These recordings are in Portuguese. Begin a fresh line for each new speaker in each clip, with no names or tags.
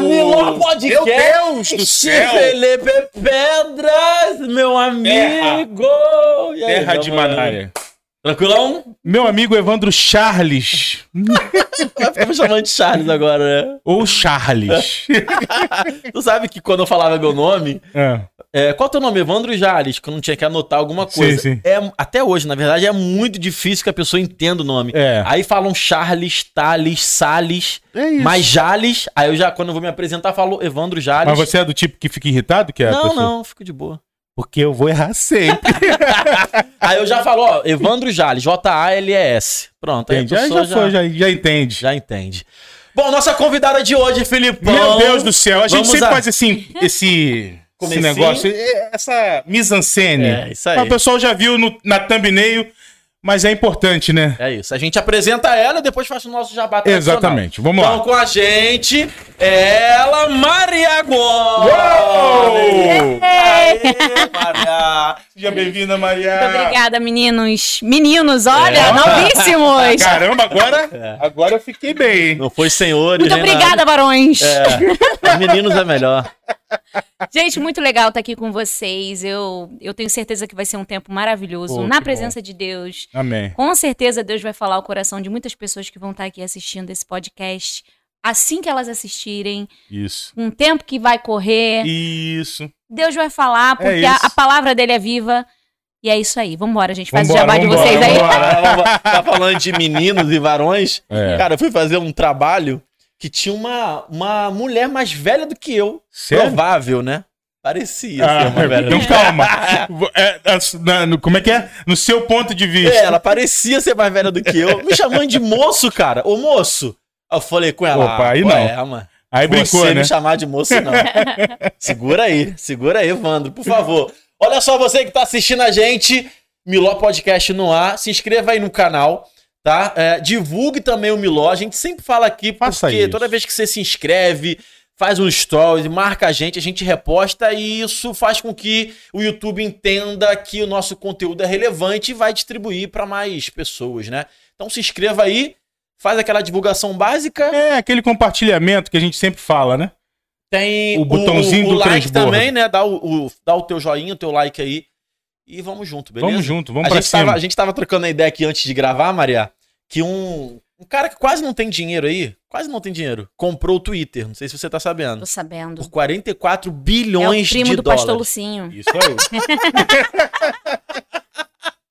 Miló Podcast.
Meu Deus do céu!
Felipe Pedras, meu amigo. E aí,
Terra de? Manária.
Tranquilão?
Meu amigo Evandro Charles.
Vai me chamando de Charles agora, né?
Ou Charles.
Tu sabe que quando eu falava meu nome,
É.
é, qual é o teu nome? Evandro Jales, que eu não tinha que anotar alguma
Sim,
coisa.
sim.
É, até hoje, na verdade, é muito difícil que a pessoa entenda o nome.
É.
Aí falam Charles, Thales, Salles,
É isso.
mas Jales. Aí eu já, quando eu vou me apresentar, falo Evandro Jales.
Mas você é do tipo que fica irritado? Que é
Não, não, fico de boa.
Porque eu vou errar sempre.
Aí eu já falo, ó, Evandro Jales, J-A-L-E-S. Pronto, aí?
Já, já, foi, já, já entende.
já entende. Bom, nossa convidada de hoje, Filipão.
Meu Deus do céu, a gente sempre
a-
faz assim, esse, esse negócio, essa mise-en-scène.
É, isso aí.
O pessoal já viu no- na thumbnail, mas é importante, né?
É isso. A gente apresenta ela e depois faz o nosso jabá.
Exatamente. Vamos
Então
lá.
com a gente, ela, Maria Gomes.
Uou!
Aê, Maria.
Seja bem-vinda, Maria.
Muito obrigada, meninos. Meninos, olha,
É.
novíssimos.
Caramba, agora, agora eu fiquei bem.
Não foi senhores,
Muito
nem
obrigada, varões.
nada. É, os meninos é melhor.
Gente, muito legal estar aqui com vocês. Eu, eu tenho certeza que vai ser um tempo maravilhoso
Pô,
na presença de Deus.
Amém.
Com certeza Deus vai falar ao coração de muitas pessoas que vão estar aqui assistindo esse podcast. Assim que elas assistirem,
Isso.
um tempo que vai correr,
Isso.
Deus vai falar, porque
É
a, a palavra dele é viva. E é isso aí. Vambora, gente. Faz
Vambora,
o jabá de
vambora,
vocês aí.
vambora.
tá falando de meninos e varões.
É.
Cara, eu fui fazer um trabalho que tinha uma, uma mulher mais velha do que eu.
Sério?
Provável, né? Parecia
Ah,
ser uma velha.
então calma. É, é, no- como é que é? No seu ponto de vista.
É, ela parecia ser mais velha do que eu. Me chamando de moço, cara. Ô, moço. Eu falei com ela.
Opa, aí
"Qual
não.
É, mano.
Aí brincou,
você
né?
me chamar de moço, não. segura aí, segura aí, Evandro, por favor. Olha só, você que tá assistindo a gente, Miló Podcast no ar, se inscreva aí no canal, tá? É, divulgue também o Miló, a gente sempre fala aqui,
Faça
porque
isso.
toda vez que você se inscreve, faz um stories, marca a gente, a gente reposta e isso faz com que o YouTube entenda que o nosso conteúdo é relevante e vai distribuir para mais pessoas, né? Então se inscreva aí, faz aquela divulgação básica,
É aquele compartilhamento que a gente sempre fala, né?
tem
O botãozinho
o,
do
like
transbordo.
também, né? Dá o, o- dá o teu joinha, o teu like aí. E vamos junto, beleza?
Vamos junto, vamos
a
pra
gente
cima.
Tava, a gente tava trocando a ideia aqui antes de gravar, Maria, que um, um cara que quase não tem dinheiro aí, quase não tem dinheiro, comprou o Twitter. Não sei se você tá sabendo.
Tô sabendo.
Por 44
É o
bilhões
primo
de
do
dólares.
pastor Lucinho.
Isso aí.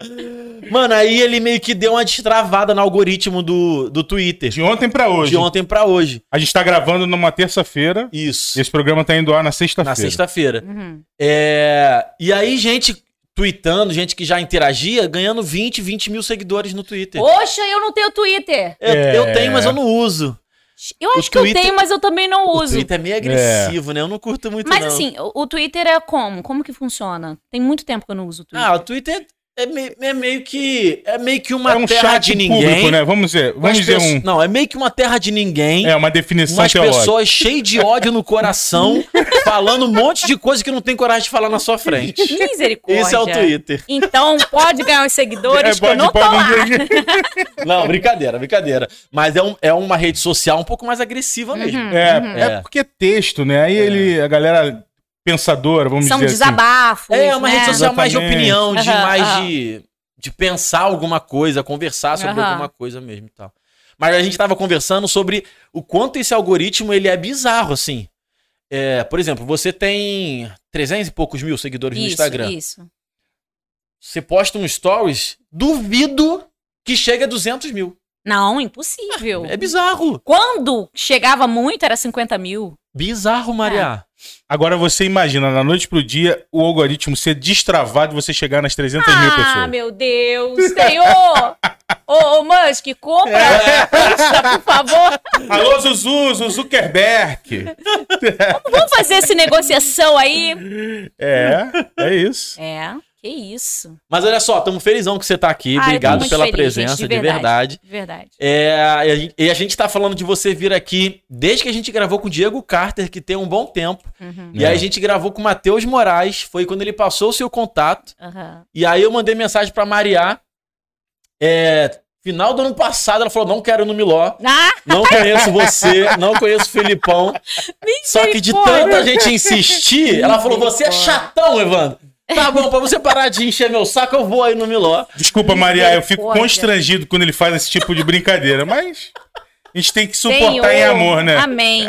Mano, aí ele meio que deu uma destravada no algoritmo do, do Twitter.
De ontem pra hoje.
De ontem pra hoje.
A gente tá gravando numa terça-feira.
Isso.
Esse programa tá indo ao ar na sexta-feira.
Na sexta-feira.
Uhum.
É, e aí, gente tweetando, gente que já interagia, ganhando 20, 20 mil seguidores no Twitter.
Poxa, eu não tenho Twitter.
Eu,
É.
eu tenho, mas eu não uso.
Eu
O
acho que eu tenho, mas eu também não
O
uso.
Twitter é meio agressivo, né? Eu não curto muito,
Mas
não.
assim, o, o Twitter é como? Como que funciona? Tem muito tempo que eu não uso o Twitter.
Ah, o Twitter é, me- é meio que. É meio que uma
É um
terra de ninguém.
público, né? Vamos
com
vamos dizer um.
Não, é meio que uma terra de ninguém.
É uma definição
Umas
teológica.
pessoas cheias de ódio no coração, falando um monte de coisa que não tem coragem de falar na sua frente.
Misericórdia.
Esse é o Twitter.
Então, pode ganhar os seguidores,
É,
que eu não tô lá.
Não, brincadeira, brincadeira. Mas é, um- é uma rede social um pouco mais agressiva mesmo.
Uhum,
É,
uhum.
é
É.
porque é texto, né? Aí ele, a galera pensadora, vamos
São
dizer assim.
desabafos.
É uma
né?
rede social mais de opinião, de
Aham,
mais de, de pensar alguma coisa, conversar sobre
Aham.
alguma coisa mesmo e tal. Mas a gente tava conversando sobre o quanto esse algoritmo ele é bizarro, assim. É, por exemplo, você tem 300 e poucos mil seguidores no
Isso,
Instagram.
isso.
Você posta um stories, duvido que chegue a 200 mil.
Não, impossível.
É bizarro.
Quando chegava muito, era 50 mil.
Bizarro, Maria.
Agora você imagina, da noite pro dia, o algoritmo ser destravado e você chegar nas 300 mil
Ah,
pessoas.
meu Deus, senhor! ô, ô, Musk, compra
É.
Insta, por favor.
Alô, Zuzu, Zuzu Zuckerberg.
Vamos fazer essa negociação aí.
É, é isso.
É, que isso.
Mas olha só, estamos felizão que você tá aqui.
Ah,
Obrigado pela
feliz,
presença,
gente,
de verdade.
De verdade.
É, e a gente- e a gente tá falando de você vir aqui desde que a gente gravou com o Diego Carter, que tem um bom tempo.
Uhum,
E
É.
aí a gente gravou com o Matheus Moraes, foi quando ele passou o seu contato.
aham.
E aí eu mandei mensagem pra Mariá, é, Final do ano passado, ela falou: não quero no Miló.
Ah,
Não conheço você, não conheço o Felipão. Só que de tanta gente insistir, ela falou: você é chatão, Evandro. Tá bom, pra você parar de encher meu saco, eu vou aí no Miló.
Desculpa, Maria, eu fico constrangido quando ele faz esse tipo de brincadeira, mas a gente tem que suportar
Senhor,
em amor, né?
Amém.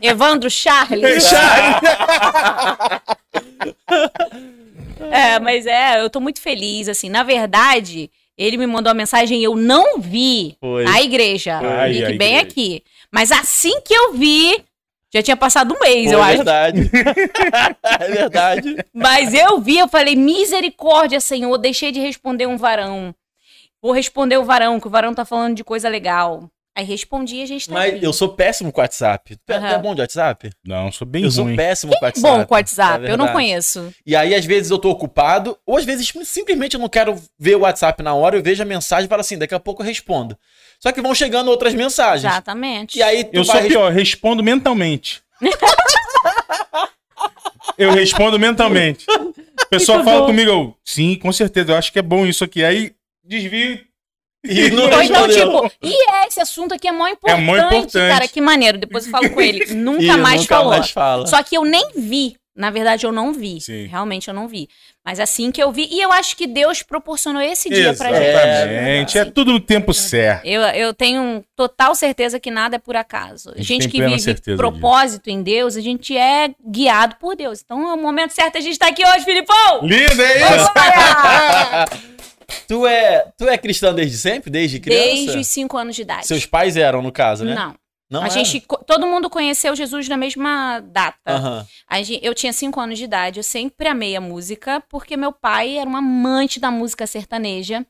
Evandro Charles. É, mas é, eu tô muito feliz, assim. Na verdade, ele me mandou uma mensagem e eu não vi
Foi.
a igreja.
Ai,
Fique
a
bem
igreja.
aqui. Mas assim que eu vi, já tinha passado um mês,
Pô,
eu
é
acho.
verdade. é verdade.
Mas eu vi, eu falei, misericórdia, Senhor, deixei de responder um varão. Vou responder o varão, que o varão tá falando de coisa legal. Aí respondi e a gente tá
Mas
aqui.
eu sou péssimo com WhatsApp. Tu é- tu é
Aham.
bom de WhatsApp?
Não, sou bem
eu sou
ruim.
péssimo com WhatsApp.
Bom com o WhatsApp,
É
eu não conheço.
E aí, às vezes, eu tô ocupado, ou às vezes simplesmente eu não quero ver o WhatsApp na hora, eu vejo a mensagem e falo assim, daqui a pouco eu respondo. Só que vão chegando outras mensagens.
Exatamente.
E aí tu
Eu
vai
sou pior, respondo mentalmente. eu respondo mentalmente. O pessoal
Muito
fala
bom.
comigo, eu, sim, com certeza, eu acho que é bom isso aqui. Aí desvio.
E não
Ou então,
respondeu.
tipo, e é, esse assunto aqui é mó importante,
mó importante.
cara, que maneiro. Depois eu falo com ele. Nunca
Ih,
mais
nunca
falou.
mais fala.
Só que eu nem vi. Na verdade, eu não vi.
Sim.
Realmente eu não vi. Mas assim que eu vi. E eu acho que Deus proporcionou esse dia pra gente.
Exatamente. É, tudo no tempo certo.
Eu, eu tenho total certeza que nada é por acaso.
A gente
gente
tem
que vive propósito em Deus, a gente é guiado por Deus. Então é o momento certo a gente estar aqui hoje, Filipão!
Lindo, é isso?
Tu, é, tu é cristã desde sempre? Desde criança?
Desde os 5 anos de idade.
Seus pais eram, no caso, né?
Não.
Não
a
era?
gente, co- todo mundo conheceu Jesus na mesma data.
Aham.
A gen- eu tinha 5 anos de idade, eu sempre amei a música, porque meu pai era um amante da música sertaneja.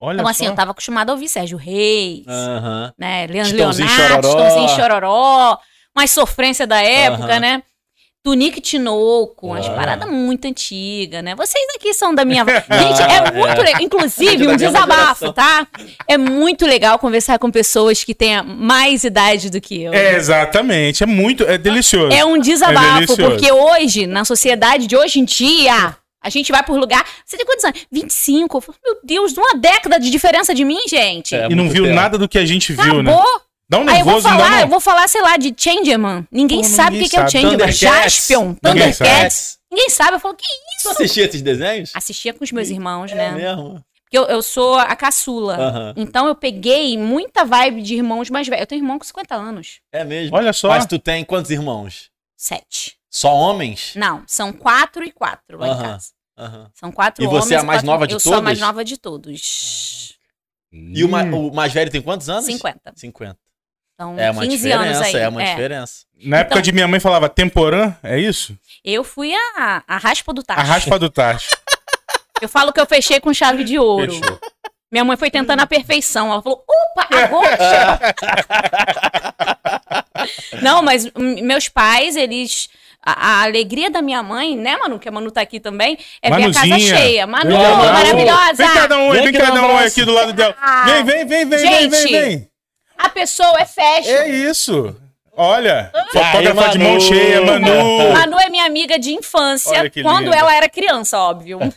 Olha
Então, assim,
só.
eu tava acostumada a ouvir Sérgio Reis,
Aham.
né? Leandro Leonardo,
Chororó.
Chororó, umas sofrência da época,
Aham.
né? Tunique Tinoco, umas
Uau.
paradas muito antigas, né? Vocês aqui são da minha. Gente, é muito legal. Inclusive,
Da
um desabafo, tá? É muito legal conversar com pessoas que têm mais idade do que eu.
É, exatamente. É muito. É delicioso.
É um
É
desabafo,
delicioso.
porque hoje, na sociedade de hoje em dia, a gente vai por lugar. Você tem quantos anos? 25. Eu falo, Meu Deus, uma década de diferença de mim, gente.
É.
E não viu
tempo.
nada do que a gente viu, né?
Acabou.
Dá um
Aí eu vou
nervoso,
falar,
não.
eu vou falar, sei lá, de Changeman. Ninguém
Pô,
sabe o que, que é o. Changeman. Jaspion, Thundercats. Ninguém sabe. Eu falo, que
Tu
isso?
assistia esses desenhos?
Assistia com os meus irmãos,
É
né?
mesmo?
Porque eu, eu sou a caçula. Então eu peguei muita vibe de irmãos mais velhos. Eu tenho irmão com 50 anos.
É mesmo.
Olha só.
Mas tu tem quantos irmãos?
Sete.
Só homens?
Não, são quatro e quatro lá em
Aham.
casa. São quatro
E você é a
homens
mais
quatro-
nova de
Eu sou a mais nova de todos.
E o, ma- o mais velho tem quantos anos?
50.
50.
Então,
É uma
15 anos
diferença,
aí.
é uma
É.
diferença.
Na época
Então-
de minha mãe falava temporã, é isso?
Eu fui a, a raspa do tacho.
A raspa do tacho.
Eu falo que eu fechei com chave de ouro.
Fechou.
Minha mãe foi tentando a perfeição. Ela falou, opa, agora. Não, mas meus pais, eles... A, a alegria da minha mãe, né, Manu? Que a Manu tá aqui também, é ver a casa
Manuzinha.
cheia. Manu,
Vem Manu.
maravilhosa!
Vem cá dar um oi,
Vem
vem
dar um
aqui do lado dela. Vem, vem, vem, vem, vem, vem,
Gente.
vem.
A pessoa é fashion.
É isso. Olha, fotógrafa de mão
Manu.
cheia, Manu.
Manu é minha amiga de infância, quando ela era criança, óbvio.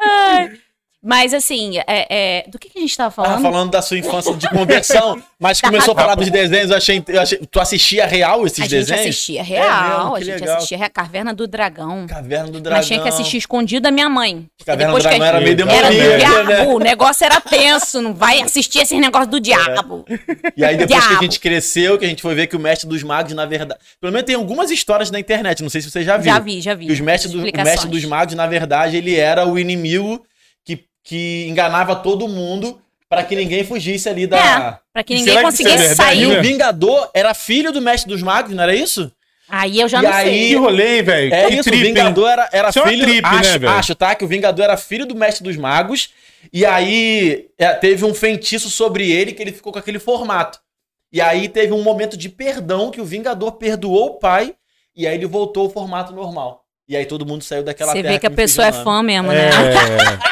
Ai. Mas assim, é, é, do que, que a gente tava
Tava
falando?
falando da sua infância de conversão, mas
Da
começou a falar dos desenhos, eu achei, eu achei- Tu assistia real esses
a gente
desenhos?
assistia real,
mesmo?
a
Que
gente
legal.
assistia a Caverna do Dragão.
Caverna do Dragão.
Mas tinha que assistir escondido da minha mãe.
Caverna do
que
Dragão
a-
era meio
Era do diabo,
né?
o negócio era tenso, não vai assistir esses negócios do diabo.
E aí depois que a
Diabo.
gente cresceu, que a gente foi ver que o Mestre dos Magos, na verdade... Pelo menos tem algumas histórias na internet, não sei se você já viu.
Já vi, já vi.
Que os mestres do, o. Mestre dos Magos, na verdade, ele era o inimigo que, que enganava todo mundo pra que ninguém fugisse ali da...
É, pra que
E
ninguém
que é
conseguisse
verdade,
E
sair.
né?
o Vingador era filho do Mestre dos Magos, não era isso?
Aí eu já
E
não
aí-
sei.
Que rolê, velho.
É
que
isso,
trip,
o
hein?
Vingador era, era
Isso é uma
filho.
trip, né,
acho,
velho?
acho, tá? Que o Vingador era filho do Mestre dos Magos. E aí é, teve um feitiço sobre ele que ele ficou com aquele formato. E aí teve um momento de perdão que o Vingador perdoou o pai. E aí ele voltou ao formato normal. E aí todo mundo saiu daquela
Você
terra
vê que a pessoa é fã mesmo, né?
É.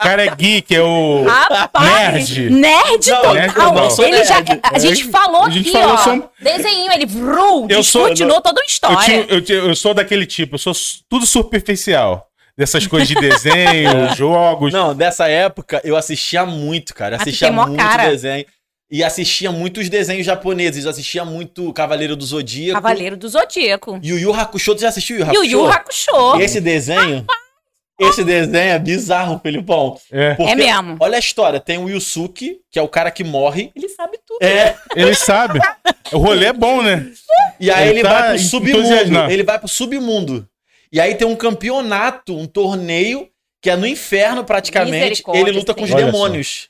O cara é geek, é o.
Rapaz!
Nerd.
Nerd total.
nerd total.
Eu
já,
nerd.
a gente falou
A gente
aqui,
falou
ó.
só-
Desenho, ele vru,
Eu sou-
descortinou toda uma
Eu,
história.
tinha- eu tinha- eu sou daquele tipo, eu sou tudo superficial. Dessas coisas de desenho, jogos.
Não, dessa época eu assistia muito, cara.
Ah,
Assistia muito
cara.
desenho. E assistia muitos desenhos japoneses. Eu assistia muito Cavaleiro do Zodíaco.
Cavaleiro do Zodíaco.
Yu Yu Hakusho. Tu já assistiu Yu Yu
E o
Hakusho?
Yu Hakusho.
Esse desenho... Esse desenho é bizarro, Felipão.
É.
Porque,
É mesmo.
Olha a história. Tem o Yusuke, que é o cara que morre.
Ele sabe tudo.
É.
Ele sabe. O rolê é bom, né?
E aí
Ele
ele,
tá
vai pro submundo. Ele vai pro submundo. E aí tem um campeonato, um torneio, que é no inferno praticamente. Ele luta com os
só.
demônios.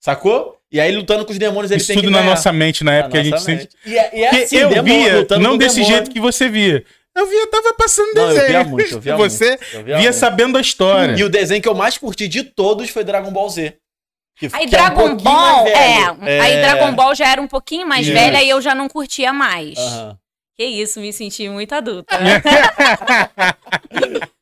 Sacou? E aí lutando com os demônios, ele
Isso
tem
tudo
que
na
ganhar.
nossa mente na época
Na
a gente
nossa
sempre.
mente. E é, e é assim,
eu
demônio,
via, não desse
demônio.
jeito que você via. Eu via, tava passando
Não, eu
desenho.
via muito, eu via
você
muito, eu via
via
muito.
sabendo a história.
E o desenho que eu mais curti de todos foi Dragon Ball Z. Que,
Aí
que é um
Dragon Ball, é,
velho.
Aí Dragon Ball já era um pouquinho mais velha e eu já não curtia mais. Que isso, me senti muito adulta.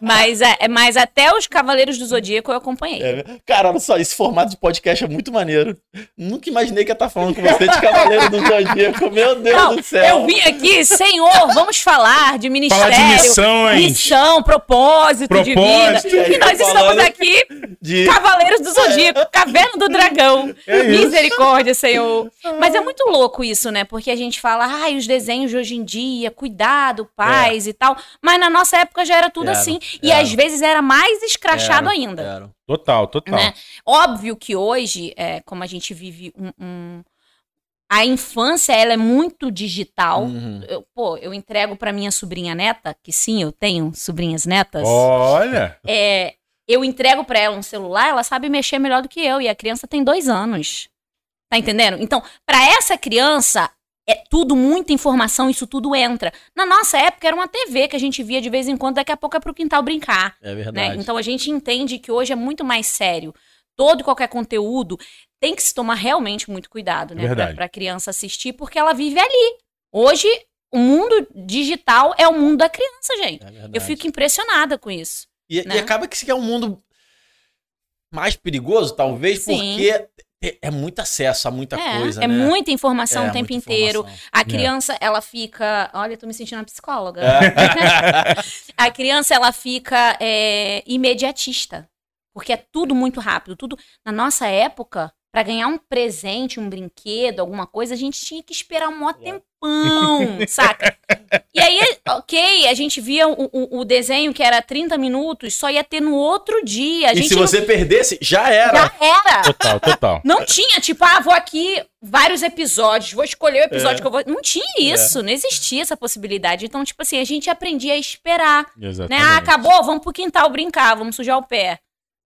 mas, é, mas até os Cavaleiros do Zodíaco eu acompanhei.
É, cara, olha só, esse formato de podcast é muito maneiro. Nunca imaginei que ia estar falando com você de Cavaleiro do Zodíaco. Meu Deus
Não,
do céu.
eu vim aqui, Senhor, vamos falar de ministério,
Falar de missões.
missão, propósito, de
Propósito.
vida.
E aí,
E nós estamos aqui,
De...
Cavaleiros do Zodíaco, Caverna do Dragão.
É.
Misericórdia, Senhor. Mas é muito louco isso, né? Porque a gente fala, ai, os desenhos de hoje em dia, cuidado, paz e tal. Mas na nossa época já era tudo
Era,
assim. E
era.
às vezes era mais escrachado
Era,
ainda.
era.
Total, total.
Né? Óbvio que hoje, é, como a gente vive um, um- A infância, ela é muito digital.
Uhum.
Eu, pô, eu entrego pra minha sobrinha neta, que sim, eu tenho sobrinhas netas.
Olha.
É, eu entrego pra ela um celular, ela sabe mexer melhor do que eu. E a criança tem dois anos. Tá entendendo? Então, pra essa criança, é tudo, muita informação, isso tudo entra. Na nossa época, era uma TV que a gente via de vez em quando, daqui a pouco é pro quintal brincar.
É
né?
verdade.
Então a gente entende que hoje é muito mais sério. Todo e qualquer conteúdo tem que se tomar realmente muito cuidado, né?
Verdade.
Pra, pra criança assistir, porque ela vive ali. Hoje, o mundo digital é o mundo da criança, gente.
É.
Eu fico impressionada com isso.
E,
né?
e acaba que isso é um mundo mais perigoso, talvez,
Sim.
porque é, é muito acesso a muita
é,
coisa,
é
né?
muita informação
É,
o tempo inteiro.
informação.
A criança, ela fica. Olha, eu tô me sentindo uma psicóloga.
É.
a criança, ela fica é, imediatista. Porque é tudo muito rápido. Tudo. Na nossa época, pra ganhar um presente, um brinquedo, alguma coisa, a gente tinha que esperar um maior tempão, saca? E aí, ok, a gente via o, o- o desenho que era 30 minutos, só ia ter no outro dia. A
e se
não-
você perdesse, já era.
já era.
Total, total.
Não tinha, tipo, ah, vou aqui vários episódios, vou escolher o episódio
É.
que eu vou. Não tinha isso, não existia essa possibilidade. Então, tipo assim, a gente aprendia a esperar. Né?
Exatamente.
Ah, acabou, vamos pro quintal brincar, vamos sujar o pé.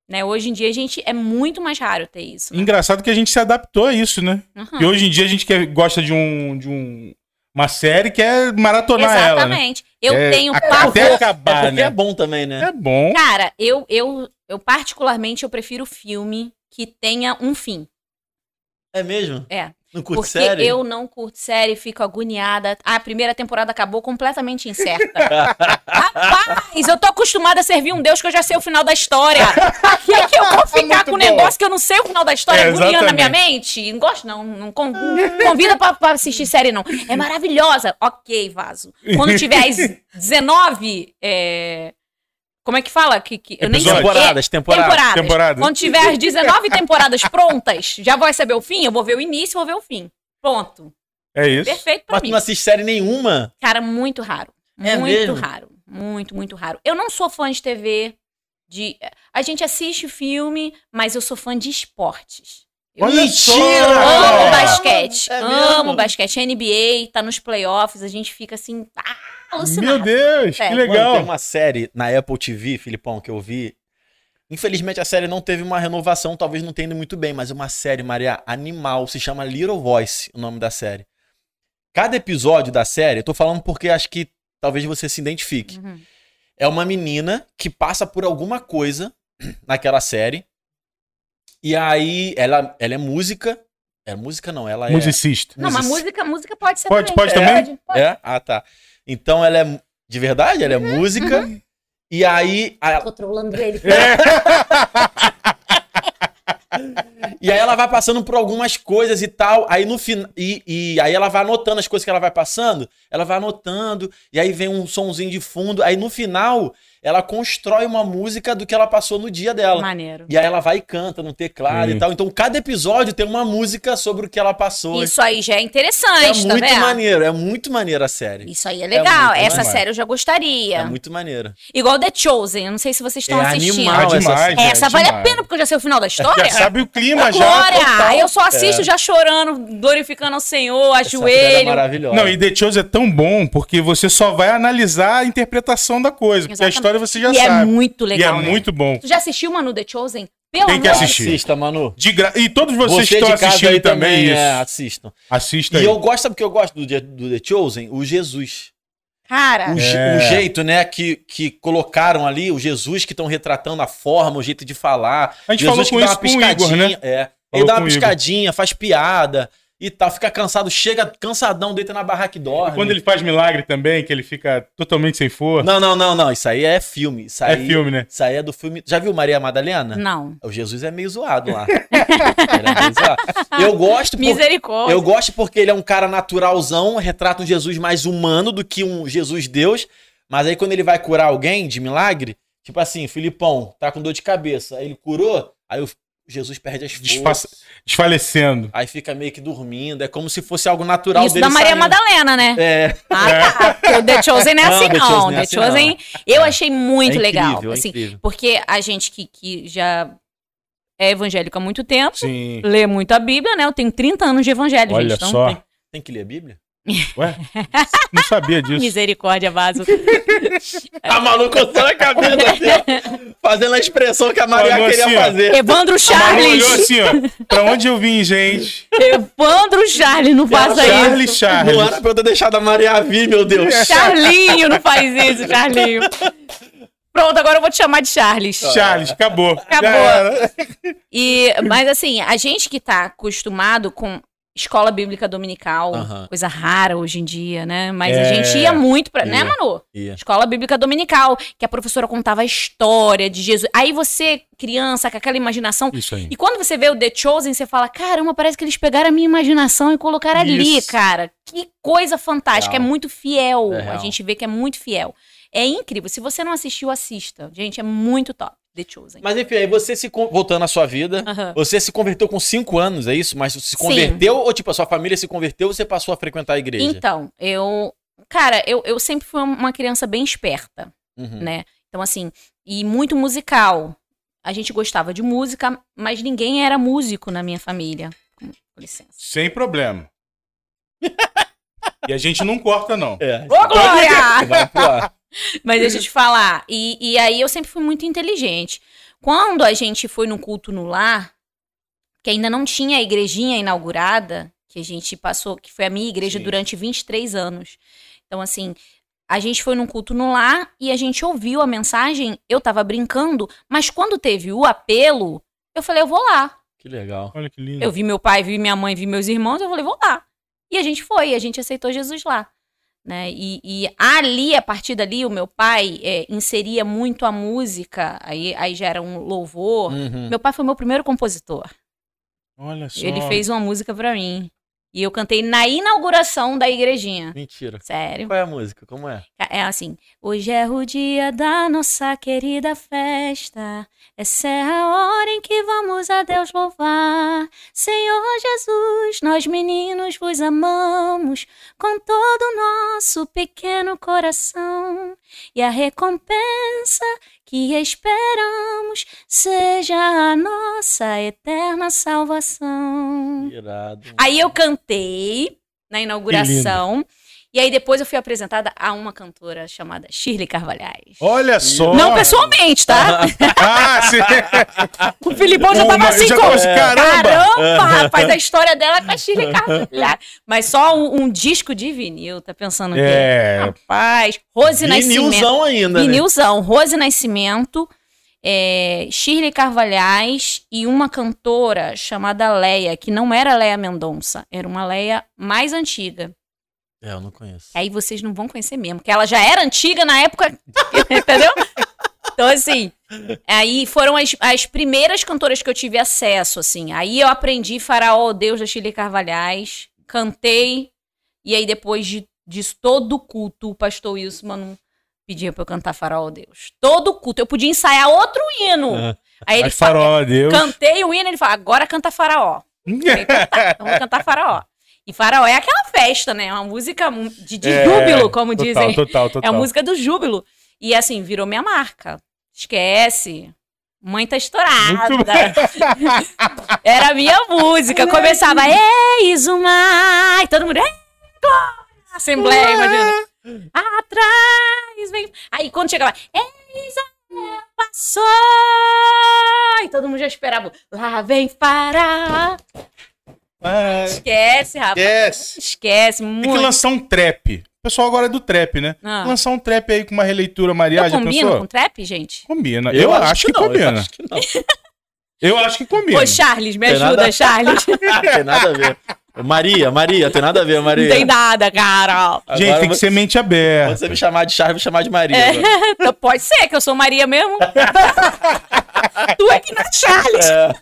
Né? Hoje em dia, a gente é muito mais raro ter isso. né?
Engraçado que a gente se adaptou a isso, né?
Uhum.
E hoje em dia a gente quer, gosta de um. De um uma série que é maratonar ela, né?
Exatamente. Eu
É,
tenho
até
pavor.
É
acabar,
é
né?
bom também, né?
É bom.
Cara, eu, eu, eu particularmente eu prefiro filme que tenha um fim.
É mesmo?
É.
Não curte
Porque
série?
eu não curto série, fico agoniada. A primeira temporada acabou completamente incerta. Rapaz, eu tô acostumada a servir um Deus que eu já sei o final da história. E é que eu vou ficar
Muito
com um negócio que eu não sei o final da história,
É,
agoniando na minha mente. Não gosto, não. Não con- convida pra, pra assistir série, não. É maravilhosa. Ok, vaso. Quando tiver as 19. é, Como é que fala? Que, que... Eu nem sei.
Temporadas, temporadas.
Temporadas.
Temporada.
Quando tiver as 19 temporadas prontas, já vou receber o fim, eu vou ver o início e vou ver o fim. Pronto.
É isso.
Perfeito pra
Mas tu
mim.
não assiste série nenhuma?
Cara, muito raro.
É
muito
mesmo?
raro. Muito, muito raro. Eu não sou fã de TV. De... A gente assiste filme, mas eu sou fã de esportes. Eu
Olha
Mentira!
amo basquete.
é
amo
mesmo?
basquete. A NBA tá nos playoffs, a gente fica assim, ah, alucinado.
Meu Deus,
É.
que
Mano,
legal.
tem uma série na Apple TV, Filipão, que eu vi. Infelizmente a série não teve uma renovação, talvez não tenha ido muito bem, mas é uma série, Maria, animal, se chama Little Voice, o nome da série. Cada episódio da série, eu tô falando porque acho que talvez você se identifique.
Uhum.
É uma menina que passa por alguma coisa naquela série. E aí ela, ela é música. É música não, ela é.
Musicista.
Não, mas música, música pode ser
Pode-
também.
pode também?
Pode.
É? Ah, tá. Então ela é. De verdade? Ela é
Uhum,
música. E aí. a-
Tô trolando ele.
E aí ela vai passando por algumas coisas e tal. Aí no final. E, e aí ela vai anotando as coisas que ela vai passando. Ela vai anotando. E aí vem um sonzinho de fundo. Aí no final, ela constrói uma música do que ela passou no dia dela.
Maneiro.
E aí ela vai e canta no teclado
Sim.
e tal. Então cada episódio tem uma música sobre o que ela passou.
Isso aí já é
é
interessante, tá
muito
vendo?
maneiro, é muito maneiro a série.
Isso aí é legal.
muito
Essa
maneiro.
série eu já gostaria.
É muito maneiro.
Igual The Chosen. Eu não sei se vocês estão
É
assistindo.
animal. Essa
demais.
série.
é,
Essa vale a pena, porque eu já sei o final da história.
Já sabe o clima já.
Aí eu só assisto já chorando, glorificando ao Senhor,
Essa série é
ajoelho.
maravilhosa.
Não, e The Chose é tão bom porque você só vai analisar a interpretação da coisa. Porque a
Exatamente.
História você já
e é
sabe.
muito legal.
e é
né?
muito bom.
Tu já assistiu, Manu, The Chosen? Pelo
Tem que
amor de
assistir.
Assista, Manu.
De gra... E todos vocês
Você
que estão assistindo
aí
também,
também,
isso.
é, assistam.
Assista
E
aí.
eu gosto, sabe o que eu gosto do, The- do The Chosen? O Jesus.
Cara,
O,
É.
o jeito, né, que, que colocaram ali, o Jesus que estão retratando a forma, o jeito de falar.
A gente
Jesus
falou
que
com
dá
isso
uma
com o Igor,
piscadinha.
né?
É.
Falou
Ele dá
com
uma
o Igor.
piscadinha, faz piada e tal, fica cansado, chega cansadão, deita na barraca e dorme.
Quando ele faz milagre também, que ele fica totalmente sem força.
Não, não, não, não. Isso aí é filme. Isso
É
aí,
filme, né?
Isso aí é do filme. Já viu Maria Madalena?
não.
O Jesus é meio zoado lá. Ele é meio zoado. Eu gosto por-
Misericórdia.
Eu gosto porque ele é um cara naturalzão, retrata um Jesus mais humano do que um Jesus Deus. Mas aí quando ele vai curar alguém de milagre, tipo assim, Filipão tá com dor de cabeça, aí ele curou, aí o Jesus perde as forças.
Desfalecendo.
Aí fica meio que dormindo, é como se fosse algo natural
Isso
dele
da Maria
saindo.
Madalena, né?
É,
Ah, tá. Porque o The Chosen não é
Não,
assim,
The
não.
Chosen não é
The
assim,
Chosen, eu achei muito
É
legal.
incrível, é
assim,
incrível.
Porque a gente que, que já é evangélico há muito tempo,
Sim.
lê muito a Bíblia, né? Eu tenho 30 anos de evangelho,
Olha
gente. Então,
só.
tem-
tem que ler a Bíblia?
Ué? Não sabia disso.
Misericórdia, vaso.
A Manu coçando a cabeça assim, ó, fazendo a expressão que a Maria
Falou
queria
assim,
fazer.
Evandro
A
Charles.
assim, ó. Pra onde eu vim, gente?
Evandro Charles, não faça isso.
Charles, Charles.
Não era pra eu ter deixado a Maria vir, meu Deus.
Charlinho, não faz isso, Charlinho. Pronto, agora eu vou te chamar de Charles.
Charles, acabou.
Acabou. E, mas assim, a gente que tá acostumado com escola bíblica dominical, coisa rara hoje em dia, né? Mas a
É.
gente ia muito pra. Né. Manu? Escola bíblica dominical, que a professora contava a história de Jesus. Aí você, criança, com aquela imaginação.
Isso aí.
E quando você vê o The Chosen, você fala: caramba, parece que eles pegaram a minha imaginação e colocaram ali,
Isso.
cara. Que coisa fantástica.
Real.
É muito fiel.
É
a gente vê que é muito fiel. É incrível. Se você não assistiu, assista. Gente, é muito top. The Chosen.
Mas enfim, aí você se. Voltando à sua vida,
Aham.
você se converteu com 5 anos, é isso? Mas você se
Sim.
converteu ou, tipo, a sua família se converteu ou você passou a frequentar a igreja?
Então, eu. Cara, eu, eu sempre fui uma criança bem esperta,
Uhum.
né? Então, assim, e muito musical. A gente gostava de música, mas ninguém era músico na minha família. Com com licença.
Sem problema. E a gente não corta, não.
É.
Ô, Glória!
Vai pro ar.
Mas deixa eu te falar. E, e aí eu sempre fui muito inteligente. Quando a gente foi no culto no lar, que ainda não tinha a igrejinha inaugurada, que a gente passou, que foi a minha igreja
Sim.
durante 23 anos. Então, assim, a gente foi num culto no lar e a gente ouviu a mensagem, eu tava brincando, mas quando teve o apelo, eu falei, eu vou lá.
Que legal.
Olha que lindo.
Eu vi meu pai, vi minha mãe, vi meus irmãos, eu falei, vou lá. E a gente foi, e a gente aceitou Jesus lá. Né? E, e ali, a partir dali, o meu pai é, inseria muito a música, aí, aí já era um louvor.
Uhum.
Meu pai foi meu primeiro compositor.
Olha só.
Ele fez uma música pra mim. E eu cantei na inauguração da igrejinha.
Mentira.
Sério.
Qual é a música? Como é?
É assim. Hoje é o dia da nossa querida festa. Essa é a hora em que vamos a Deus louvar. Senhor Jesus, nós meninos vos amamos com todo o nosso pequeno coração. E a recompensa que esperamos seja a nossa eterna salvação.
Irado.
Aí eu cantei na inauguração. E aí depois eu fui apresentada a uma cantora chamada Shirley Carvalhais.
Olha só.
Não pessoalmente, tá?
Ah, sim.
o Filipão já tava assim
já
com...
tava assim, caramba!
Caramba, rapaz, a história dela com a Shirley Carvalhais. Mas só um, um disco de vinil, tá pensando o quê?
É.
Rapaz, Rose Nascimento.
Vinilzão ainda, né?
Vinilzão, Rose Nascimento, é, Shirley Carvalhais e uma cantora chamada Leia, que não era Leia Mendonça, era uma Leia mais antiga.
É, eu não conheço.
Aí vocês não vão conhecer mesmo, porque ela já era antiga na época, entendeu? Então, assim, aí foram as, as primeiras cantoras que eu tive acesso, assim. Aí eu aprendi Faraó, Deus da Shirley Carvalhais, cantei, e aí depois de, disso todo o culto, o pastor Wilson pedia pra eu cantar Faraó Deus. Todo culto. Eu podia ensaiar outro hino.
Ah.
Aí ele
Mas farol, Deus.
cantei o hino, ele fala, agora canta Faraó. Falei, "Então tá, Então vou cantar Faraó. E Faraó é aquela festa, né? Uma música de, de
É,
júbilo, como
total,
dizem.
Total,
É
total.
a música do júbilo. E assim, virou minha marca. Esquece. Mãe tá estourada. Era a minha música. Começava, eis o mar. E todo mundo! Assembleia, imagina. Atrás, vem. Aí quando chegava, eis a passou. E todo mundo já esperava, lá vem Fará.
Ah,
Esquece, rapaz.
Esquece.
Esquece,
Tem que
muito.
lançar um trap. O pessoal agora é do trap, né?
Ah.
Lançar um trap aí com uma releitura Maria,
Eu
já
combino
pensou?
com trap, gente?
Combina. Eu, acho, que,
não,
combina.
Eu acho que não.
Eu acho que combina.
Ô, Charles, me
Tem
ajuda,
nada-
Charles.
tem nada a ver. Maria, Maria, tem nada a ver, Maria.
Não tem nada, cara.
Gente,
Agora
tem que ser mente
Quando
aberta.
você me chamar de Charles, me chamar de Maria.
É. Então, Pode ser que eu sou Maria mesmo. tu é que não é Charles.
É.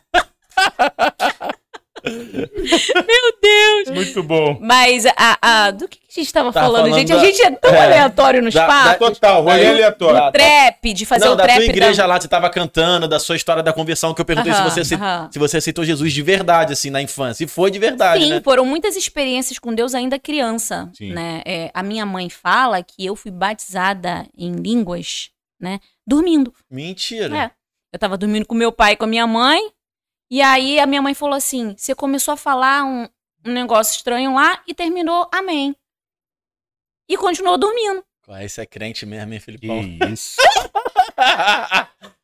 Meu Deus.
Muito bom.
Mas a, a- do que que a gente tava
Tava
falando,
falando
gente? A
da-
gente é tão
é.
aleatório nos
Da-
papos.
Total, rolê
Aí-
aleatório.
da-
Trap, de fazer
não,
o
da
trap
tua igreja
da...
lá, você tava cantando, da sua história da conversão, que eu perguntei
Aham,
se, você, ace-
aham.
se você aceitou Jesus de verdade, assim, na infância. E foi de verdade,
Sim,
né?
foram muitas experiências com Deus ainda criança,
Sim.
né? É, a minha mãe fala que eu fui batizada em línguas, né? Dormindo.
Mentira.
É. Eu tava dormindo com meu pai e com a minha mãe. E aí a minha mãe falou assim: você começou a falar um, um negócio estranho lá e terminou amém. E continuou dormindo.
Ah, Esse é crente mesmo, hein,
Que
Filipão?
isso.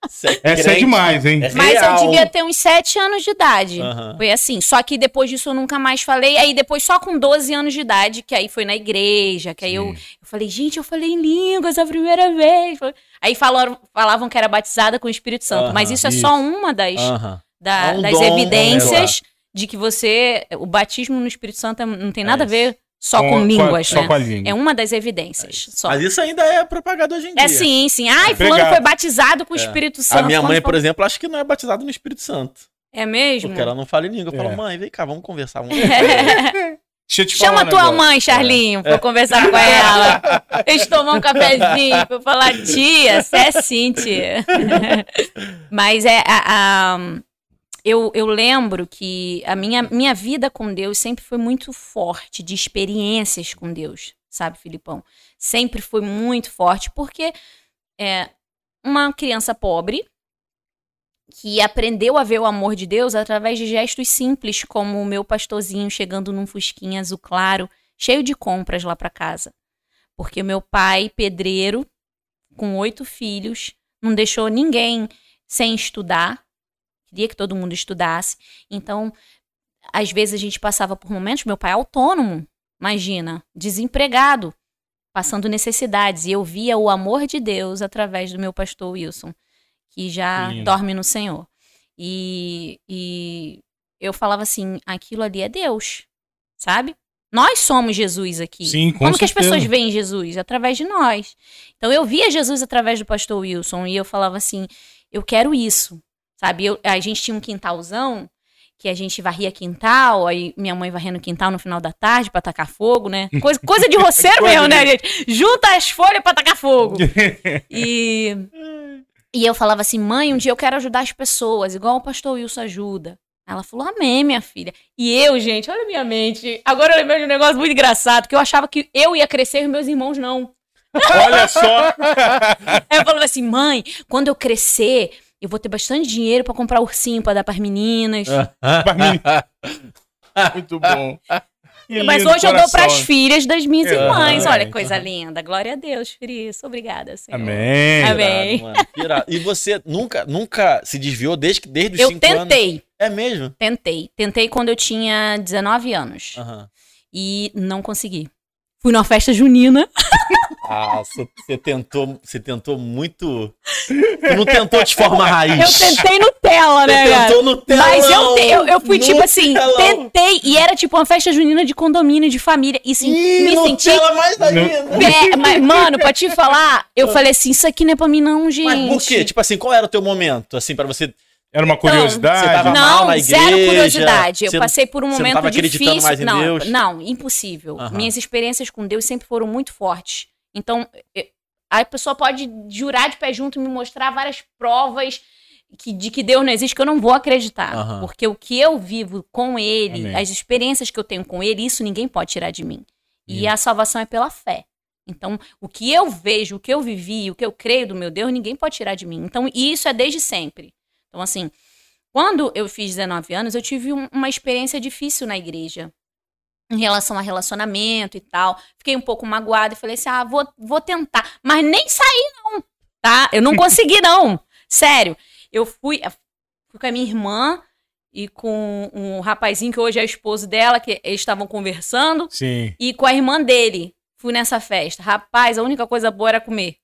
Esse é
Essa é demais, hein?
É
Mas
real.
eu devia ter uns 7 anos de idade.
Aham.
Foi assim. Só que depois disso eu nunca mais falei. Aí depois só com 12 anos de idade, que aí foi na igreja, que aí eu, eu falei, gente, eu falei em línguas a primeira vez. Aí falaram, falavam que era batizada com o Espírito Santo.
Aham,
Mas isso é
isso.
só uma das,
Aham.
Da-
É um
das
dom,
evidências de que você. O batismo no Espírito Santo é- não tem nada a
É
ver só com,
a-
línguas,
Só
né?
com a língua.
É uma das evidências. Só.
Mas isso ainda é propagado hoje em dia.
É sim, sim. Ai,
É
fulano
pregado.
foi batizado com o
É.
Espírito Santo.
A minha mãe, por exemplo, acho que não é batizada no Espírito Santo.
É mesmo?
Porque ela não fala em língua. Eu falo,
É.
mãe, vem cá, vamos conversar. Vamos
Deixa eu te
Chama
falar um
tua
negócio.
mãe, Charlinho, pra eu conversar com ela. Eles tomam um cafezinho pra eu falar, tia, você é sim, tia. Mas é. a- a- eu, eu lembro que a minha, minha vida com Deus sempre foi muito forte, de experiências com Deus, sabe, Filipão? Sempre foi muito forte, porque é uma criança pobre que aprendeu a ver o amor de Deus através de gestos simples, como o meu pastorzinho chegando num fusquinha azul claro, cheio de compras lá para casa. Porque meu pai, pedreiro, com oito filhos, não deixou ninguém sem estudar. Queria que todo mundo estudasse. Então, às vezes a gente passava por momentos, meu pai é autônomo, imagina, desempregado, passando necessidades. E eu via o amor de Deus através do meu pastor Wilson, que já
lindo.
dorme no Senhor. E, e eu falava assim: aquilo ali é Deus, sabe? Nós somos Jesus aqui.
Sim, com
Como que as
certeza.
pessoas veem Jesus? Através de nós. Então eu via Jesus através do pastor Wilson e eu falava assim: eu quero isso, sabe? Eu- a gente tinha um quintalzão que a gente varria quintal, aí minha mãe varrendo o quintal no final da tarde pra tacar fogo, né? Coisa, coisa de roceiro mesmo, né, gente? Junta as folhas pra tacar fogo. E, e eu falava assim, mãe, um dia eu quero ajudar as pessoas, igual o pastor Wilson ajuda. Ela falou, amém, minha filha. E eu, gente, olha a minha mente. Agora eu lembrei de um negócio muito engraçado, que eu achava que eu ia crescer e meus irmãos não.
Olha só.
Aí eu falava assim, mãe, quando eu crescer, eu vou ter bastante dinheiro pra comprar ursinho pra dar pras meninas.
Muito bom. Que
Mas hoje eu dou
coração.
pras filhas das minhas irmãs. Olha que coisa linda. Glória a Deus, por isso. Obrigada, Senhor.
Amém.
Amém.
Irado. E você nunca, nunca se desviou desde, que- desde os
Eu
cinco anos?
tentei,
É mesmo?
tentei. Tentei quando eu tinha 19 anos.
Aham.
E não consegui. Fui numa festa junina.
Ah, você você tentou, você tentou muito. Tu não tentou de forma raiz.
Eu tentei Nutella, né,
Você
cara?
tentou no telão.
Mas eu, te- eu, eu fui tipo assim,
telão.
tentei. E era tipo uma festa junina de condomínio, de família. E sim,
Ih,
me senti.
Nutella mais ainda.
É, mas, mano, pra te falar, eu falei assim: isso aqui não é pra mim, não, gente.
Mas por quê? Tipo assim, qual era o teu momento, assim, pra você...
Era uma curiosidade.
você tava- mal
Não,
na
zero
igreja,
curiosidade. Eu
você-
passei por um
não
momento
tava acreditando
difícil.
mais em
não,
Deus?
não, impossível.
Aham.
Minhas experiências com Deus sempre foram muito fortes. Então, a pessoa pode jurar de pé junto, me mostrar várias provas que, de que Deus não existe, que eu não vou acreditar.
Aham.
Porque o que eu vivo com ele,
Amém.
as experiências que eu tenho com ele, isso ninguém pode tirar de mim. E a salvação é pela fé. Então, o que eu vejo, o que eu vivi, o que eu creio do meu Deus, ninguém pode tirar de mim. Então, e isso é desde sempre. Então, assim, quando eu fiz 19 anos, eu tive um- uma experiência difícil na igreja. Em relação a relacionamento e tal. Fiquei um pouco magoada e falei assim: ah, vou, vou tentar. Mas nem saí, não. Tá? Eu não consegui, não. Sério. Eu fui, fui com a minha irmã e com um rapazinho que hoje é esposo dela, que eles estavam conversando
Sim.
e com a irmã dele. Fui nessa festa. Rapaz, a única coisa boa era comer.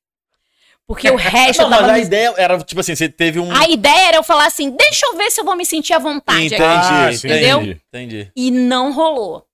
Porque o resto
Não, mas a ideia era, tipo assim, você teve um.
A ideia era eu falar assim: deixa eu ver se eu vou me sentir à vontade
entendi.
Ah,
entendi.
Entendeu?
Entendi.
E não rolou.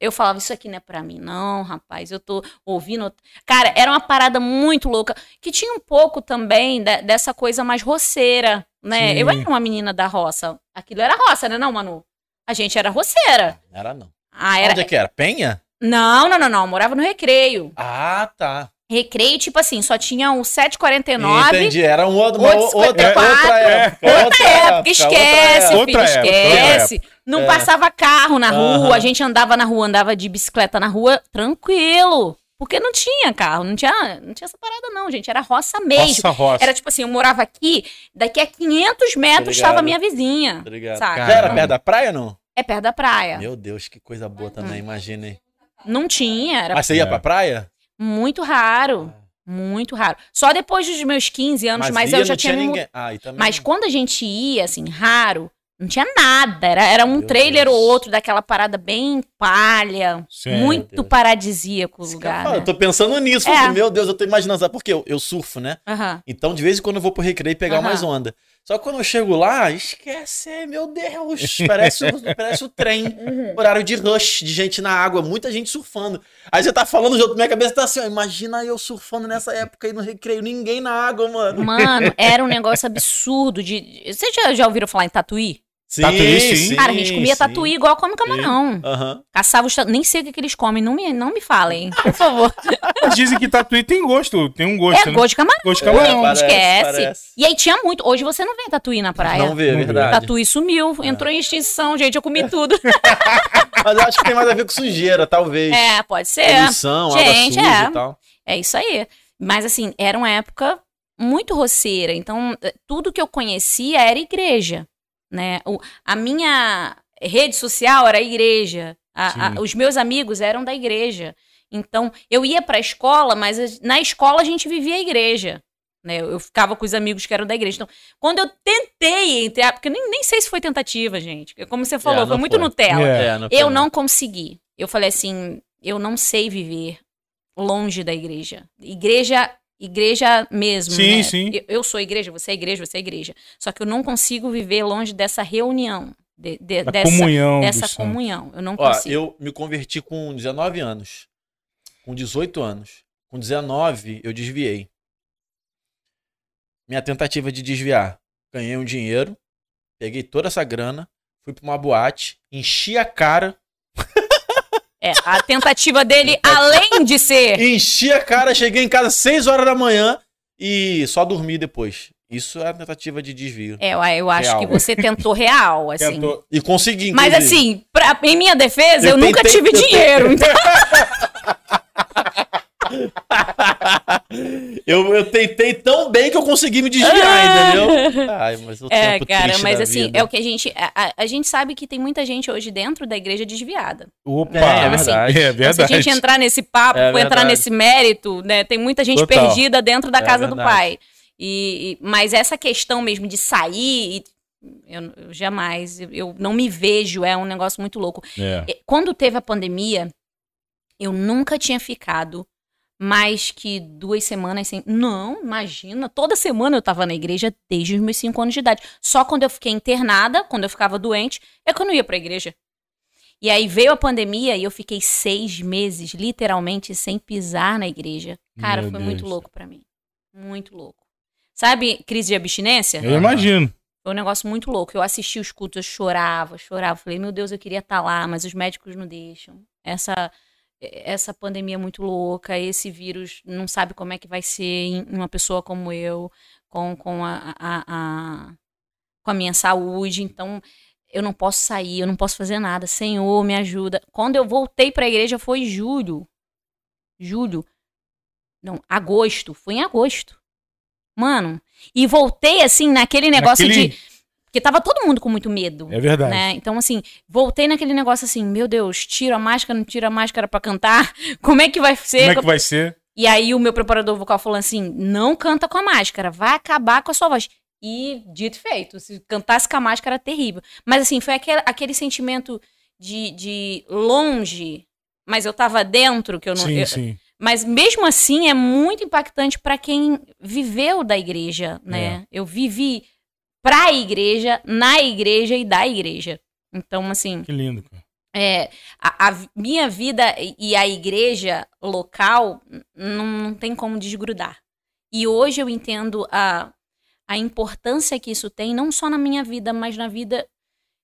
Eu falava, isso aqui não é pra mim, não, rapaz. Eu tô ouvindo. Cara, era uma parada muito louca. Que tinha um pouco também de- dessa coisa mais roceira, né?
Sim.
Eu era uma menina da roça. Aquilo era roça, né, não, Manu? A gente era roceira.
Não era não.
Ah, era.
Onde é que era? Penha?
Não, não, não, não. Eu morava no recreio.
Ah, tá.
Recreio, tipo assim, só tinha o 749.
Entendi. Era um outro, uma,
Outro
outra,
54.
outra época.
Outra época, esquece,
Outra
filho,
época, outra
esquece. Não
É.
passava carro na rua, a gente andava na rua, andava de bicicleta na rua, tranquilo. Porque não tinha carro, não tinha, não tinha essa parada não, gente, era roça mesmo.
Roça, roça.
Era tipo assim, eu morava aqui, daqui a 500 metros estava a minha vizinha.
Obrigado.
Saca?
Já era
Caramba.
perto da praia não?
É perto da praia.
Meu Deus, que coisa boa também, imagina, hein?
Não tinha, era
Mas você ia
É.
pra praia?
Muito raro, muito raro. Só depois dos meus 15 anos, mas,
ia,
eu já
não
tinha me
ninguém. Ah.
Mas quando a gente ia, assim, raro, não tinha nada. Era, era um
Meu
trailer
Deus.
ou outro daquela parada bem palha.
Sim.
muito paradisíaco o lugar. né?
Eu tô pensando nisso.
É.
Meu Deus, eu tô imaginando? Porque eu, eu surfo, né?
Aham.
Então, de vez em quando eu vou pro recreio pegar
Aham.
umas ondas. Só que quando eu chego lá, esquece, meu Deus, parece, o- parece o trem.
Uhum.
Horário de rush, de gente na água, muita gente surfando. Aí você tá falando, já- minha cabeça tá assim, ó, imagina eu surfando nessa época aí no recreio, ninguém na água, mano.
Mano, era um negócio absurdo de. de- Vocês já, já ouviram falar em tatuí?
Sim,
Tatuí, sim.
Cara, a gente comia tatuí igual come camarão.
Aham.
Caçava os tatu... Nem sei o que, que eles comem. Não me, não me falem, por favor.
Dizem que tatuí tem gosto, tem um gosto,
É
né?
gosto de camarão.
Gosto de camarão.
É, parece,
esquece.
parece.
E aí tinha muito. Hoje você não vê tatuí na praia.
Não vê, é verdade.
Tatuí sumiu, entrou em extinção, gente. Eu comi tudo.
Mas eu acho que tem mais a ver com sujeira, talvez.
É, pode ser.
Poluição,
Gente,
água suja
é.
e tal.
É isso aí. Mas assim, era uma época muito roceira. Então, eh, tudo que eu conhecia era igreja, né? O- a minha rede social era a igreja. A- a- os meus amigos eram da igreja. Então, eu ia pra escola, mas a- na escola a gente vivia a igreja. Né? Eu eu ficava com os amigos que eram da igreja. Então, quando eu tentei entrar, porque eu nem, nem sei se foi tentativa, gente. Como você falou,
É,
foi
não
muito
foi.
Nutella.
É.
É,
Eu
foi,
não consegui. Eu falei assim, eu não sei viver longe da igreja. Igreja, igreja mesmo.
Sim,
né?
sim.
Eu, eu sou igreja, você é igreja, você é igreja. Só que eu não consigo viver longe dessa reunião, de- de-
Da
dessa
comunhão.
dessa comunhão. Eu não
Ó,
consigo.
eu me converti com 19 anos. Com 18 anos. Com 19, eu desviei. Minha tentativa de desviar. Ganhei um dinheiro, peguei toda essa grana, fui pra uma boate, enchi a cara.
É, a tentativa dele, além de ser.
Enchi a cara, cheguei em casa às 6 horas da manhã e só dormi depois. Isso é a tentativa de desvio.
É, eu- acho
Real.
que você tentou real, assim.
Tentou-
E consegui,
Mas
inclusive.
assim, pra- em minha defesa, eu,
Eu
nunca
tentei-
tive
eu tentei-
dinheiro. Então,
eu, eu tentei tão bem que eu consegui me desviar, entendeu? Ai, mas o
É,
tempo
cara, mas
da
assim,
vida.
é o que a gente. A, a- gente sabe que tem muita gente hoje dentro da igreja desviada.
Opa,
É, é
verdade.
É
Então, se a
verdade.
gente entrar nesse papo,
É
entrar
verdade.
nesse mérito, né? Tem muita gente
Total.
perdida dentro da
É
casa do
verdade.
pai. E, e- mas essa questão mesmo de sair, e- eu, eu jamais, eu, eu não me vejo, é um negócio muito louco.
É.
Quando teve a pandemia, eu nunca tinha ficado mais que duas semanas sem. Não, imagina. Toda semana eu tava na igreja desde os meus cinco anos de idade. Só quando eu fiquei internada, quando eu ficava doente, é que eu não ia pra igreja. E aí veio a pandemia e eu fiquei seis meses, literalmente, sem pisar na igreja. Cara,
Meu
foi muito
Deus.
louco pra mim. Muito louco. Sabe, crise de abstinência?
Eu imagino.
Foi um negócio muito louco. Eu assisti os cultos, eu chorava, chorava. Falei, meu Deus, eu queria estar lá, mas os médicos não deixam. Essa. Essa pandemia é muito louca, esse vírus não sabe como é que vai ser em uma pessoa como eu, com, com a, a, a com a minha saúde, então eu não posso sair, eu não posso fazer nada. Senhor, me ajuda. Quando eu voltei para a igreja foi julho. Julho. Não, agosto. Foi em agosto. Mano, e voltei assim naquele negócio
Naquele-
de porque tava todo mundo com muito medo.
É verdade.
Né? Então, assim, voltei naquele negócio assim, meu Deus, tiro a máscara, não tiro a máscara pra cantar? Como é que vai ser?
Como é que vai ser?
E aí o meu preparador vocal falou assim: não canta com a máscara, vai acabar com a sua voz. E dito e feito, se cantasse com a máscara, terrível. Mas assim, foi aquele, aquele sentimento de, de longe, mas eu tava dentro, que eu não.
sim,
eu-
sim.
mas mesmo assim é muito impactante para quem viveu da igreja,
É.
né? Eu vivi pra igreja, na igreja e da igreja. Então, assim,
Que lindo, cara.
é, a, a minha vida e- a igreja local não, não tem como desgrudar. E hoje eu entendo a, a importância que isso tem, não só na minha vida, mas na vida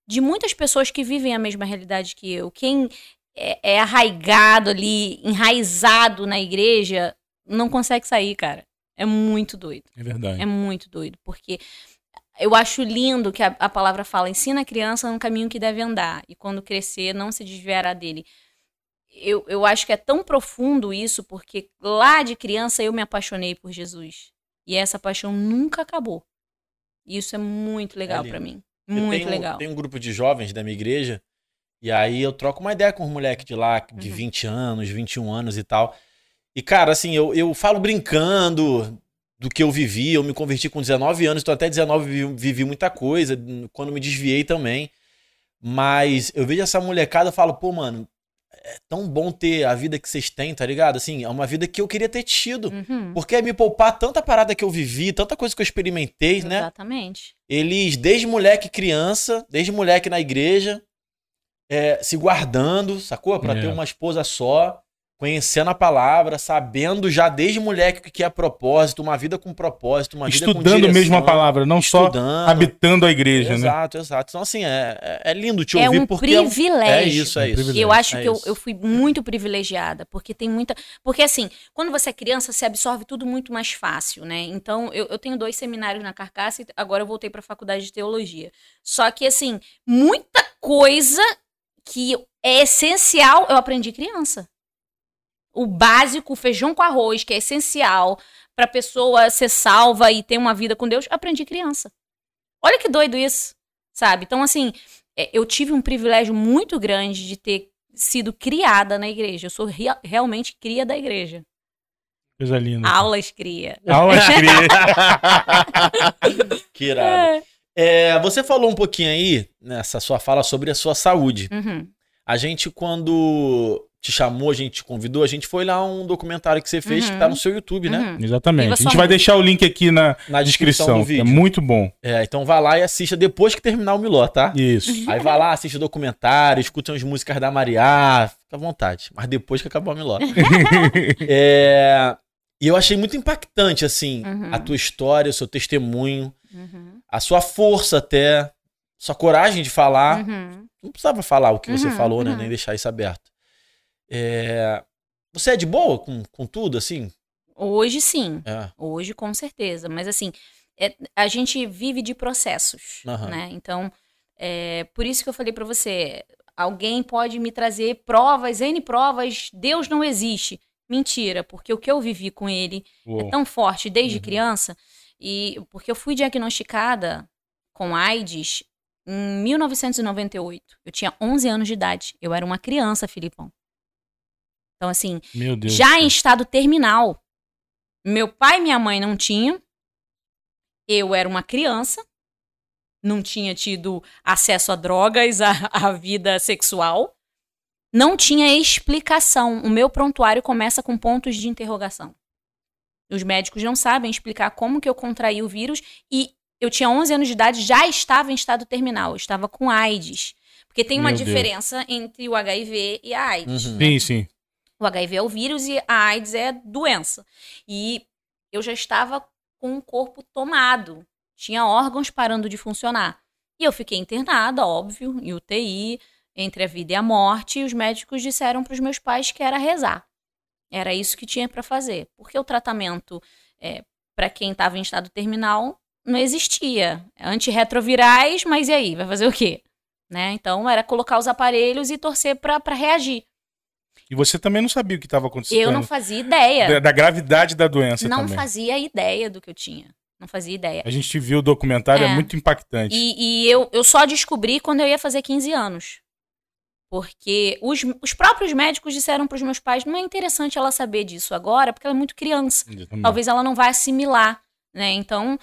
de muitas pessoas que vivem a mesma realidade que eu. Quem é, é arraigado ali, enraizado na igreja, não consegue sair, cara. É muito doido.
É verdade.
É muito doido, porque eu acho lindo que a, a palavra fala: ensina a criança no caminho que deve andar, e quando crescer, não se desviará dele. Eu, eu acho que é tão profundo isso, porque lá de criança eu me apaixonei por Jesus. E essa paixão nunca acabou. E isso é muito legal
lindo.
pra mim. Muito
tenho,
legal.
Tem um grupo de jovens da minha igreja, e aí eu troco uma ideia com os moleques de lá, de
Uhum.
20 anos, 21 anos e tal. E, cara, assim, eu, eu falo brincando do que eu vivi. Eu me converti com 19 anos, então até 19 vivi, vivi muita coisa, quando me desviei também. Mas eu vejo essa molecada e falo, pô, mano, é tão bom ter a vida que vocês têm, tá ligado? Assim, é uma vida que eu queria ter tido.
Uhum,
Porque é me poupar tanta parada que eu vivi, tanta coisa que eu experimentei, né?
Exatamente.
Eles, desde moleque criança, desde moleque na igreja, é, se guardando, sacou? Pra
É.
ter uma esposa só, conhecendo a palavra, sabendo já desde moleque o que que é propósito, uma vida com propósito, uma vida com
Estudando
direção,
mesmo a palavra, não só
estudando.
habitando a igreja, né?
Exato, exato. Então, assim, é, é, é lindo te
É
ouvir
um
porque é, um-
privilégio.
é isso,
É
é
um
isso.
privilégio.
Eu acho
É
que eu, eu fui muito privilegiada, porque tem muita. Porque assim, quando você é criança, você absorve tudo muito mais fácil, né? Então, eu, eu tenho dois seminários na carcaça e agora eu voltei para a faculdade de teologia. Só que, assim, muita coisa que é essencial eu aprendi criança. O básico, o feijão com arroz, que é essencial para pessoa ser salva e ter uma vida com Deus, aprendi criança. Olha que doido isso, sabe? Então, assim, é, eu tive um privilégio muito grande de ter sido criada na igreja. Eu sou rea- realmente cria da igreja.
Coisa linda.
Aulas cria.
Aulas cria.
Que irado. É, você falou um pouquinho aí, nessa sua fala, sobre a sua saúde.
Uhum.
A gente, quando te chamou, a gente te convidou, a gente foi lá um documentário que você fez que
Uhum.
tá no seu YouTube, né?
Uhum.
Exatamente. A gente vai deixar o link aqui na
Na descrição,
descrição.
do
que É muito bom.
É, então vá lá e assista depois que terminar o Miló, tá?
Isso.
Aí vai lá, assiste o documentário, escuta as músicas da Mariá, fica à vontade. Mas depois que acabar o Miló. É, E eu achei muito impactante, assim,
Uhum.
a tua história, o seu testemunho,
Uhum.
a sua força até, sua coragem de falar.
Uhum.
Não precisava falar o que você
Uhum,
falou, né?
uhum.
Nem deixar isso aberto. É, Você é de boa com, com tudo, assim?
Hoje sim.
É.
Hoje, com certeza. Mas assim, é- a gente vive de processos,
Aham.
né? Então, é, por isso que eu falei pra você, alguém pode me trazer provas, N provas, Deus não existe. Mentira, porque o que eu vivi com ele
Uou.
é tão forte desde
Uhum.
criança, e porque eu fui diagnosticada com AIDS em 1998. Eu tinha 11 anos de idade. Eu era uma criança, Filipão. Então, assim,
Meu Deus.
já
do
em estado terminal. Meu pai e minha mãe não tinham. Eu era uma criança. Não tinha tido acesso a drogas, à, à vida sexual. Não tinha explicação. O meu prontuário começa com pontos de interrogação. Os médicos não sabem explicar como que eu contraí o vírus e eu tinha 11 anos de idade, já estava em estado terminal. Eu estava com AIDS. Porque tem uma
Meu Deus.
diferença entre o HIV e a AIDS.
Uhum.
Sim, sim.
O HIV é o vírus e a AIDS é doença. E eu já estava com o corpo tomado. Tinha órgãos parando de funcionar. E eu fiquei internada, óbvio, em UTI. entre a vida e a morte, e os médicos disseram para os meus pais que era rezar. Era isso que tinha para fazer. Porque o tratamento é, para quem estava em estado terminal não existia. Antirretrovirais, mas e aí? Vai fazer o quê? Né? Então era colocar os aparelhos e torcer para reagir.
E você também não sabia o que estava acontecendo.
Eu não fazia ideia.
Da, da gravidade da doença
não
também.
fazia ideia do que eu tinha. Não fazia ideia.
A gente viu o documentário, é,
É.
muito impactante.
E, e eu, eu só descobri quando eu ia fazer 15 anos. Porque os, os próprios médicos disseram para os meus pais: não é interessante ela saber disso agora, porque ela é muito criança. Talvez ela não vai assimilar, né? Então,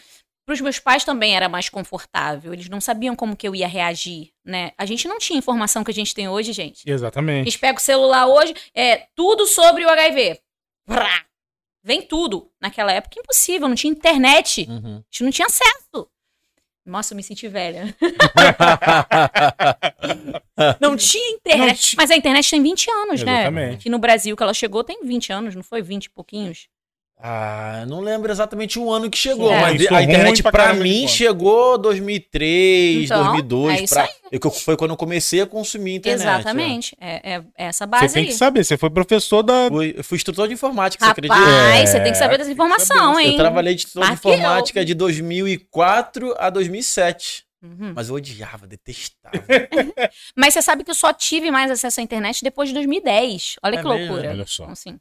para os meus pais também era mais confortável. Eles não sabiam como que eu ia reagir, né? A gente não tinha a informação que a gente tem hoje, gente. A
Exatamente.
gente pega o celular hoje, é tudo sobre o HIV. Vem tudo. Naquela época, impossível, não tinha internet.
Uhum.
A gente não tinha acesso. Nossa, eu me senti velha. Não tinha internet.
Não
Mas a internet tem 20 anos, né?
Exatamente.
Aqui no Brasil que ela chegou tem 20 anos, não foi? 20 e pouquinhos.
Ah, não lembro exatamente o ano que chegou,
É.
mas a internet
de
mim chegou 2003,
Então,
2002.
é isso
pra- eu Foi quando eu comecei a consumir internet.
Exatamente. É, é essa
Você
base
tem
aí.
que saber, você foi professor da.
é. Fui, eu fui instrutor de informática, você acredita?
Rapaz,
É,
você tem que saber dessa informação, hein?
Eu trabalhei de instrutor de
que eu.
informática de 2004 a 2007.
Uhum.
Mas eu odiava, detestava.
Mas você sabe que eu só tive mais acesso à internet depois de 2010. Olha
É
que
mesmo?
loucura.
Olha só.
Então, assim,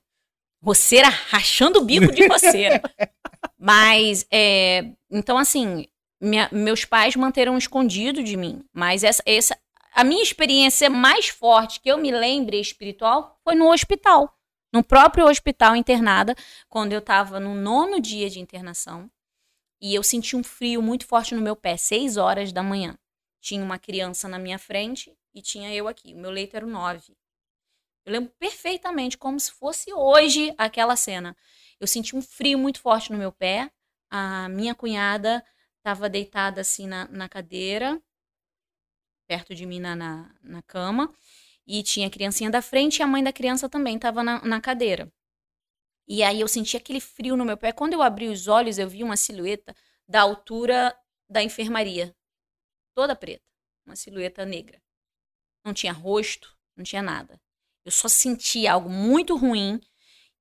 roceira rachando o bico de roceira. Mas, é, então, assim, minha- meus pais manteram escondido de mim. Mas essa, essa, a minha experiência mais forte que eu me lembre espiritual foi no hospital. No próprio hospital internada, quando eu estava no nono dia de internação. E eu senti um frio muito forte no meu pé, seis horas da manhã. Tinha uma criança na minha frente e tinha eu aqui. O meu leito era o nove. Eu lembro perfeitamente, como se fosse hoje aquela cena. Eu senti um frio muito forte no meu pé. A minha cunhada estava deitada assim na, na cadeira, perto de mim na, na, na cama. E tinha a criancinha da frente e a mãe da criança também estava na, na cadeira. E aí eu senti aquele frio no meu pé. Quando eu abri os olhos, eu vi uma silhueta da altura da enfermaria. Toda preta. Uma silhueta negra. Não tinha rosto, não tinha nada. Eu só senti algo muito ruim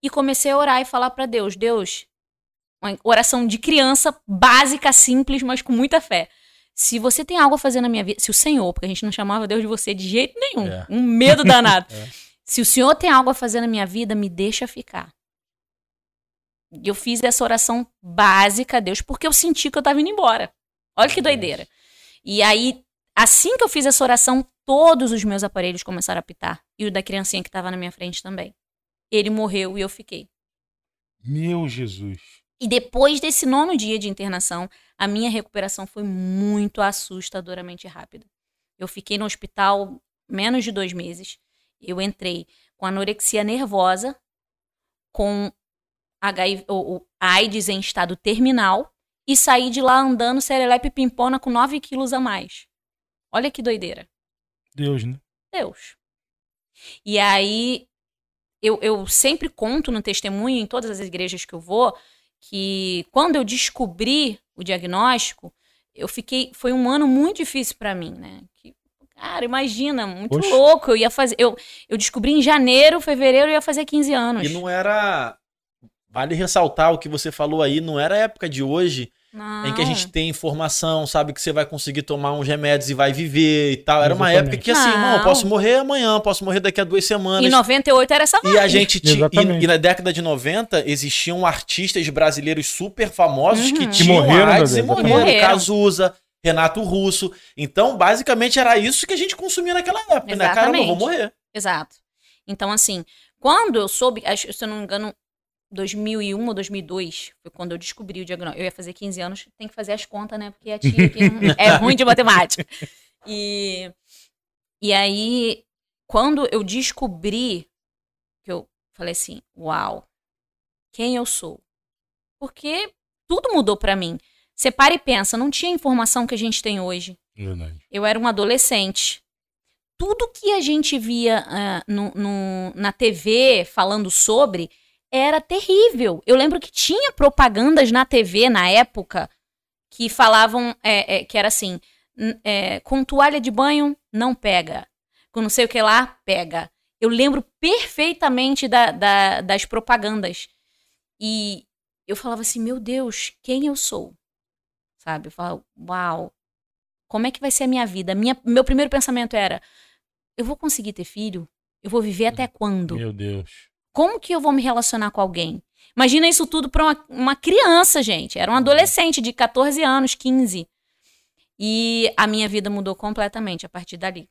e comecei a orar e falar para Deus: Deus, uma oração de criança, básica, simples, mas com muita fé. Se você tem algo a fazer na minha vida, se o Senhor, porque a gente não chamava Deus de você de jeito nenhum,
É.
um medo danado.
É.
Se o Senhor tem algo a fazer na minha vida, me deixa ficar. E eu fiz essa oração básica a Deus porque eu senti que eu tava indo embora. Olha que doideira. E aí, assim que eu fiz essa oração, todos os meus aparelhos começaram a apitar. E o da criancinha que tava na minha frente também. Ele morreu e eu fiquei.
Meu Jesus.
E depois desse nono dia de internação, a minha recuperação foi muito assustadoramente rápida. Eu fiquei no hospital menos de dois meses. Eu entrei com anorexia nervosa, com HIV, o, o AIDS em estado terminal e saí de lá andando serelepe pimpona com 9 quilos a mais. Olha que doideira.
Deus, né?
Deus. E aí, eu, eu sempre conto no testemunho, em todas as igrejas que eu vou, que quando eu descobri o diagnóstico, eu fiquei. Foi um ano muito difícil pra mim, né? Que, cara, imagina, muito
Poxa.
louco. Eu ia fazer. Eu, eu descobri em janeiro, fevereiro, eu ia fazer 15 anos.
E não era. Vale ressaltar o que você falou aí, não era a época de hoje em que a
Não.
gente tem informação, sabe que você vai conseguir tomar uns remédios e vai viver e tal. Era uma
Exatamente.
época que assim,
Não.
não, eu posso morrer amanhã, posso morrer daqui a duas semanas.
Em 98 era essa
E a gente tinha.
Exatamente.
E, e na década de 90 existiam artistas brasileiros super famosos
Uhum.
que
Que
tinham
morreram,
AIDS e morreram.
exatamente.
Cazuza, Renato Russo. Então, basicamente, era isso que a gente consumia naquela época, né? Caramba, eu vou
Exatamente.
morrer.
Exato. Então, assim, quando eu soube, acho, se eu não me engano, 2001 ou 2002, foi quando eu descobri o diagnóstico. Eu ia fazer 15 anos, tem que fazer as contas, né? Porque a tia aqui é ruim de matemática. E, e aí, quando eu descobri, que eu falei assim, uau, quem eu sou? Porque tudo mudou pra mim. Você para e pensa, não tinha informação que a gente tem hoje.
Verdade.
Eu era um adolescente. Tudo que a gente via ah, no, no- na TV falando sobre era terrível. Eu lembro que tinha propagandas na TV na época que falavam é, é, que era assim: é, com toalha de banho não pega, com não sei o que lá, pega. Eu lembro perfeitamente da, da- das propagandas. E eu falava assim, meu Deus, quem eu sou? Sabe? Eu falava, uau, como é que vai ser a minha vida? Minha, meu primeiro pensamento era, eu vou conseguir ter filho? Eu vou viver até quando?
Meu Deus.
Como que eu vou me relacionar com alguém? Imagina isso tudo para uma, uma criança, gente. Era um adolescente de 14 anos, 15. E a minha vida mudou completamente a partir dali.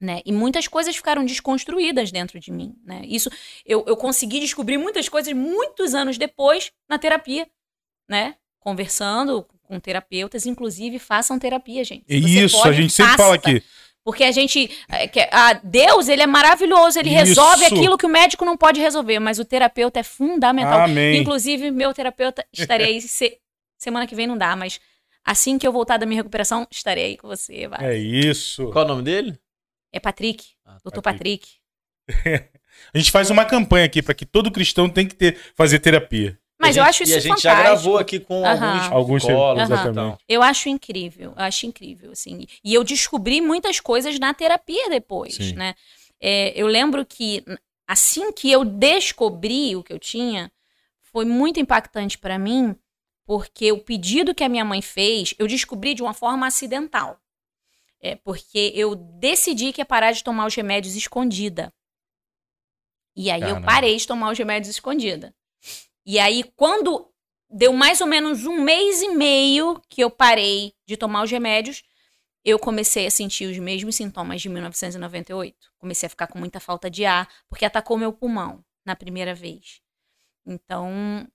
Né? E muitas coisas ficaram desconstruídas dentro de mim. Né? Isso eu, eu consegui descobrir muitas coisas muitos anos depois na terapia, né? Conversando com terapeutas, inclusive façam terapia, gente. Você
Isso, a
pode,
gente sempre
faça.
fala aqui.
Porque a gente. é, que- a Deus, ele é maravilhoso, ele resolve
Isso.
aquilo que o médico não pode resolver, mas o terapeuta é fundamental.
Amém.
Inclusive, meu terapeuta estarei aí. se- semana que vem não dá, mas assim que eu voltar da minha recuperação, estarei aí com você. Vai.
É isso.
Qual é o nome dele?
É Patrick,
Ah,
doutor
Patrick.
Patrick.
A gente faz uma campanha aqui pra que todo cristão tem que ter, fazer terapia.
Mas
a
eu
gente-
acho isso
E a gente
fantástico.
já gravou aqui com alguns
Alguns
psicólogos.
Aham.
exatamente.
Eu acho incrível, eu acho incrível, assim. E eu descobri muitas coisas na terapia depois,
Sim.
né? É, eu lembro que assim que eu descobri o que eu tinha, foi muito impactante pra mim, porque o pedido que a minha mãe fez, eu descobri de uma forma acidental. É porque eu decidi que ia parar de tomar os remédios escondida. E aí eu
Caramba.
parei de tomar os remédios escondida. E aí, quando deu mais ou menos um mês e meio que eu parei de tomar os remédios, eu comecei a sentir os mesmos sintomas de 1998. Comecei a ficar com muita falta de ar, porque atacou meu pulmão na primeira vez. Então,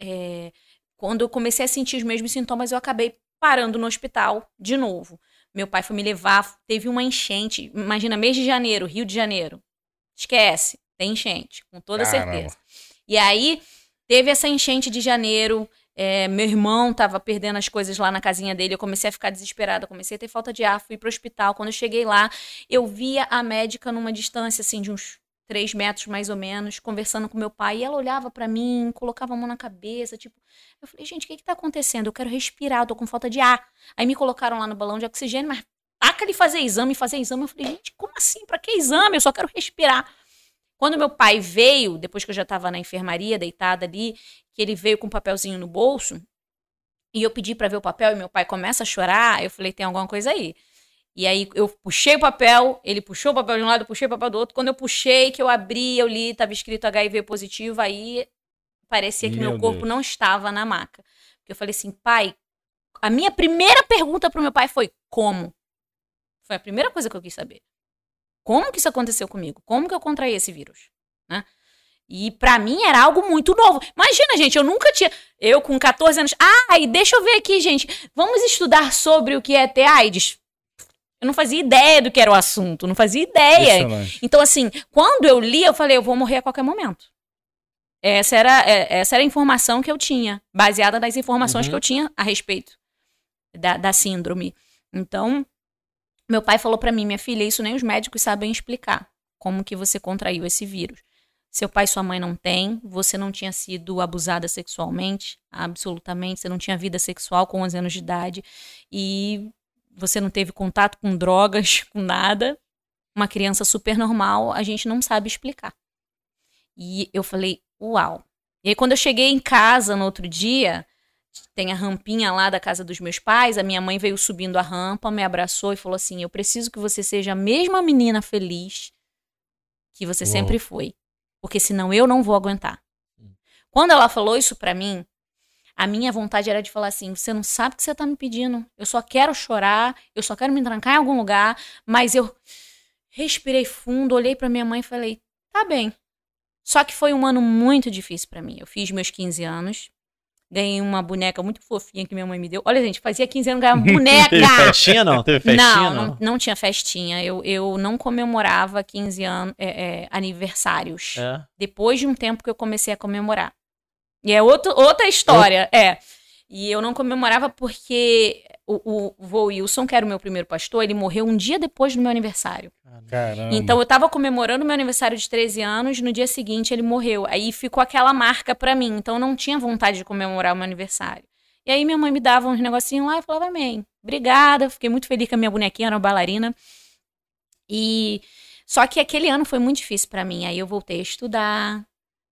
é, quando eu comecei a sentir os mesmos sintomas, eu acabei parando no hospital de novo. Meu pai foi me levar, teve uma enchente. Imagina, mês de janeiro, Rio de Janeiro. Esquece, tem enchente, com toda
Caramba.
certeza. E aí, teve essa enchente de janeiro. é, meu irmão tava perdendo as coisas lá na casinha dele. Eu comecei a ficar desesperada, comecei a ter falta de ar, fui pro hospital. Quando eu cheguei lá, eu via a médica numa distância, assim, de uns três metros mais ou menos, conversando com meu pai. E ela olhava pra mim, colocava a mão na cabeça, tipo. Eu falei, gente, o que que tá acontecendo? Eu quero respirar, eu tô com falta de ar. Aí me colocaram lá no balão de oxigênio, mas taca ele fazer exame, fazer exame. Eu falei, gente, como assim? Pra que exame? Eu só quero respirar. Quando meu pai veio, depois que eu já estava na enfermaria, deitada ali, que ele veio com um papelzinho no bolso, e eu pedi para ver o papel, e meu pai começa a chorar, eu falei, tem alguma coisa aí. E aí eu puxei o papel, ele puxou o papel de um lado, eu puxei o papel do outro. Quando eu puxei, que eu abri, eu li, estava escrito HIV positivo, aí parecia que meu,
Meu
corpo
Deus.
não estava na maca. Porque eu falei assim, pai, a minha primeira pergunta pro meu pai foi como? Foi a primeira coisa que eu quis saber. Como que isso aconteceu comigo? Como que eu contraí esse vírus? Né? E pra mim era algo muito novo. Imagina, gente, eu nunca tinha. Eu com 14 anos. Ah, e deixa eu ver aqui, gente. Vamos estudar sobre o que é ter AIDS? Eu não fazia ideia do que era o assunto, não fazia ideia. Então, assim, quando eu li, eu falei, eu vou morrer a qualquer momento. Essa era, é, essa era a informação que eu tinha, baseada nas informações
Uhum.
que eu tinha a respeito da, da síndrome. Então, meu pai falou pra mim, minha filha, isso nem os médicos sabem explicar. Como que você contraiu esse vírus? Seu pai e sua mãe não têm, você não tinha sido abusada sexualmente, absolutamente, você não tinha vida sexual com 11 anos de idade e você não teve contato com drogas, com nada. Uma criança super normal, a gente não sabe explicar. E eu falei, uau. E aí, quando eu cheguei em casa no outro dia, tem a rampinha lá da casa dos meus pais, a minha mãe veio subindo a rampa, me abraçou e falou assim: Eu preciso que você seja a mesma menina feliz que você
Uau.
sempre foi. Porque senão eu não vou aguentar. Quando ela falou isso pra mim, a minha vontade era de falar assim: você não sabe o que você tá me pedindo. Eu só quero chorar, eu só quero me trancar em algum lugar, mas eu respirei fundo, olhei pra minha mãe e falei: tá bem. Só que foi um ano muito difícil pra mim. Eu fiz meus 15 anos, ganhei uma boneca muito fofinha que minha mãe me deu. Olha, gente, fazia 15 anos ganhar uma
Teve
boneca.
festinha, não? Teve festinha,
não,
não?
não, não tinha festinha. Eu, eu não comemorava 15 anos, é, é, aniversários
É.
depois de um tempo que eu comecei a comemorar. E é outro, outra história, é. E eu não comemorava porque o, o vô Wilson, que era o meu primeiro pastor, ele morreu um dia depois do meu aniversário.
Caramba.
Então eu tava comemorando meu aniversário de 13 anos, no dia seguinte ele morreu. Aí ficou aquela marca pra mim, então eu não tinha vontade de comemorar o meu aniversário. E aí minha mãe me dava uns negocinhos lá e falava, amém. Obrigada, fiquei muito feliz com a minha bonequinha, era uma bailarina. E só que aquele ano foi muito difícil pra mim. Aí eu voltei a estudar.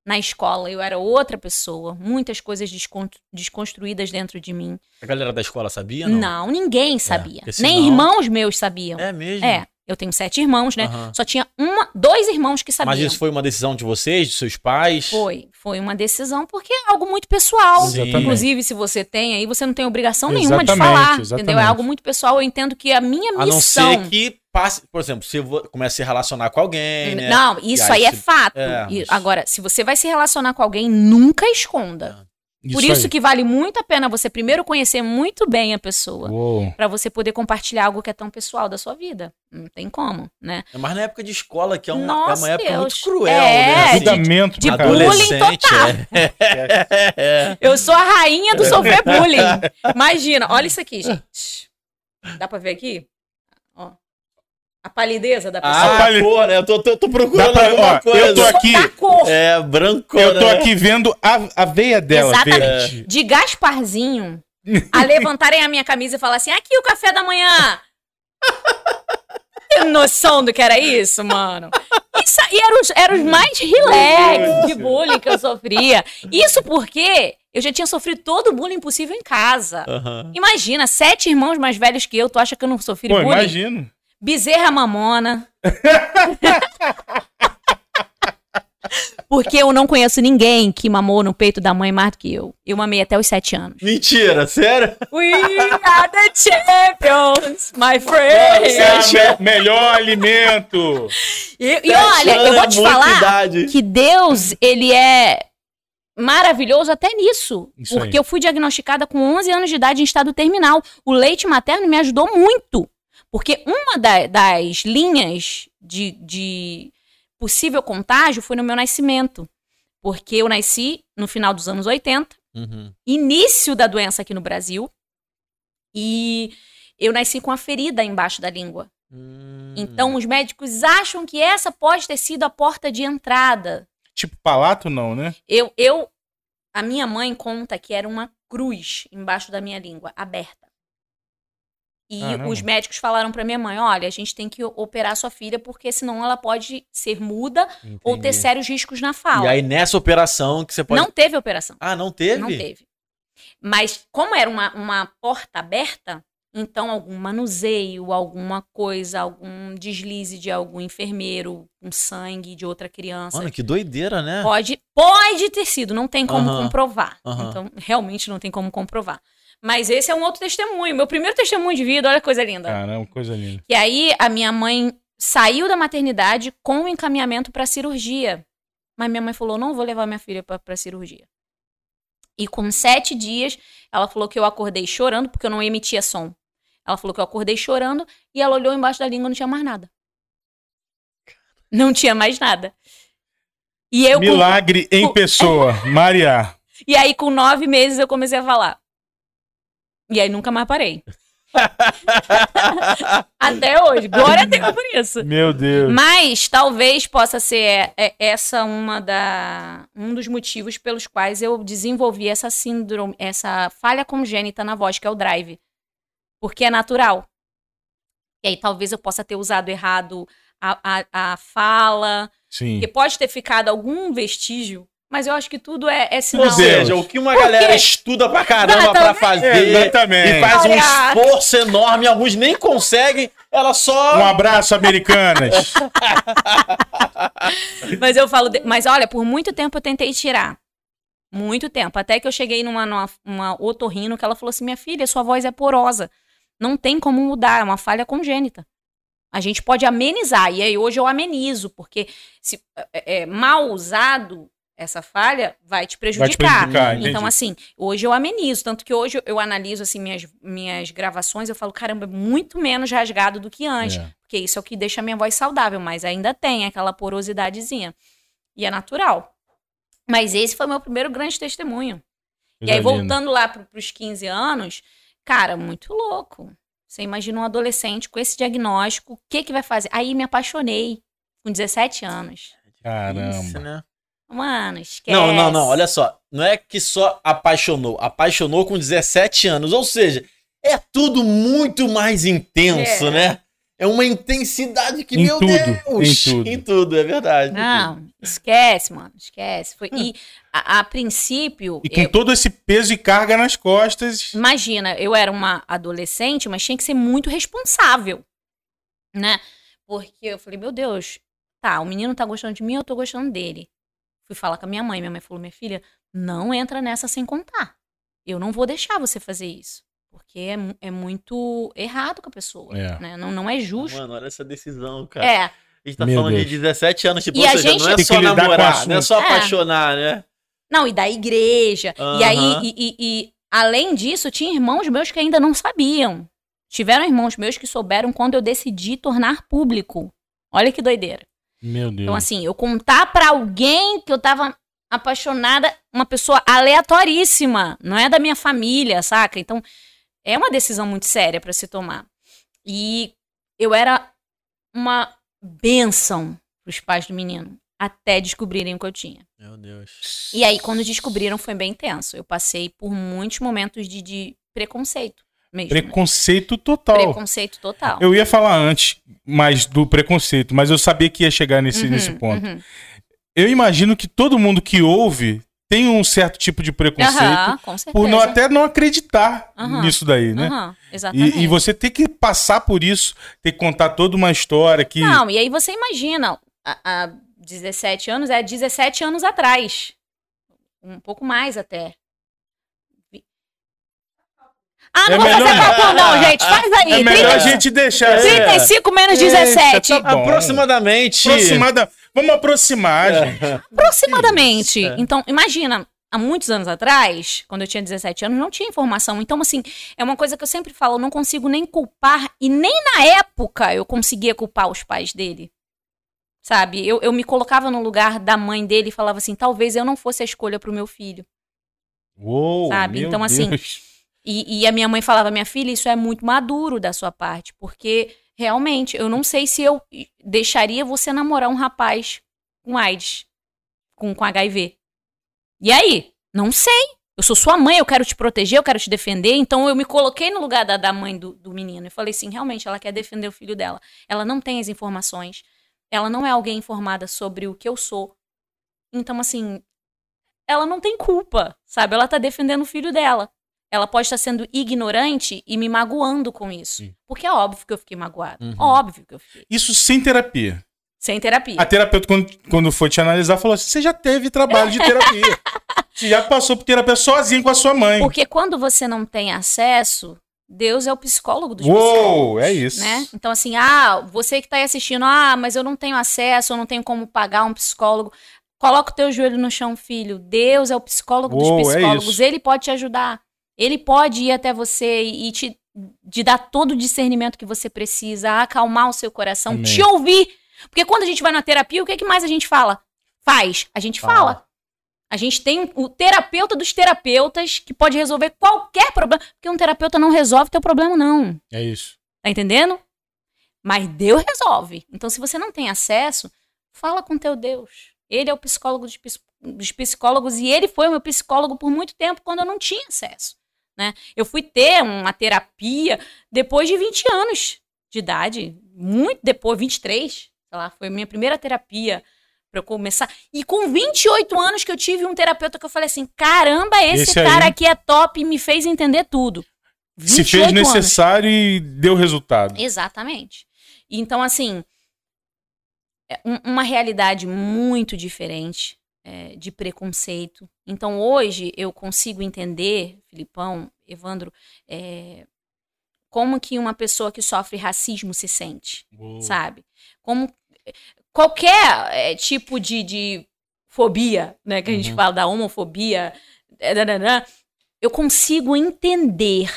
Na escola eu era outra pessoa, muitas coisas descon- desconstruídas dentro de mim.
A galera da escola sabia?
Não,
Não.
ninguém sabia.
porque
Nem
senão-
irmãos meus sabiam.
É mesmo?
É, eu tenho sete irmãos, né?
Aham.
Só tinha uma, dois irmãos que sabiam.
Mas isso foi uma decisão de vocês, de seus pais?
Foi, foi uma decisão porque é algo muito pessoal.
Sim.
Inclusive, se você tem aí, você não tem obrigação nenhuma de falar,
exatamente.
entendeu? É algo muito pessoal. Eu entendo que a minha
A não
missão
ser que passe, por exemplo, você vo- comece a se relacionar com alguém, né?
Não, isso
E aí
aí é
se-
fato.
É,
E
mas-
Agora, se você vai se relacionar com alguém, nunca esconda. Por isso
aí.
que vale muito a pena você primeiro conhecer muito bem a pessoa. Pra você poder compartilhar algo que é tão pessoal da sua vida. Não tem como, né?
É mais na época de escola, que é uma, é uma época
Deus.
muito cruel,
É,
né? Assim,
de
caralho.
bullying
adolescente,
total.
é. É.
Eu sou a rainha do sofrer bullying. Imagina, olha isso aqui, gente. Dá pra ver aqui? A palideza da pessoa.
Ah,
Rapaz,
pô, né? Eu tô, tô, tô procurando
pra-
alguma
ó,
coisa.
eu tô aqui-
cor.
É, branco,
Eu tô
né?
aqui vendo a, a veia dela,
Exatamente.
verde.
De Gasparzinho a levantarem a minha camisa e falar assim: aqui o café da manhã. Tem noção do que era isso, mano? Isso aí eram os, era os mais relax de bullying que eu sofria. Isso porque eu já tinha sofrido todo o bullying possível em casa.
Aham.
Imagina, sete irmãos mais velhos que eu, tu acha que eu não sofri
Pô,
bullying?
imagino.
Bezerra mamona. Porque eu não conheço ninguém que mamou no peito da mãe mais do que eu. Eu mamei até os sete anos.
Mentira, sério?
We are the champions, my friend.
Sete
É, me- melhor alimento.
E, e olha, eu vou te falar
idade.
que Deus, ele é maravilhoso até nisso.
Isso
porque
aí.
eu fui diagnosticada com 11 anos de idade em estado terminal. O leite materno me ajudou muito. Porque uma da- das linhas de, de possível contágio foi no meu nascimento. Porque eu nasci no final dos anos 80,
Uhum.
início da doença aqui no Brasil. E eu nasci com a ferida embaixo da língua.
Hum.
Então os médicos acham que essa pode ter sido a porta de entrada.
Tipo, palato não, né?
Eu, eu, a minha mãe conta que era uma cruz embaixo da minha língua, aberta. E
Caramba.
os médicos falaram pra minha mãe: olha, a gente tem que operar sua filha porque senão ela pode ser muda ou ter
Entendi.
sérios riscos na
E
fala.
aí nessa operação que você pode.
Não teve operação.
Ah, não teve?
Não teve. Mas como era uma, uma porta aberta, então algum manuseio, alguma coisa, algum deslize de algum enfermeiro, um sangue de outra criança.
Mano, que doideira, né?
Pode, pode ter sido, não tem como
Aham.
comprovar.
Aham.
Então, realmente não tem como comprovar. Mas esse é um outro testemunho. Meu primeiro testemunho de vida, olha que coisa linda.
Caramba, coisa linda.
E aí, a minha mãe saiu da maternidade com o encaminhamento para cirurgia. Mas minha mãe falou: não vou levar minha filha para cirurgia. E com sete dias, ela falou que eu acordei chorando, porque eu não emitia som. Ela falou que eu acordei chorando e ela olhou embaixo da língua e não tinha mais nada. Não tinha mais nada. E eu, com,
Milagre em
com-
pessoa. Maria.
e aí, com nove meses, eu comecei a falar. E aí, nunca mais parei. Até hoje. Glória a Deus por isso.
Meu Deus.
Mas talvez possa ser é, essa uma da um dos motivos pelos quais eu desenvolvi essa síndrome, essa falha congênita na voz, que é o drive. Porque é natural. E aí talvez eu possa ter usado errado a, a, a fala,
Sim.
que pode ter ficado algum vestígio, mas eu acho que tudo é, é sinal.
Ou seja, o que uma
Por
galera estuda pra caramba pra fazer
Exatamente.
e faz um esforço enorme, alguns nem conseguem, ela só.
Um abraço, americanas.
Mas eu falo, de- mas olha, por muito tempo eu tentei tirar. Muito tempo. Até que eu cheguei numa, numa uma otorrino que ela falou assim: minha filha, sua voz é porosa. Não tem como mudar, é uma falha congênita. A gente pode amenizar. E aí hoje eu amenizo, porque se é, é, mal usado, essa falha vai te prejudicar.
prejudicar, entendi.
então, assim, hoje eu amenizo. Tanto que hoje eu- analiso assim, minhas, minhas gravações, eu falo, caramba, é muito menos rasgado do que antes.
É.
Porque isso é o que deixa a minha voz saudável, mas ainda tem aquela porosidadezinha. E é natural. Mas esse foi meu primeiro grande testemunho. E aí,
linda.
voltando lá pro, pros 15 anos, cara, muito louco. Você imagina um adolescente com esse diagnóstico, o que que vai fazer? Aí me apaixonei, com 17 anos.
Isso,
Caramba.
né?
Mano, esquece.
Não, não, não, olha só. Não é que só apaixonou, apaixonou com 17 anos. Ou seja, é tudo muito mais intenso,
É.
né? É uma intensidade que,
Em
meu
tudo,
Deus!
em tudo.
Em tudo, é verdade.
Não, esquece, mano, esquece. Foi, e a, a princípio,
E com
eu-
todo esse peso e carga nas costas.
imagina, eu era uma adolescente, mas tinha que ser muito responsável, né? Porque eu falei, meu Deus, tá, o menino tá gostando de mim, eu tô gostando dele. Fui falar com a minha mãe, minha mãe falou, minha filha, não entra nessa sem contar. Eu não vou deixar você fazer isso. Porque é, é muito errado com a pessoa,
É.
né? Não, não é justo.
Mano, olha essa decisão, cara.
É,
A gente tá
Meu
falando
Deus.
de 17 anos, tipo,
E
ou
a
seja,
gente-
não é só namorar, não é só
assunto.
apaixonar, né?
Não, e da igreja. E aí, e, e- e, além disso, tinha irmãos meus que ainda não sabiam. Tiveram irmãos meus que souberam quando eu decidi tornar público. Olha que doideira.
Meu Deus.
Então, assim, eu contar pra alguém que eu tava apaixonada, uma pessoa aleatoríssima, não é da minha família, saca? Então, é uma decisão muito séria pra se tomar. E eu era uma benção pros pais do menino, até descobrirem o que eu tinha.
Meu Deus.
E aí, quando descobriram, foi bem tenso. Eu passei por muitos momentos de, de preconceito mesmo. né?
Preconceito total.
Preconceito total.
Eu ia falar antes mais do preconceito, mas eu sabia que ia chegar nesse,
Uhum,
nesse ponto.
uhum.
Eu imagino que todo mundo que ouve tem um certo tipo de preconceito
certeza.
por não, até não acreditar nisso daí, né?
Exatamente.
E, e você ter que passar por isso, ter que contar toda uma história que.
Não, e aí você imagina, há 17 anos, é 17 anos atrás. Um pouco mais até. Ah, não
É
vou
melhor-
fazer cálculo não, gente. Faz aí.
é melhor a
30
gente deixar. assim.
35 menos
Eita,
17.
tá bom.
Aproximadamente.
Aproximada. Vamos aproximar, gente.
Aproximadamente.
É.
Então, imagina, há muitos anos atrás, quando eu tinha 17 anos, não tinha informação. Então, assim, é uma coisa que eu sempre falo, eu não consigo nem culpar, e nem na época eu conseguia culpar os pais dele. Sabe? Eu, eu me colocava no lugar da mãe dele e falava assim, talvez eu não fosse a escolha pro meu filho.
Uou,
Sabe?
meu
Então, assim,
Deus.
E, e a minha mãe falava, minha filha, isso é muito maduro da sua parte, porque realmente eu não sei se eu deixaria você namorar um rapaz com AIDS, com, com HIV. E aí? Não sei. Eu sou sua mãe, eu quero te proteger, eu quero te defender. Então eu me coloquei no lugar da, da mãe do, do menino e falei assim: realmente, ela quer defender o filho dela. Ela não tem as informações. Ela não é alguém informada sobre o que eu sou. Então, assim, ela não tem culpa, sabe? Ela tá defendendo o filho dela. Ela pode estar sendo ignorante e me magoando com isso.
Sim.
Porque é óbvio que eu fiquei magoada.
Uhum.
Óbvio que eu fiquei.
Isso sem terapia.
Sem terapia.
A terapeuta, quando, quando foi te analisar, falou assim: você já teve trabalho de terapia. você já passou por terapia sozinho com a sua mãe.
Porque quando você não tem acesso, Deus é o psicólogo dos psicólogos.
Uou, é isso.
Né? Então, assim, ah, você que tá aí assistindo, ah, mas eu não tenho acesso, eu não tenho como pagar um psicólogo. Coloca o teu joelho no chão, filho. Deus é o psicólogo
Uou, é
dos psicólogos.
isso.
Ele pode te ajudar. Ele pode ir até você e te, te dar todo o discernimento que você precisa, acalmar o seu coração,
Amém.
te ouvir. Porque quando a gente vai na terapia, o que, que mais a gente fala? Faz. A gente
Fala.
fala. A gente tem o terapeuta dos terapeutas que pode resolver qualquer problema. Porque um terapeuta não resolve teu problema, não.
É isso.
Tá entendendo? Mas Deus resolve. Então, se você não tem acesso, fala com teu Deus. Ele é o psicólogo dos, ps- dos psicólogos e ele foi o meu psicólogo por muito tempo quando eu não tinha acesso. Né? Eu fui ter uma terapia depois de 20 anos de idade, muito depois, 23, sei lá, foi a minha primeira terapia para eu começar. E com 28 anos que eu tive um terapeuta que eu falei assim: caramba, esse,
Esse aí-
cara aqui é top e me fez entender tudo.
Se
28
fez
anos.
necessário e deu resultado.
Exatamente. Então, assim, é um- uma realidade muito diferente é, de preconceito. Então, hoje, eu consigo entender, Filipão, Evandro, é, como que uma pessoa que sofre racismo se sente, sabe? Como qualquer é, tipo de, de fobia, né, que a gente
Uhum.
fala da homofobia, é, dananã, eu consigo entender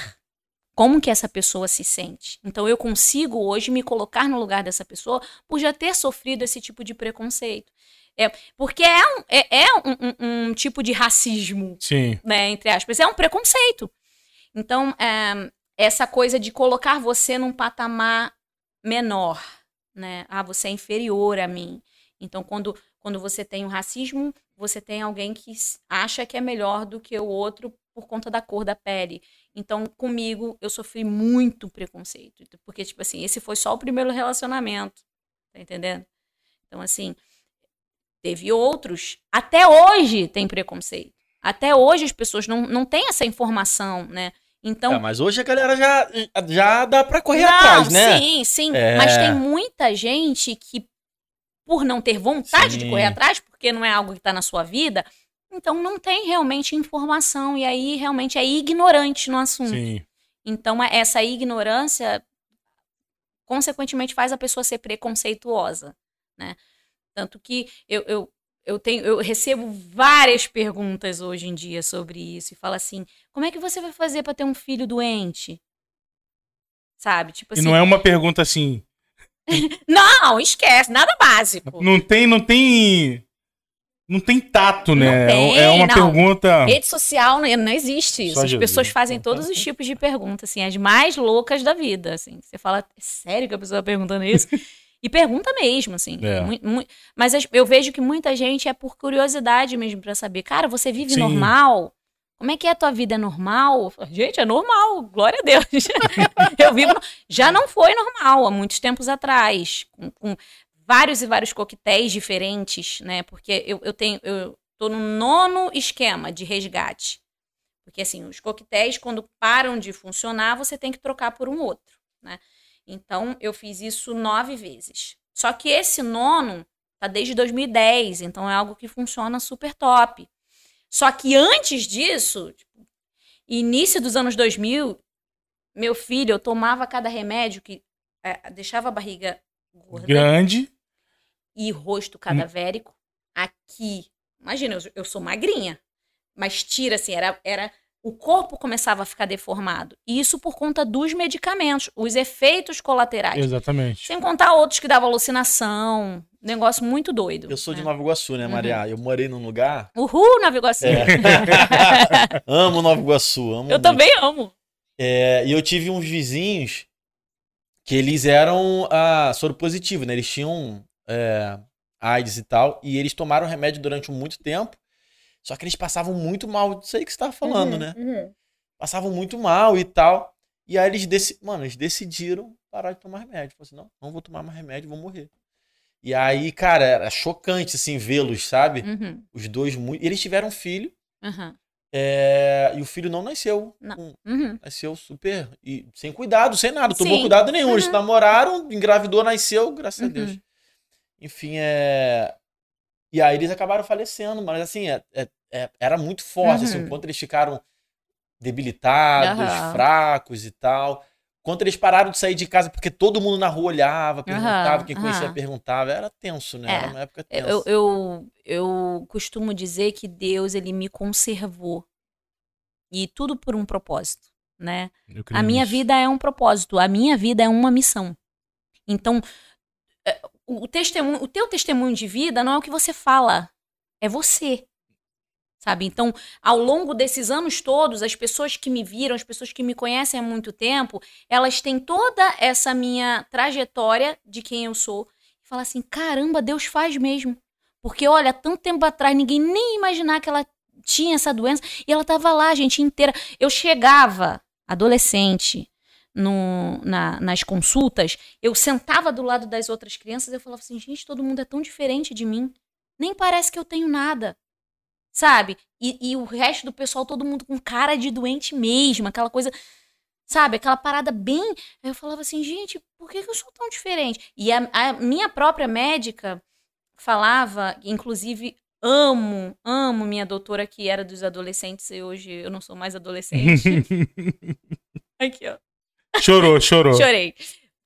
como que essa pessoa se sente. Então eu consigo hoje me colocar no lugar dessa pessoa por já ter sofrido esse tipo de preconceito. É, porque é, um, é, é um, um- um tipo de racismo,
Sim.
né, entre aspas, é um preconceito. Então, é, essa coisa de colocar você num patamar menor, né? Ah, você é inferior a mim. Então, quando, quando você tem o racismo, você tem alguém que acha que é melhor do que o outro por conta da cor da pele. Então, comigo, eu sofri muito preconceito. Porque, tipo assim, esse foi só o primeiro relacionamento. Tá entendendo? Então, assim, teve outros. Até hoje tem preconceito. Até hoje as pessoas não, não têm essa informação, né? Então.
É, mas hoje a galera já, já dá pra correr não, atrás, né?
Sim, sim. É... Mas tem muita gente que, por não ter vontade sim. de correr atrás, porque não é algo que tá na sua vida, então não tem realmente informação. E aí realmente é ignorante no assunto. Sim. Então, essa ignorância, consequentemente, faz a pessoa ser preconceituosa, né? Tanto que eu, eu, eu, tenho, eu recebo várias perguntas hoje em dia sobre isso. E fala assim: como é que você vai fazer para ter um filho doente? Sabe?
Tipo assim. E não é uma pergunta assim.
não, esquece, nada básico.
Não tem, não tem. Não tem tato, né? Tem, é uma não. pergunta.
Rede social não, não existe isso. Só As Jesus. pessoas fazem todos os tipos de perguntas, assim, as mais loucas da vida. Assim. Você fala, é sério que a pessoa tá perguntando isso? E pergunta mesmo, assim. É. mas eu vejo que muita gente é por curiosidade mesmo para saber. Cara, você vive Sim. normal? Como é que é a tua vida? É normal? Gente, é normal, glória a Deus. eu vivo. Já não foi normal há muitos tempos atrás. Com, com vários e vários coquetéis diferentes, né? Porque eu, eu tenho. Eu tô no nono esquema de resgate. Porque assim, os coquetéis, quando param de funcionar, você tem que trocar por um outro, né? Então, eu fiz isso nove vezes. Só que esse nono tá desde 2010, então é algo que funciona super top. Só que antes disso, tipo, início dos anos 2000, meu filho, eu tomava cada remédio que é, deixava a barriga gorda.
Grande.
E rosto cadavérico. Aqui. Imagina, eu, eu sou magrinha. Mas tira, assim, era, era o corpo começava a ficar deformado. Isso por conta dos medicamentos, os efeitos colaterais.
Exatamente.
Sem contar outros que davam alucinação, negócio muito doido.
Eu sou né? de Nova Iguaçu, né, Maria? Uhum. Eu morei num lugar.
Uhul, Nova Iguaçu. É.
amo Nova Iguaçu, amo.
Eu muito. também amo.
É, e eu tive uns vizinhos que eles eram ah, soro positivo, né? Eles tinham é, AIDS e tal, e eles tomaram remédio durante muito tempo. Só que eles passavam muito mal, isso aí que você tava falando, uhum, né? Uhum. Passavam muito mal e tal. E aí eles, dec... Mano, eles decidiram parar de tomar remédio. Falaram assim, não, não vou tomar mais remédio, vou morrer. E aí, cara, era chocante, assim, vê-los, sabe? Uhum. Os dois muito... Eles tiveram um filho. É... E o filho não nasceu. Não. Uhum. Nasceu super... E... Sem cuidado, sem nada. Tomou Sim. cuidado nenhum. Eles uhum. namoraram, engravidou, nasceu, graças a Deus. Uhum. Enfim, é... E aí eles acabaram falecendo, mas assim, é, é, é era muito forte, assim, uhum. assim, enquanto eles ficaram debilitados, uhum. fracos e tal. Quando eles pararam de sair de casa, porque todo mundo na rua olhava, perguntava, uhum. quem conhecia perguntava, era tenso, né? É. Era uma época tensa.
Eu, eu, eu costumo dizer que Deus, ele me conservou. E tudo por um propósito, né? A minha vida é um propósito, a minha vida é uma missão. Então, o, testemunho, o teu testemunho de vida não é o que você fala, é você. Sabe? Então, ao longo desses anos todos, as pessoas que me viram, as pessoas que me conhecem há muito tempo, elas têm toda essa minha trajetória de quem eu sou. E falam assim: caramba, Deus faz mesmo. Porque, olha, tanto tempo atrás, ninguém nem imaginar que ela tinha essa doença. E ela estava lá, gente, inteira. Eu chegava, adolescente, no, na, nas consultas, eu sentava do lado das outras crianças e eu falava assim, gente, todo mundo é tão diferente de mim. Nem parece que eu tenho nada. Sabe? E, e o resto do pessoal, todo mundo com cara de doente mesmo, aquela coisa sabe? Aquela parada bem. Eu falava assim, gente, por que, que eu sou tão diferente? E a, a, minha própria médica falava, inclusive, amo, amo minha doutora que era dos adolescentes e hoje eu não sou mais adolescente. Aqui, ó.
Chorou, chorou.
Chorei.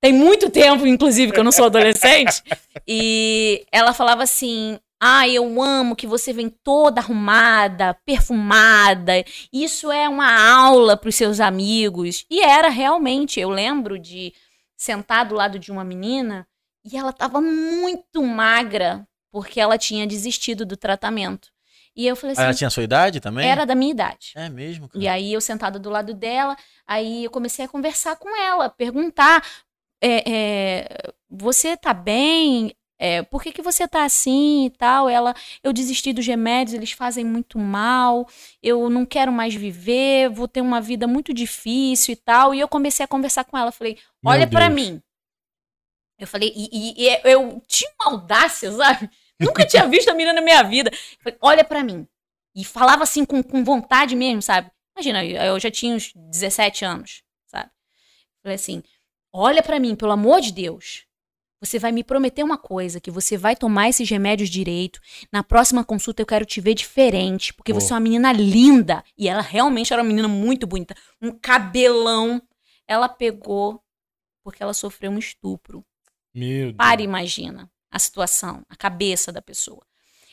Tem muito tempo, inclusive, que eu não sou adolescente. e ela falava assim: ah, eu amo que você vem toda arrumada, perfumada. Isso é uma aula para os seus amigos. E era realmente. Eu lembro de sentar do lado de uma menina e ela estava muito magra porque ela tinha desistido do tratamento. E eu falei assim.
Ela tinha a sua idade também?
Era da minha idade.
É mesmo? Cara.
E aí eu sentada do lado dela, aí eu comecei a conversar com ela, perguntar: é, é, você tá bem? é, por que, que você tá assim e tal? Ela, eu desisti dos remédios, eles fazem muito mal, eu não quero mais viver, vou ter uma vida muito difícil e tal. E eu comecei a conversar com ela, falei, olha pra
Deus.
mim. Eu falei, e, e- e eu tinha uma audácia, sabe? Nunca tinha visto a menina na minha vida. Falei, olha pra mim. E falava assim com, com vontade mesmo, sabe? Imagina, eu já tinha uns 17 anos, sabe? Falei assim, olha pra mim, pelo amor de Deus. Você vai me prometer uma coisa, que você vai tomar esses remédios direito. Na próxima consulta eu quero te ver diferente, porque
Pô.
você é uma menina linda. E ela realmente era uma menina muito bonita. Um cabelão. Ela pegou porque ela sofreu um estupro.
Meu Deus.
Para imagina a situação, a cabeça da pessoa.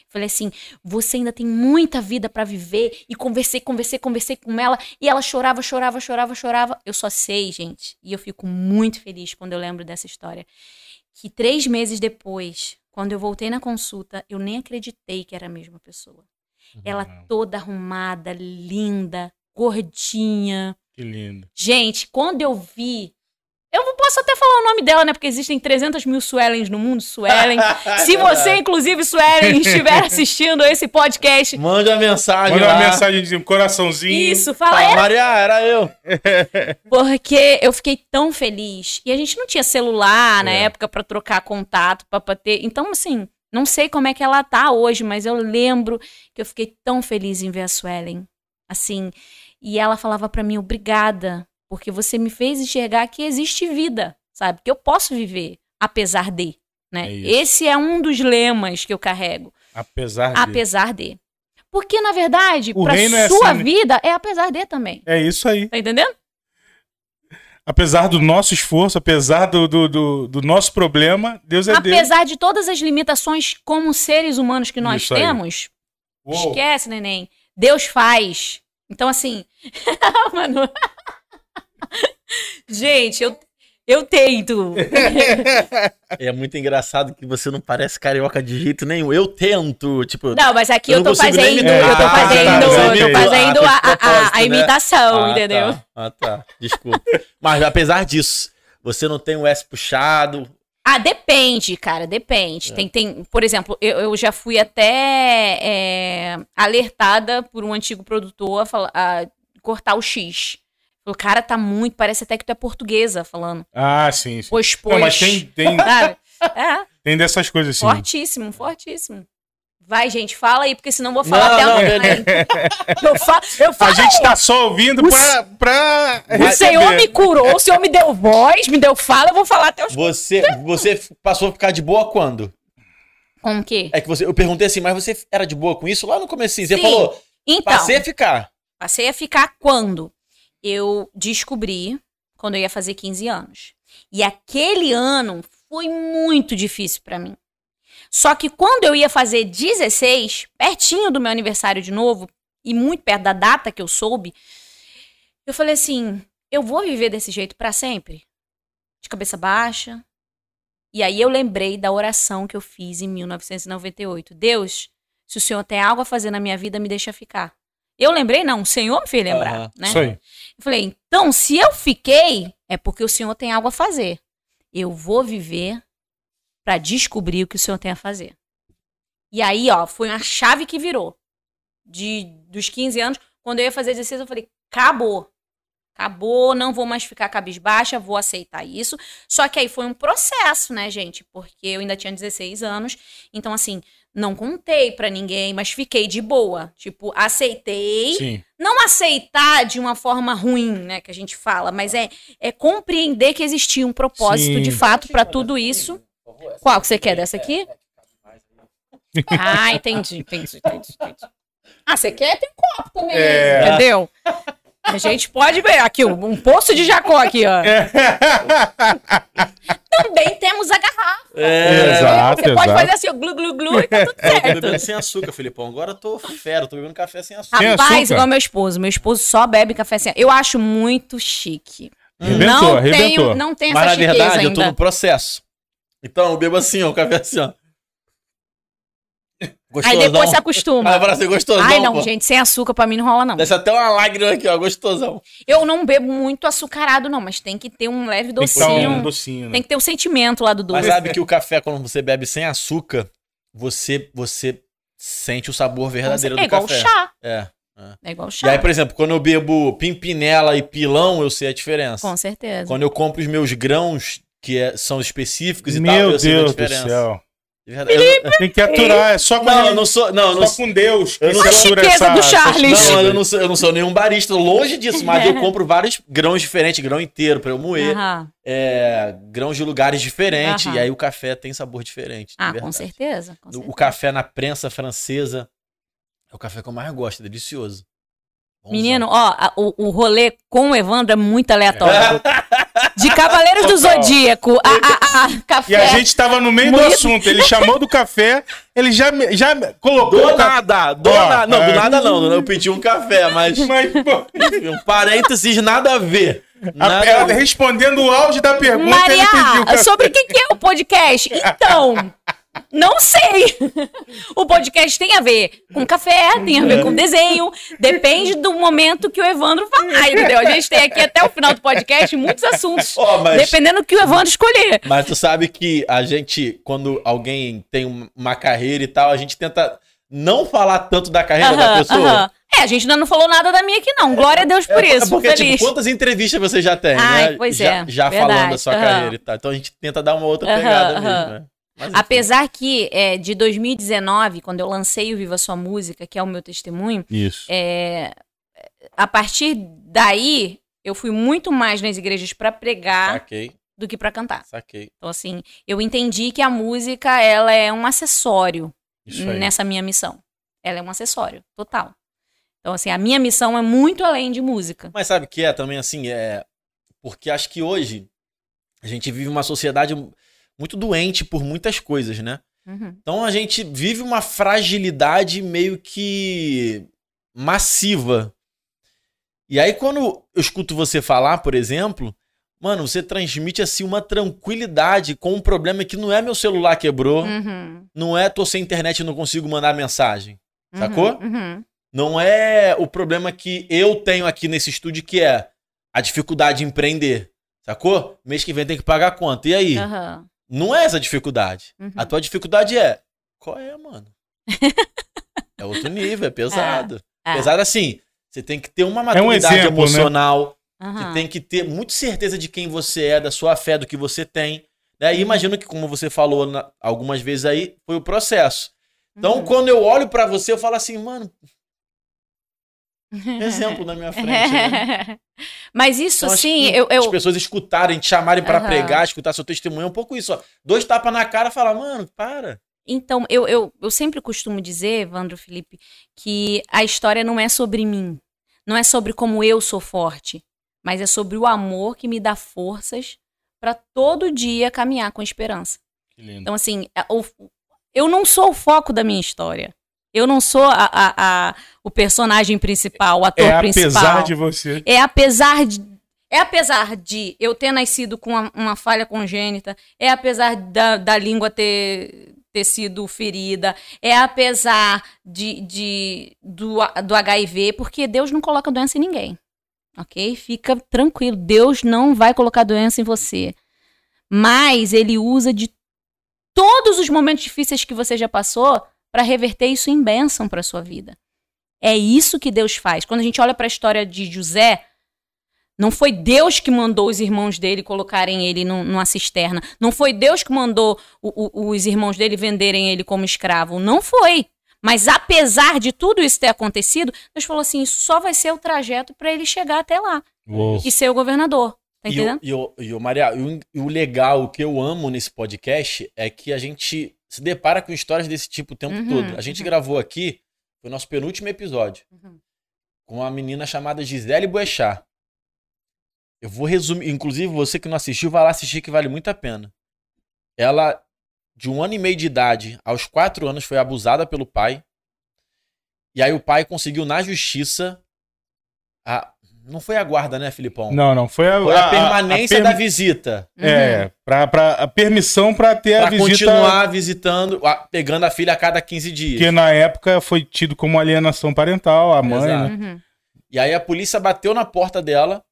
Falei assim, você ainda tem muita vida pra viver. E conversei, conversei, conversei com ela. E ela chorava, chorava, chorava, chorava. Eu só sei, gente, e eu fico muito feliz quando eu lembro dessa história, que três meses depois, quando eu voltei na consulta, eu nem acreditei que era a mesma pessoa. Ela
Não,
toda arrumada, linda, gordinha.
Que lindo.
Gente, quando eu vi. Posso até falar o nome dela, né? Porque existem 300 mil Suellens no mundo, Suellen. Se você, inclusive, Suellen, estiver assistindo esse podcast,
Mande uma mensagem
Manda
lá.
uma mensagem de um coraçãozinho.
isso, fala, é
Maria, era eu.
porque eu fiquei tão feliz. E a gente não tinha celular na
É.
época pra trocar contato, pra pra ter. Então, assim, não sei como é que ela tá hoje, mas eu lembro que eu fiquei tão feliz em ver a Suelen. Assim, e ela falava pra mim, obrigada, porque você me fez enxergar que existe vida, sabe? Que eu posso viver, apesar de. Né?
É.
Esse é um dos lemas que eu carrego.
Apesar de...
Apesar de. Porque, na verdade,
reino é
sua
assim, né?
vida, é apesar de também.
É isso aí.
Tá entendendo?
Apesar do nosso esforço, apesar do, do, do, do nosso problema, Deus é Deus.
Apesar de todas as limitações como seres humanos que nós
Isso
temos, esquece, neném. Deus faz. Então, assim. Mano. Gente, eu, eu tento.
É muito engraçado que você não parece carioca de jeito nenhum. Eu tento, tipo.
Não, mas aqui
Eu
eu, tô fazendo, eu tô
Ah,
fazendo,
tá,
eu
você
tô fazendo
Ah,
a, a- a- a
né?
imitação,
Ah,
entendeu?
Tá. Ah, tá. Desculpa. Mas apesar disso, você não tem o S puxado.
Ah, depende, cara, depende.
É.
Tem, tem, por exemplo, eu, eu já fui até é, alertada por um antigo produtor a, falar- a cortar o X. O cara tá muito, parece até que tu é portuguesa falando.
Ah, sim, sim.
Pois, pois.
Não, mas tem, tem?
É,
tem dessas coisas assim.
fortíssimo, fortíssimo. Vai, gente, fala aí, porque senão eu vou falar
Não,
até
não,
amanhã. Eu falo, eu
A
falo
gente tá só ouvindo
O
pra. pra
o Senhor me curou, o Senhor me deu voz, me deu fala, eu vou falar até os...
Você, você passou a ficar de boa quando?
Com o quê?
É que você, eu perguntei assim, mas você era de boa com isso lá no começo? Você
Sim.
falou,
Então,
passei a ficar.
Passei a ficar quando eu descobri quando eu ia fazer 15 anos. E aquele ano foi muito difícil pra mim. Só que quando eu ia fazer 16, pertinho do meu aniversário de novo, e muito perto da data que eu soube, eu falei assim: eu vou viver desse jeito pra sempre? De cabeça baixa. E aí eu lembrei da oração que eu fiz em 1998. Deus, se o Senhor tem algo a fazer na minha vida, me deixa ficar. Eu lembrei, não, o Senhor me fez lembrar, né?
Isso aí.
Eu falei, então, se eu fiquei, é porque o Senhor tem algo a fazer. Eu vou viver pra descobrir o que o Senhor tem a fazer. E aí, ó, foi uma chave que virou. De, dos 15 anos, quando eu ia fazer 16, eu falei, acabou. Acabou, não vou mais ficar cabisbaixa, vou aceitar isso. Só que aí foi um processo, né, gente? Porque eu ainda tinha 16 anos. Então, assim, não contei pra ninguém, mas fiquei de boa. Tipo, aceitei
Sim.
não aceitar de uma forma ruim, né, que a gente fala, mas é, é compreender que existia um propósito
Sim.
de fato pra tudo isso. Qual que você quer dessa aqui? Ah, entendi, entendi, entendi, entendi. Ah, você quer? Tem um copo também,
É.
entendeu? A gente pode ver aqui, um poço de Jacó aqui, ó. Também temos a garrafa.
É,
Exato,
Você pode
exato.
fazer assim, ó, glu, glu, glu, e tá tudo
Eu tô bebendo
certo.
sem açúcar, Felipão. Agora eu tô fera, tô bebendo café sem açúcar.
Sem
Rapaz,
açúcar?
igual meu esposo. Meu esposo só bebe café sem Eu acho muito chique.
Arrebentou,
não
arrebentou.
tenho, não
Mas
essa
na
chiqueza
verdade, eu
ainda.
tô no processo. Então, eu bebo assim, ó, o café assim, ó.
Aí depois se acostuma.
Ah, pra ser gostosão,
Ai, não,
pô.
gente, sem açúcar pra mim não rola, não.
Desce até uma lágrima aqui, ó, gostosão.
Eu não bebo muito açucarado, não, mas tem que ter um leve
Tem que
docinho.
um docinho, né?
Tem que ter o sentimento lá do doce.
Mas sabe que o café, quando você bebe sem açúcar, você, você sente o sabor verdadeiro
é
do
igual
café.
chá.
É.
É igual
E
chá.
aí, por exemplo, quando eu bebo pimpinela e pilão, eu sei a diferença.
Com certeza.
Quando eu compro os meus grãos, que é- são específicos e tal,
Meu
eu sei a
Deus do
diferença.
céu.
Eu-
Tem que aturar, é só com,
Não, eu não sou. Não, não
só com Deus.
eu não
se
sou-
A chiqueza do
essa-
Charles.
essa-
Não, eu não, sou, eu não sou nenhum barista, longe disso, mas eu compro vários grãos diferentes, grão inteiro pra eu moer, é, grãos de lugares diferentes, e aí o café tem sabor diferente.
Ah, com certeza. com
O-
certeza.
O café na prensa francesa é o café que eu mais gosto, é delicioso. Bonzão.
Menino, ó, a- o, o rolê com o Evandro é muito aleatório. De Cavaleiros do. Zodíaco a, a, a café.
E a gente tava no meio do assunto. Ele chamou do café, ele já, me- já colocou.
Do nada, do nada. Não, do
é.
nada não. Eu pedi um café, mas.
Mas, pô,
Um parênteses, nada a ver.
a-
Nada a
ela
ver.
respondendo o auge da pergunta, ele pediu
Maria,
café.
sobre o que, que é o podcast? Então, não sei. O podcast tem a ver com café, tem a ver com desenho. Depende do momento que o Evandro falar, entendeu? A gente tem aqui até o final do podcast muitos assuntos.
Ó, mas-
Dependendo do que o Evandro escolher.
Mas tu sabe que a gente, quando alguém tem um- uma carreira e tal, a gente tenta não falar tanto da carreira da
Aham,
pessoa.
aham. É, a gente ainda não falou nada da minha aqui, não. Glória a Deus por
É,
isso.
porque,
feliz.
tipo, quantas entrevistas você já tem,
Ai,
né?
pois
já,
é,
Já
verdade,
falando da sua carreira e tal. Então a gente tenta dar uma outra pegada mesmo, né? Mas.
Apesar que é, de 2019, quando eu lancei o Viva Sua Música, que é o meu testemunho,
Isso.
é, a partir daí eu fui muito mais nas igrejas pra pregar
Saquei,
do que pra cantar.
saquei.
Então assim, eu entendi que a música ela é um acessório nessa minha missão. Ela é um acessório total. Então assim, a minha missão é muito além de música.
Mas sabe o que é também assim? É. Porque acho que hoje a gente vive uma sociedade muito doente por muitas coisas, né?
Uhum.
Então a gente vive uma fragilidade meio que massiva. E aí quando eu escuto você falar, por exemplo, mano, você transmite assim uma tranquilidade com um problema que não é meu celular quebrou,
Uhum.
não é tô sem internet e não consigo mandar mensagem.
Uhum.
Sacou?
Uhum.
Não é o problema que eu tenho aqui nesse estúdio que é a dificuldade de empreender. Sacou? Mês que vem tem que pagar a conta. E aí?
Aham.
Não é essa a dificuldade.
Uhum.
A tua dificuldade é. Qual é, mano? é outro nível, é pesado.
É.
Pesado assim. Você tem que ter uma maturidade
exemplo, né?
emocional.
Aham.
Você tem que ter muito certeza de quem você é, da sua fé, do que você tem. Né? E imagino que, como você falou na- algumas vezes aí, foi o processo. Então,
Uhum.
quando eu olho pra você, eu falo assim, mano, exemplo na minha frente. Né?
Mas isso
Então, acho
sim,
que
eu, eu-
As pessoas escutarem, te chamarem pra
Aham.
pregar, escutar seu testemunho, é um pouco isso. Ó. Dois tapas na cara e falar, mano, para.
Então, eu, eu, eu sempre costumo dizer, Evandro Felipe, que a história não é sobre mim. Não é sobre como eu sou forte. Mas é sobre o amor que me dá forças pra todo dia caminhar com esperança.
Que lindo.
Então, assim, o- eu não sou o foco da minha história. Eu não sou a, a- a- o personagem principal, o ator
É
principal.
apesar de você.
É apesar de. É apesar de eu ter nascido com uma, uma falha congênita, é apesar da, da língua ter, ter sido ferida, é apesar de, de do, do HIV, porque Deus não coloca doença em ninguém. Ok? Fica tranquilo, Deus não vai colocar doença em você. Mas ele usa de todos os momentos difíceis que você já passou para reverter isso em bênção para sua vida. É isso que Deus faz. Quando a gente olha para a história de José, não foi Deus que mandou os irmãos dele colocarem ele num- numa cisterna. Não foi Deus que mandou o- o- os irmãos dele venderem ele como escravo. Não foi. Mas apesar de tudo isso ter acontecido, Deus falou assim: isso só vai ser o trajeto para ele chegar até lá
Uou.
e ser o governador. Tá
E
entendendo?
o, e, o, e o Maria, e o, e o legal, o que eu amo nesse podcast é que a gente se depara com histórias desse tipo o tempo
Uhum,
todo. A gente
uhum.
gravou aqui, foi o nosso penúltimo episódio,
Uhum.
com uma menina chamada Gisele Boechat. Eu vou resumir, inclusive você que não assistiu, vai lá assistir que vale muito a pena. Ela, de um ano e meio de idade, aos quatro anos, foi abusada pelo pai. E aí o pai conseguiu na justiça a Não foi a guarda, né, Filipão?
Não, não. Foi a,
Foi a, permanência
a permi-
da visita.
É, pra, pra, a permissão pra ter
Pra
a visita.
continuar visitando, a- pegando a filha a cada 15 dias.
Que na época foi tido como alienação parental, a mãe,
Exato.
né?
Uhum.
E aí a polícia bateu na porta dela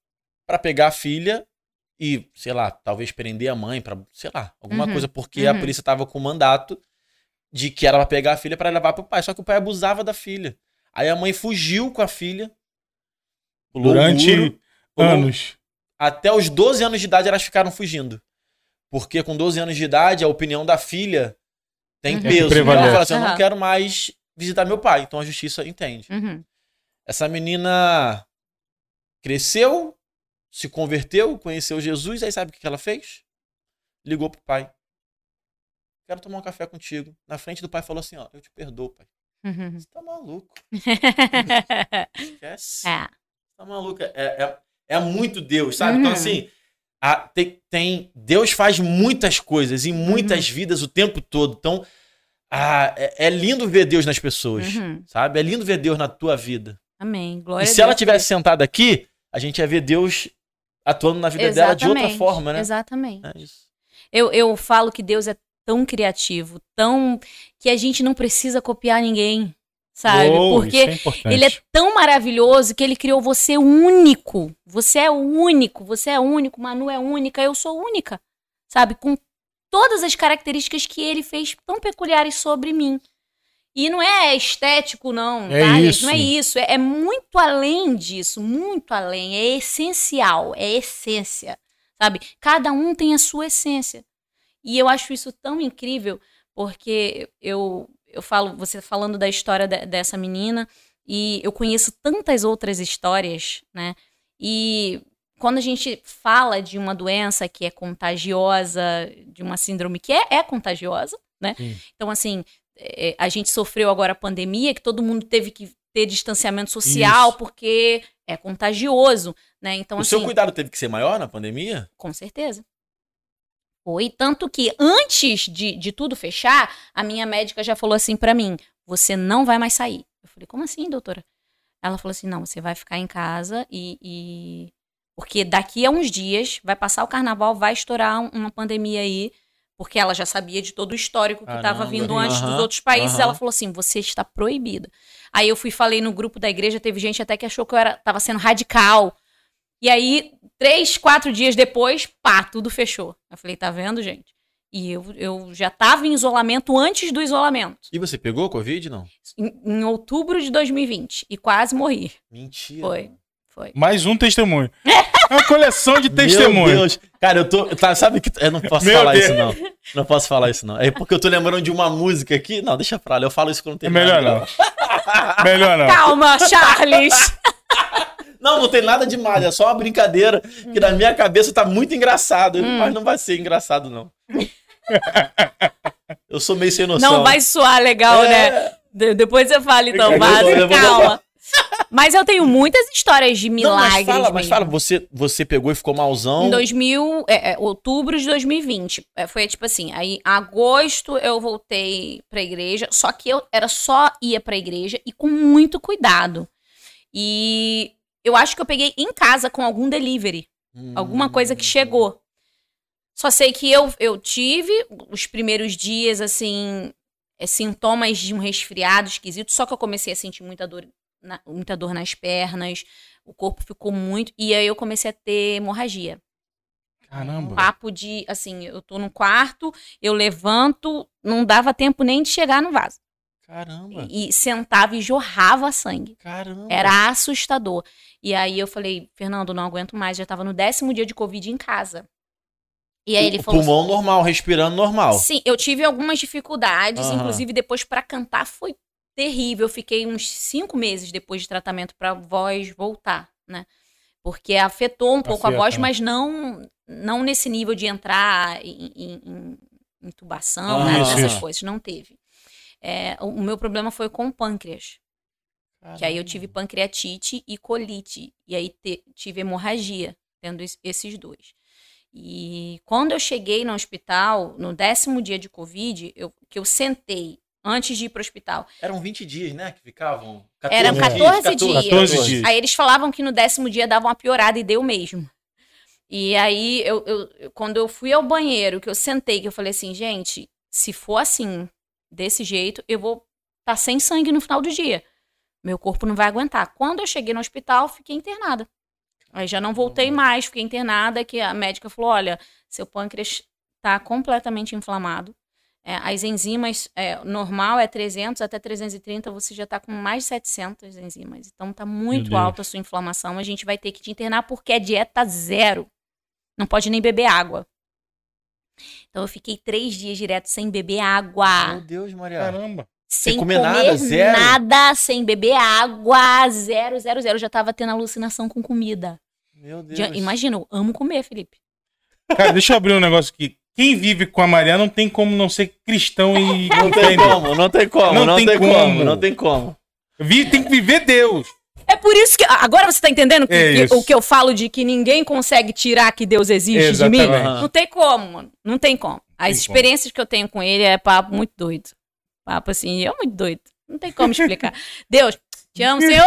pra pegar a filha e, sei lá, talvez prender a mãe pra, sei lá, alguma
Uhum.
coisa, porque a
Uhum.
polícia tava com mandato de que era pra pegar a filha pra levar pro pai, só que o pai abusava da filha. Aí a mãe fugiu com a filha.
Durante anos.
Até os 12 anos de idade elas ficaram fugindo. Porque com 12 anos de idade a opinião da filha tem
Uhum.
peso. Então ela fala assim, eu não quero mais visitar meu pai. Então a justiça entende.
Uhum.
Essa menina cresceu, se converteu, conheceu Jesus, aí sabe o que que ela fez? Ligou pro pai. Quero tomar um café contigo. Na frente do pai falou assim, ó, eu te perdoo, pai.
Uhum.
Você tá maluco. Esquece.
é.
Tá maluco. É, é, é muito Deus, sabe? Então,
Uhum.
assim, a- tem, tem- Deus faz muitas coisas em muitas
Uhum.
vidas o tempo todo. Então, ah, é, é lindo ver Deus nas pessoas,
Uhum.
sabe? É lindo ver Deus na tua vida.
Amém. Glória
e
a
se ela tivesse sentada aqui, a gente ia ver Deus atuando na vida dela de outra
Exatamente,
forma, né?
Exatamente.
É isso.
Eu, eu falo que Deus é tão criativo, tão. que a gente não precisa copiar ninguém, sabe?
Uou,
Porque
é
ele é tão maravilhoso que ele criou você único. Você é único, você é único, Manu é única, eu sou única, sabe? Com todas as características que ele fez tão peculiares sobre mim. E não é estético, não.
É
tá,
isso.
Não é isso. É, é muito além disso, muito além. É essencial, é essência, sabe? Cada um tem a sua essência. E eu acho isso tão incrível, porque eu, eu falo, você falando da história de- dessa menina, e eu conheço tantas outras histórias, né? E quando a gente fala de uma doença que é contagiosa, de uma síndrome que é, é contagiosa, né?
Sim.
Então, assim, é, a gente sofreu agora a pandemia, que todo mundo teve que ter distanciamento social
Isso.
porque é contagioso, né? Então,
o
assim,
seu cuidado teve que ser maior na pandemia?
com certeza. Foi tanto que antes de, de tudo fechar, a minha médica já falou assim pra mim: você não vai mais sair. Eu falei: como assim, doutora? Ela falou assim: não, você vai ficar em casa e, e- porque daqui a uns dias vai passar o carnaval, vai estourar um- uma pandemia aí. Porque ela já sabia de todo o histórico que estava vindo antes dos outros países. Ela falou assim: você está proibida. Aí eu fui e falei no grupo da igreja, teve gente até que achou que eu era, tava sendo radical. E aí, três, quatro dias depois, pá, tudo fechou. Eu falei, tá vendo, gente? E eu, eu já tava em isolamento antes do isolamento.
E você pegou Covid, não?
Em, em outubro de 2020. E quase morri.
Mentira.
Foi. Foi.
Mais um testemunho. É uma coleção de
Meu
testemunhos.
Deus. Cara, eu tô. Tá, sabe que. Eu não posso
Meu
falar
Deus.
isso, não. Não posso falar isso, não. É porque eu tô lembrando de uma música aqui. Não, deixa pra lá. Eu falo isso quando tem
É melhor não. Melhor não.
Calma, Charles!
Não, não tem nada demais. É só uma brincadeira que na minha cabeça tá muito engraçado.
Hum.
Mas não vai ser engraçado, não. Eu sou meio sem noção.
Não vai soar legal,
É.
né? De- depois você fala, então,
vou-
calma. Mas eu tenho muitas histórias de
Não,
milagres.
mas fala, mas fala. Você, você pegou e ficou malzão.
Em 2000, é, é, outubro de 2020. É, foi tipo assim, aí agosto eu voltei pra igreja, só que eu era só ia pra igreja e com muito cuidado. E eu acho que eu peguei em casa com algum delivery,
Hum.
alguma coisa que chegou. Só sei que eu, eu tive os primeiros dias, assim, é, sintomas de um resfriado esquisito, só que eu comecei a sentir muita dor, na- muita dor nas pernas, o corpo ficou muito. E aí eu comecei a ter hemorragia
Caramba.
papo de, assim, eu tô no quarto, eu levanto, não dava tempo nem de chegar no vaso.
Caramba.
E sentava e jorrava sangue.
Caramba.
Era assustador. E aí eu falei, Fernando, não aguento mais, já tava no décimo dia de Covid em casa. E aí ele
o
falou
pulmão normal, respirando normal.
Sim, eu tive algumas dificuldades,
Aham.
inclusive depois pra cantar foi terrível. Eu fiquei uns cinco meses depois de tratamento pra voz voltar, né? Porque afetou um pouco a
Afeta,
voz,
né?
mas não não nesse nível de entrar em, em- em intubação,
Ah,
nada dessas
isso.
coisas, não teve. É, o o meu problema foi com o pâncreas, que aí eu tive pancreatite e colite, e aí te- tive hemorragia, tendo es- esses dois. E quando eu cheguei no hospital, no décimo dia de Covid, eu, que eu sentei antes de ir pro hospital.
Eram 20 dias, né? Que ficavam.
Eram
14
14 dias.
14 dias.
Aí eles falavam que no décimo dia dava uma piorada e deu mesmo. E aí, eu- eu- quando eu fui ao banheiro, que eu sentei, que eu falei assim, gente, se for assim, desse jeito, eu vou estar sem sangue no final do dia. Meu corpo não vai aguentar. Quando eu cheguei no hospital, fiquei internada. Aí já não voltei mais, fiquei internada, que a médica falou, olha, seu pâncreas está completamente inflamado. É, as enzimas, é, normal é 300 até 330, você já está com mais de 700 enzimas. Então está muito alta a sua inflamação. A gente vai ter que te internar porque é dieta zero. Não pode nem beber água. Então eu fiquei três dias direto sem beber água.
Meu Deus, Maria.
Caramba.
Sem,
comer
comer,
nada, zero?
nada, sem beber água. Zero, zero, zero. Eu já tava tendo alucinação com comida.
Meu Deus.
Já- imagina, eu amo comer, Felipe.
Cara, deixa eu abrir um negócio aqui. Quem vive com a Maria não tem como não ser cristão e.
Não tem como, não tem como,
Não
não,
tem
tem, como.
como.
não tem como.
Vi- Tem que viver Deus.
É por isso que. Agora você tá entendendo que-
É
que- o que eu falo de que ninguém consegue tirar que Deus existe de mim?
Exatamente.
Não tem como, mano. Não tem como. As
Tem
experiências que eu tenho com ele é papo muito doido. Papo assim, é muito doido. Não tem como explicar. Deus, te amo, Senhor!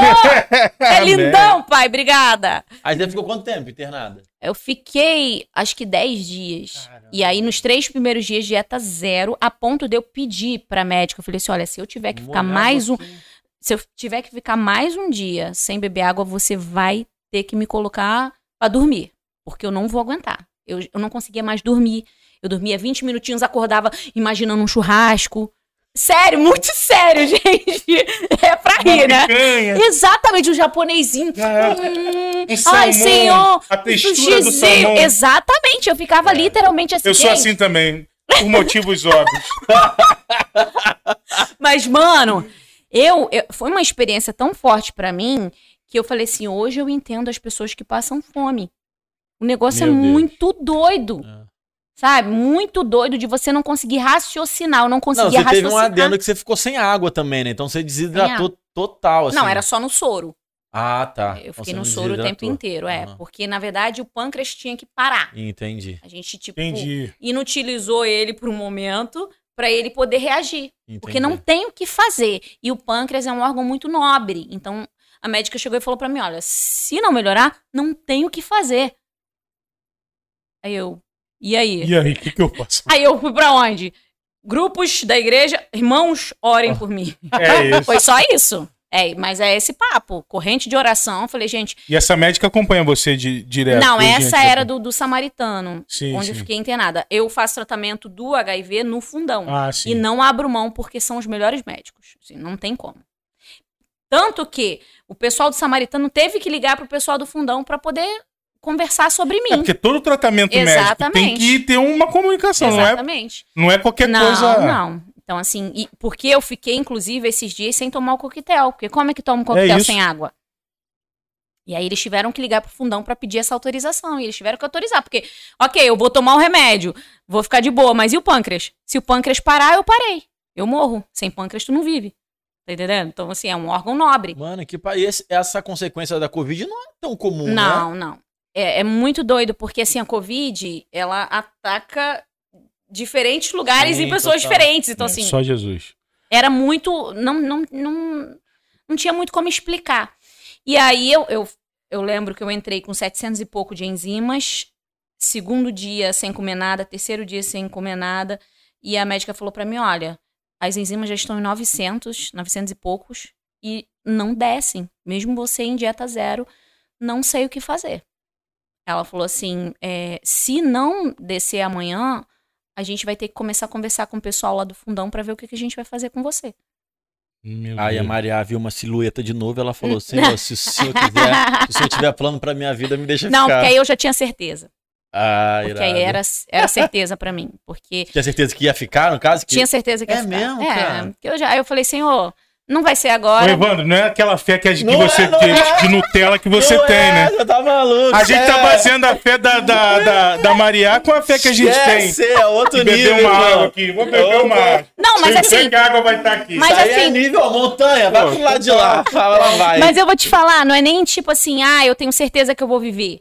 É lindão, pai. Obrigada.
Aí você ficou quanto tempo internada?
Eu fiquei, acho que 10 dias.
Caramba.
E aí, nos três primeiros dias, dieta zero, a ponto de eu pedir pra médica. Eu falei assim: olha, se eu tiver que ficar
Molhava
mais um.
assim.
Se eu tiver que ficar mais um dia sem beber água, você vai ter que me colocar pra dormir. Porque eu não vou aguentar. Eu, eu não conseguia mais dormir. Eu dormia 20 minutinhos, acordava imaginando um churrasco. Sério, muito sério, gente. É pra rir, né? Exatamente, o japonesinho.
Caraca.
Hum,
Um salmão,
ai, senhor.
a textura do salmão.
Exatamente, eu ficava literalmente assim.
Eu sou
gente,
assim também. Por motivos óbvios.
Mas, mano, eu, eu- foi uma experiência tão forte pra mim que eu falei assim: hoje eu entendo as pessoas que passam fome. O negócio é
Meu Deus.
muito doido.
É.
Sabe? Muito doido de você não conseguir raciocinar. Eu não
Não,
conseguia
você teve
raciocinar.
um adendo que você ficou sem água também, né? Então você desidratou total, assim.
Não, era só no soro.
Ah, tá.
Eu
Então
fiquei
você
no
não
soro o tempo inteiro, é.
Aham.
Porque, na verdade, o pâncreas tinha que parar.
Entendi,
A gente, tipo,
Entendi.
inutilizou ele por um momento pra ele poder reagir.
entendi.
Porque não tem o que fazer. E o pâncreas é um órgão muito nobre. Então, a médica chegou e falou pra mim: olha, se não melhorar, não tem o que fazer. Aí eu. E aí?
E aí, o que, que eu faço?
Aí eu fui pra onde? Grupos da igreja, irmãos, orem por mim.
É isso.
Foi só isso. É, mas é esse papo. Corrente de oração. Falei, gente,
E essa médica acompanha você de, direto?
não, essa
antes?
era do, do samaritano,
Sim,
onde
sim.
eu fiquei internada. Eu faço tratamento do HIV no fundão.
Ah, sim.
E não abro mão porque são os melhores médicos. Assim, não tem como. Tanto que o pessoal do Samaritano teve que ligar pro pessoal do fundão para poder conversar sobre mim.
É porque todo tratamento médico tem
Exatamente.
que ter uma comunicação, não é,
Exatamente.
não é qualquer
não,
coisa.
não. Então, assim, e- porque eu fiquei, inclusive, esses dias sem tomar o coquetel. Porque como é que toma um coquetel
isso.
sem água? E aí eles tiveram que ligar pro fundão para pedir essa autorização. E eles tiveram que autorizar. Porque, ok, eu vou tomar o remédio, vou ficar de boa, mas e o pâncreas? Se o pâncreas parar, eu parei. Eu morro. Sem pâncreas, tu não vive. Tá entendendo? Então, assim, é um órgão nobre.
Mano, que pa... esse- essa consequência da Covid não é tão comum, né?
Não, não. É, é muito doido, porque assim, a Covid, ela ataca diferentes lugares
Sim,
em pessoas
total.
diferentes. Então,
É,
assim,
Só Jesus.
era muito. Não, não, não, não tinha muito como explicar. E aí eu, eu, eu lembro que eu entrei com 700 e pouco de enzimas, segundo dia sem comer nada, terceiro dia sem comer nada, e a médica falou pra mim: olha, as enzimas já estão em 900, 900 e poucos, e não descem. Mesmo você em dieta zero, não sei o que fazer. Ela falou assim: é, se não descer amanhã, a gente vai ter que começar a conversar com o pessoal lá do fundão pra ver o que, que a gente vai fazer com você.
Meu
Aí a
Deus.
Maria viu uma silhueta de novo, ela falou: Senhor, se o senhor quiser, se o senhor tiver plano pra minha vida, me deixa
Não,
ficar.
porque aí eu já tinha certeza.
Ah,
Porque
irado.
aí era, era certeza pra mim. Porque
Tinha certeza que ia ficar, no caso? Que...
tinha certeza que ia
É
ficar.
mesmo,
é,
cara?
eu já, aí eu falei, senhor, não vai ser
Ô,
agora.
Evandro, não é aquela fé que, a- que
Não
você
é,
tem,
é.
de Nutella que você
Não
tem,
é,
né?
Você tá maluco.
A gente tá
é.
baseando a fé da, da, da, da Maria com a fé que a gente tem.
Esquece, É outro
Beber
nível.
uma
irmão.
água aqui. Vou beber uma água.
Não, mas
Sei- sei
assim,
que a água vai estar aqui.
Mas
Isso aí é
assim-
nível montanha, vai pro lado de lá. Ela vai.
Mas eu vou te falar, não é nem tipo assim, ah, eu tenho certeza que eu vou viver.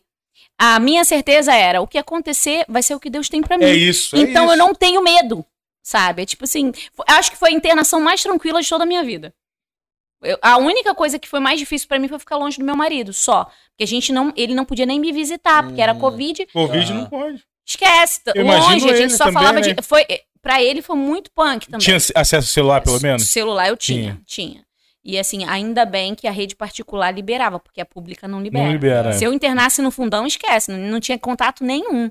A minha certeza era, o que acontecer vai ser o que Deus tem pra mim.
É isso. é
então eu
isso.
não tenho medo. Sabe? É tipo assim, acho que foi a internação mais tranquila de toda a minha vida. Eu- a única coisa que foi mais difícil pra mim foi ficar longe do meu marido, só. Porque a gente não, ele não podia nem me visitar, porque era
Hum.
Covid.
Covid
Ah.
não pode.
Esquece,
Eu
longe, a gente só
também,
falava
né?
de. Foi, pra ele foi muito punk também.
Tinha acesso ao celular, pelo menos?
Celular eu tinha, tinha. E assim, ainda bem que a rede particular liberava, porque a pública não libera.
Não libera. é.
Se eu internasse no fundão, esquece, não, não tinha contato nenhum.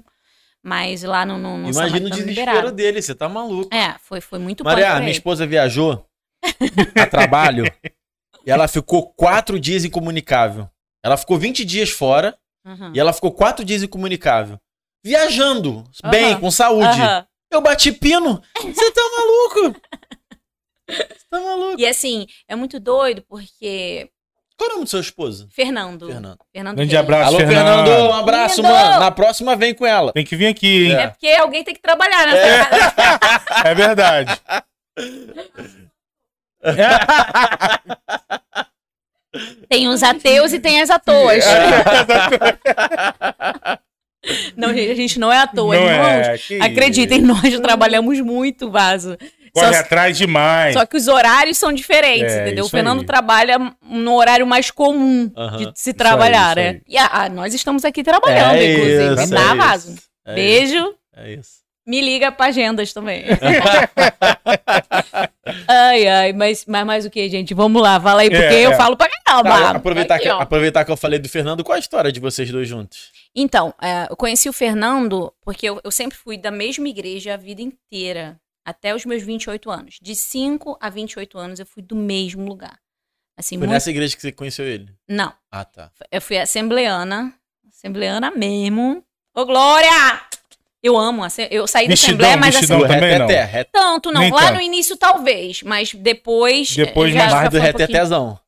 Mas lá no, no, no
Imagina o desespero
liberava.
dele, você tá maluco.
É, foi, foi muito
Maria, minha esposa viajou a trabalho e ela ficou quatro dias incomunicável. Ela ficou 20 dias fora
Uhum.
e ela ficou quatro dias incomunicável. Viajando, bem,
Aham.
com saúde.
Aham.
Eu bati pino. Você tá maluco? Você tá maluco?
E assim, é muito doido porque
Qual é o nome do seu esposo?
Fernando.
Fernando.
Fernando
Grande abraço,
Alô,
Fernando.
Fernando. Um abraço,
Lindo.
mano. Na próxima vem com ela.
Tem que vir aqui, hein?
É porque alguém tem que trabalhar nessa casa.
É, verdade.
Tem os ateus e tem as atoas.
É.
Não, gente, a gente não é à toa,
Não
irmãos.
é,
Acreditem, nós trabalhamos muito, Vaso.
Corre
Só-
atrás demais.
Só que os horários são diferentes,
É,
entendeu? O Fernando
aí.
trabalha no horário mais comum
Aham.
de se trabalhar,
isso
né?
aí.
E a- a- nós estamos aqui trabalhando,
É
inclusive.
isso,
tá,
é
Vaso?
isso. É
Beijo.
isso, É isso.
Me liga pra agendas também. ai, ai, mas, mas mais o que, gente? Vamos lá, fala aí, porque
É,
eu
é.
falo pra caramba.
Tá, aproveitar,
Aqui,
que,
ó.
aproveitar que eu falei do Fernando, qual a história de vocês dois juntos?
Então, é, eu conheci o Fernando porque eu, eu sempre fui da mesma igreja a vida inteira, até os meus 28 anos. De 5 a 28 anos eu fui do mesmo lugar. Assim,
Foi
muito...
nessa igreja que você conheceu ele?
Não,
Ah, tá.
eu fui assembleana, assembleana mesmo. Ô, Glória! Eu amo, eu saí da assembleia, mas assim,
Não, também não.
reteté,
tanto não.
Nem
Lá
tanto.
no início talvez, mas depois...
Depois
eh, já-
mais
já
mais do
um pouquinho-
retetézão.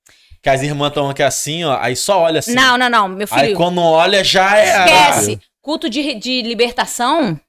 Que as irmãs estão aqui assim, ó, aí só olha assim.
Não, não, não, meu
Aí
filho.
quando olha, já é.
Esquece. Culto de, de libertação?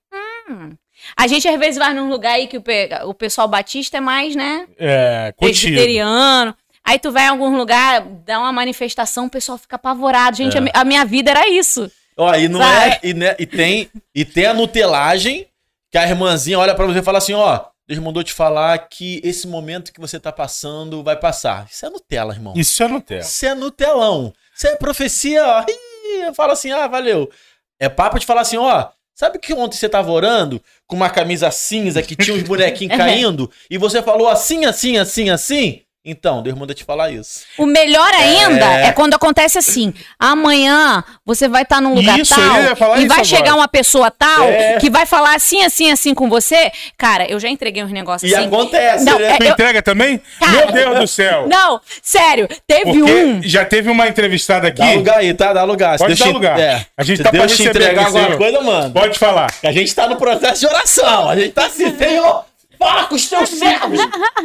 Hum. A gente às vezes vai num lugar aí que o, pe- o pessoal batista é mais, né?
É, contigo.
Presbiteriano. Aí tu vai em algum lugar, dá uma manifestação, o pessoal fica apavorado. Gente,
É.
a mi- a, minha vida era isso.
Ó, e não
Sabe?
é. E, né, e tem, e tem a nutelagem que a irmãzinha olha pra você e fala assim: ó, Deus mandou te falar que esse momento que você tá passando vai passar. Isso é Nutella, irmão.
Isso é Nutella.
Isso é Nutelão. Isso é profecia, ó. Ih, Fala assim, ah, valeu. É papo de falar assim, ó. Sabe que ontem você tava orando com uma camisa cinza que tinha uns bonequinhos caindo e você falou assim, assim, assim, assim? Então, Deus manda te falar isso.
O melhor ainda é,
É.
quando acontece assim: amanhã você vai estar num lugar
Isso,
tal e vai
agora.
chegar uma pessoa tal
É.
que vai falar assim, assim, assim com você. Cara, eu já entreguei uns negócios
E
assim.
acontece,
Não,
né?
é-
Tu
eu-
entrega também?
Cara,
Meu Deus do céu.
Não, sério, teve
Porque
um.
já teve uma entrevistada aqui.
Dá lugar aí, tá? Dá lugar.
Pode
Deus
dar
te-
lugar.
É.
A gente tá pra
Deus te
receber
entregar alguma coisa, mano.
Pode falar.
A gente tá no processo de oração. A gente tá assim, Senhor, fala com os teus servos.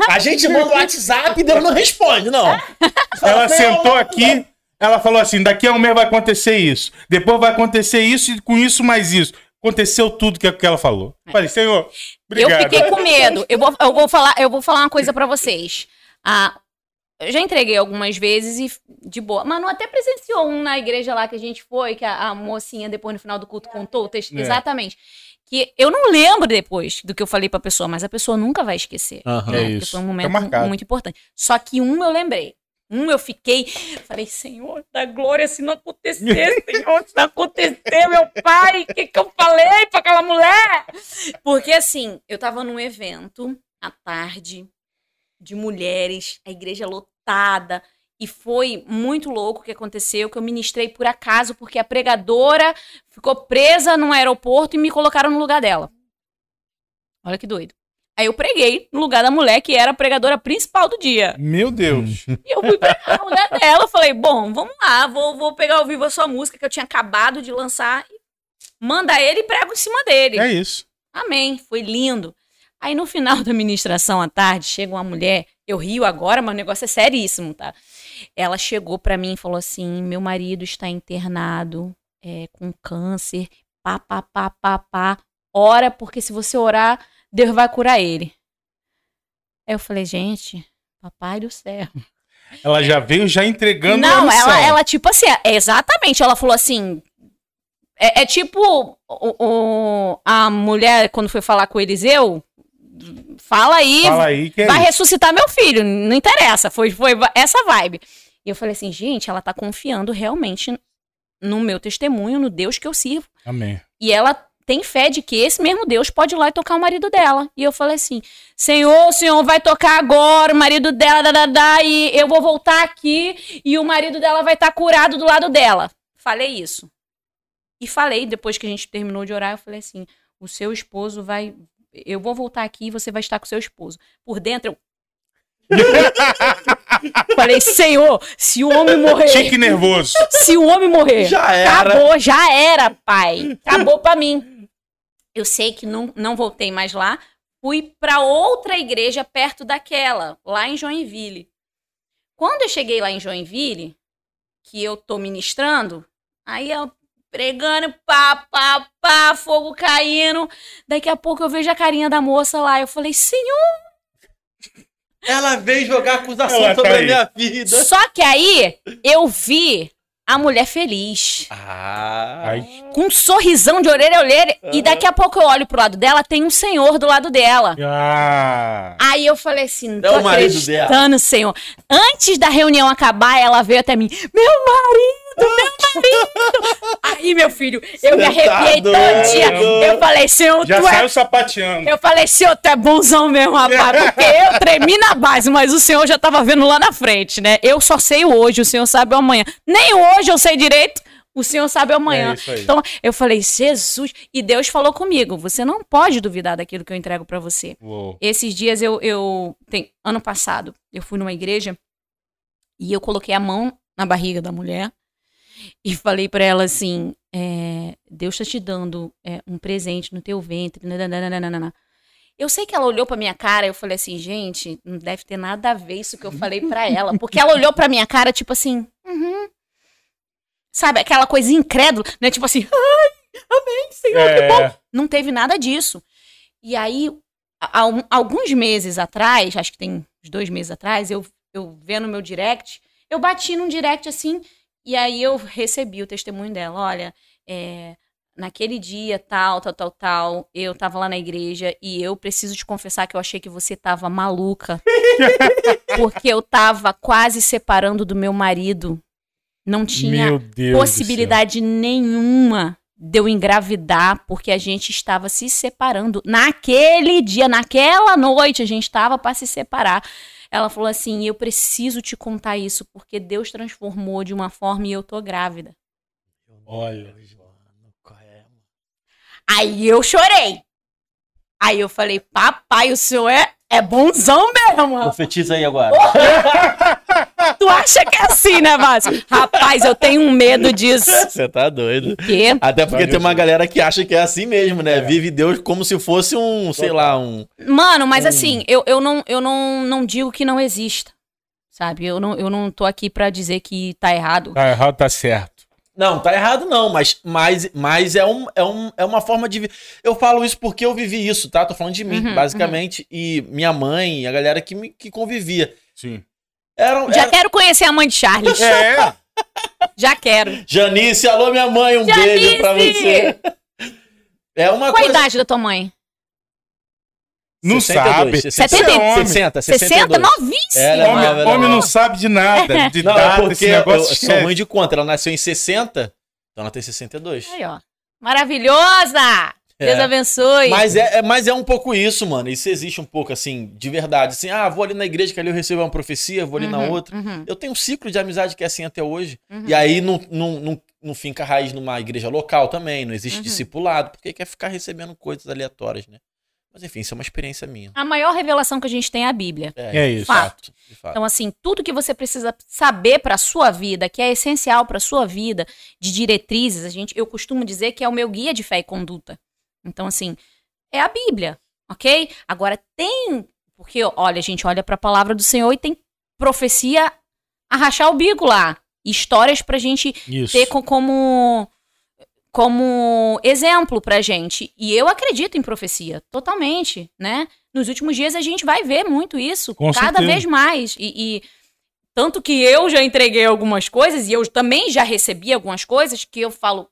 A gente manda o WhatsApp e Deus não responde, não.
Ela sentou aqui, ela falou assim: daqui a um mês vai acontecer isso. Depois vai acontecer isso e com isso mais isso. Aconteceu tudo que, que ela falou. Falei, Senhor, obrigado.
Eu fiquei com medo. Eu vou, eu vou, falar, eu vou falar uma coisa pra vocês. Ah, eu já entreguei algumas vezes e de boa. Manu até presenciou um na igreja lá que a gente foi, que a, a mocinha depois no final do culto contou o texto.
É.
Exatamente. Que eu não lembro depois do que eu falei pra pessoa, mas a pessoa nunca vai esquecer.
Aham.
né?
É
Porque
isso.
foi um
Tá
momento
marcado.
muito importante. Só que um eu lembrei. Um eu fiquei, falei, Senhor da glória, se não acontecer, Senhor, se não acontecer, meu pai, o que, que eu falei pra aquela mulher? Porque assim, eu tava num evento à tarde de mulheres, a igreja lotada, e foi muito louco o que aconteceu, que eu ministrei por acaso, porque a pregadora ficou presa no aeroporto e me colocaram no lugar dela. Olha que doido. Aí eu preguei no lugar da mulher que era a pregadora principal do dia.
Meu Deus.
E eu fui pregar no lugar dela. Falei, bom, vamos lá, vou, vou pegar ao vivo a sua música que eu tinha acabado de lançar. Manda ele e prego em cima dele.
É isso.
Amém. Foi lindo. Aí no final da ministração à tarde, chega uma mulher, eu rio agora, mas o negócio é seríssimo, tá? Ela chegou pra mim e falou assim: meu marido está internado é, com câncer, pá, pá, pá, pá, pá. Ora, porque se você orar, Deus vai curar ele. Aí eu falei, gente, papai do céu.
Ela já veio já entregando a
Não, ela, ela, tipo assim, é- exatamente, ela falou assim. É, é tipo o, o- a mulher, quando foi falar com o Eliseu, Fala aí,
Fala aí que é
vai ressuscitar meu filho. Não interessa. Foi, foi essa vibe. E eu falei assim, gente, ela tá confiando realmente no meu testemunho, no Deus que eu sirvo.
Amém.
E ela tem fé de que esse mesmo Deus pode ir lá e tocar o marido dela. E eu falei assim: Senhor, o Senhor vai tocar agora o marido dela, da, da, da, e eu vou voltar aqui e o marido dela vai estar curado do lado dela. Falei isso. E falei, depois que a gente terminou de orar, eu falei assim: o seu esposo vai. Eu vou voltar aqui e você vai estar com o seu esposo. Por dentro, eu. falei, Senhor, se o homem morrer.
Chique nervoso.
Se o homem morrer.
Já era.
Acabou, já era, pai. Acabou pra mim. Eu sei que não, não voltei mais lá. Fui pra outra igreja perto daquela, lá em Joinville. Quando eu cheguei lá em Joinville, que eu tô ministrando, aí eu pregando, pá, pá, pá, fogo caindo. Daqui a pouco eu vejo a carinha da moça lá. Eu falei, Senhor.
Ela veio jogar acusação
Ela tá
sobre a minha vida.
Só que aí eu vi a mulher feliz.
Ah.
Ai.
com um sorrisão de orelha a orelha. E daqui a pouco eu olho pro lado dela, tem um senhor do lado dela.
Ah.
Aí eu falei assim, não tô
É
acreditando, senhor. Antes da reunião acabar, ela veio até mim. Meu marido, meu marido. Aí, meu filho, eu me
Você tá
arrepiei
doido.
tantinha. Eu falei, senhor,
Já
tu é
saiu sapateando.
eu falei, senhor, tu é bonzão mesmo, rapaz. Porque eu tremi na base, mas o senhor já tava vendo lá na frente, né? Eu só sei o hoje, o senhor sabe amanhã. Nem hoje eu sei direito, o senhor sabe amanhã.
É.
Então, eu falei, Jesus. E Deus falou comigo: você não pode duvidar daquilo que eu entrego pra você.
Uou.
Esses dias eu, eu tem, ano passado, eu fui numa igreja e eu coloquei a mão na barriga da mulher e falei pra ela assim: é, Deus tá te dando é, um presente no teu ventre. nananana. Eu sei que ela olhou pra minha cara e eu falei assim, gente, não deve ter nada a ver isso que eu falei pra ela. Porque ela olhou pra minha cara, tipo assim, uhum. Sabe, aquela coisa incrédula, né? Tipo assim, ai, amém, Senhor, que bom.
É.
Não teve nada disso. E aí, há alguns meses atrás, acho que tem uns dois meses atrás, eu, eu vendo meu direct, eu bati num direct assim, e aí eu recebi o testemunho dela. Olha, é, naquele dia, tal, tal, tal, tal, eu tava lá na igreja e eu preciso te confessar que eu achei que você tava maluca. porque eu tava quase separando do meu marido. Não tinha possibilidade nenhuma de eu engravidar, porque a gente estava se separando. Naquele dia, naquela noite, a gente estava para se separar. Ela falou assim: Eu preciso te contar isso, porque Deus transformou de uma forma e eu tô grávida.
Olha.
Aí eu chorei. Aí eu falei: Papai, o senhor é, é bonzão mesmo.
Profetiza aí agora.
Tu acha que é assim, né, Márcio? Rapaz, eu tenho um medo disso.
Você tá doido.
Quê?
Até porque tem uma galera que acha que é assim mesmo, né? Vive Deus como se fosse um, sei lá, um.
Mano, mas
Hum.
assim, eu, eu, não, eu não, não digo que não exista. Sabe? Eu não, eu não tô aqui pra dizer que tá errado.
Tá errado, tá certo.
Não, tá errado não, mas, mas, mas é, um, é, um, é uma forma de. Eu falo isso porque eu vivi isso, tá? Tô falando de mim,
Uhum,
basicamente. E minha mãe, a galera que, me, que convivia.
Sim.
Eram,
Já
era-
quero conhecer a mãe de Charles.
É.
Já quero.
Janice, alô, minha mãe, um
Janice!
beijo pra você. É uma
Qual a
coisa.
idade da tua mãe?
Não
62,
sabe.
60,
Isso é homem.
60,
60?
62.
Novíssimo.
Ela é
Homem,
nova, ela é
homem não sabe de nada. De
Não, é
data,
porque
esse negócio
eu sou ruim de conta. Ela nasceu em 60, então ela tem 62.
Aí, ó. Maravilhosa! Deus
É.
abençoe.
Mas é, é- mas é um pouco isso, mano. Isso existe um pouco, assim, de verdade. Assim, ah, vou ali na igreja que ali eu recebo uma profecia, vou ali na
Uhum,
outra.
uhum,
Eu tenho um ciclo de amizade que é assim até hoje.
uhum.
E aí não, não, não, não finca raiz numa igreja local também, não existe
Uhum.
discipulado, porque quer ficar recebendo coisas aleatórias, né? Mas enfim, isso é uma experiência minha.
A maior revelação que a gente tem é a Bíblia.
É isso.
De fato. De fato.
Então, assim, tudo que você precisa saber para sua vida, que é essencial para sua vida, de diretrizes, a gente, eu costumo dizer que é o meu guia de fé e conduta. Então, assim, é a Bíblia, ok? Agora tem, porque olha, a gente olha para a palavra do Senhor e tem profecia a rachar o bico lá, histórias pra gente
Isso.
ter co- como como exemplo pra gente. E eu acredito em profecia, totalmente, né? Nos últimos dias a gente vai ver muito isso,
Com
cada
certeza.
vez mais. E, e tanto que eu já entreguei algumas coisas e eu também já recebi algumas coisas que eu falo,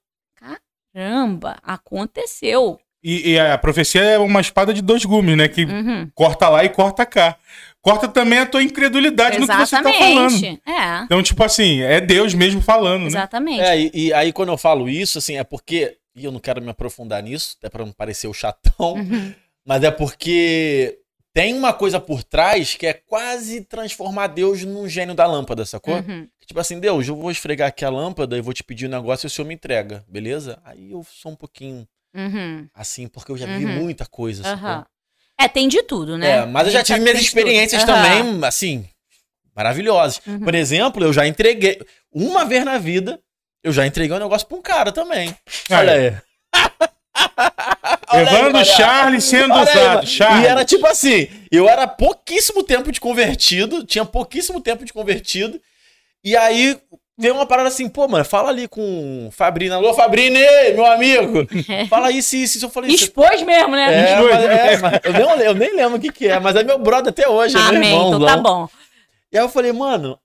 caramba, aconteceu.
E, e a profecia é uma espada de dois gumes, né? Que
Uhum.
corta lá e corta cá. Corta também a tua incredulidade no que você tá falando.
Exatamente. É,
Então, tipo assim, é Deus mesmo falando, né?
exatamente.
É, e, e aí quando eu falo isso, assim, é porque. E eu não quero me aprofundar nisso, até pra não parecer o chatão,
Uhum.
mas é porque tem uma coisa por trás que é quase transformar Deus num gênio da lâmpada, sacou?
Uhum.
Tipo assim, Deus, eu vou esfregar aqui a lâmpada e vou te pedir um negócio e o senhor me entrega, beleza? Aí eu sou um pouquinho
Uhum.
assim, porque eu já vi
Uhum.
muita coisa, sacou?
É, tem de tudo, né?
É, mas eu já tive minhas experiências também, assim, maravilhosas.
Uhum.
Por exemplo, eu já entreguei. Uma vez na vida, eu já entreguei um negócio pra um cara também. Olha aí. Aí,
Evandro
Maria.
Charles sendo
Olha aí,
usado. Charles.
E era tipo assim, eu era pouquíssimo tempo de convertido, tinha pouquíssimo tempo de convertido, e aí veio uma parada assim, pô, mano, fala ali com o Fabrini. Alô, Fabrini, meu amigo! Fala isso, isso, isso. Eu falei, isso.
Expôs mesmo, né?
É,
Expôs.
mas, é, mas eu, nem, eu nem lembro o que que é, mas é meu brother até hoje, é meu
Amém,
irmão.
então
não.
tá bom.
E aí eu falei, mano,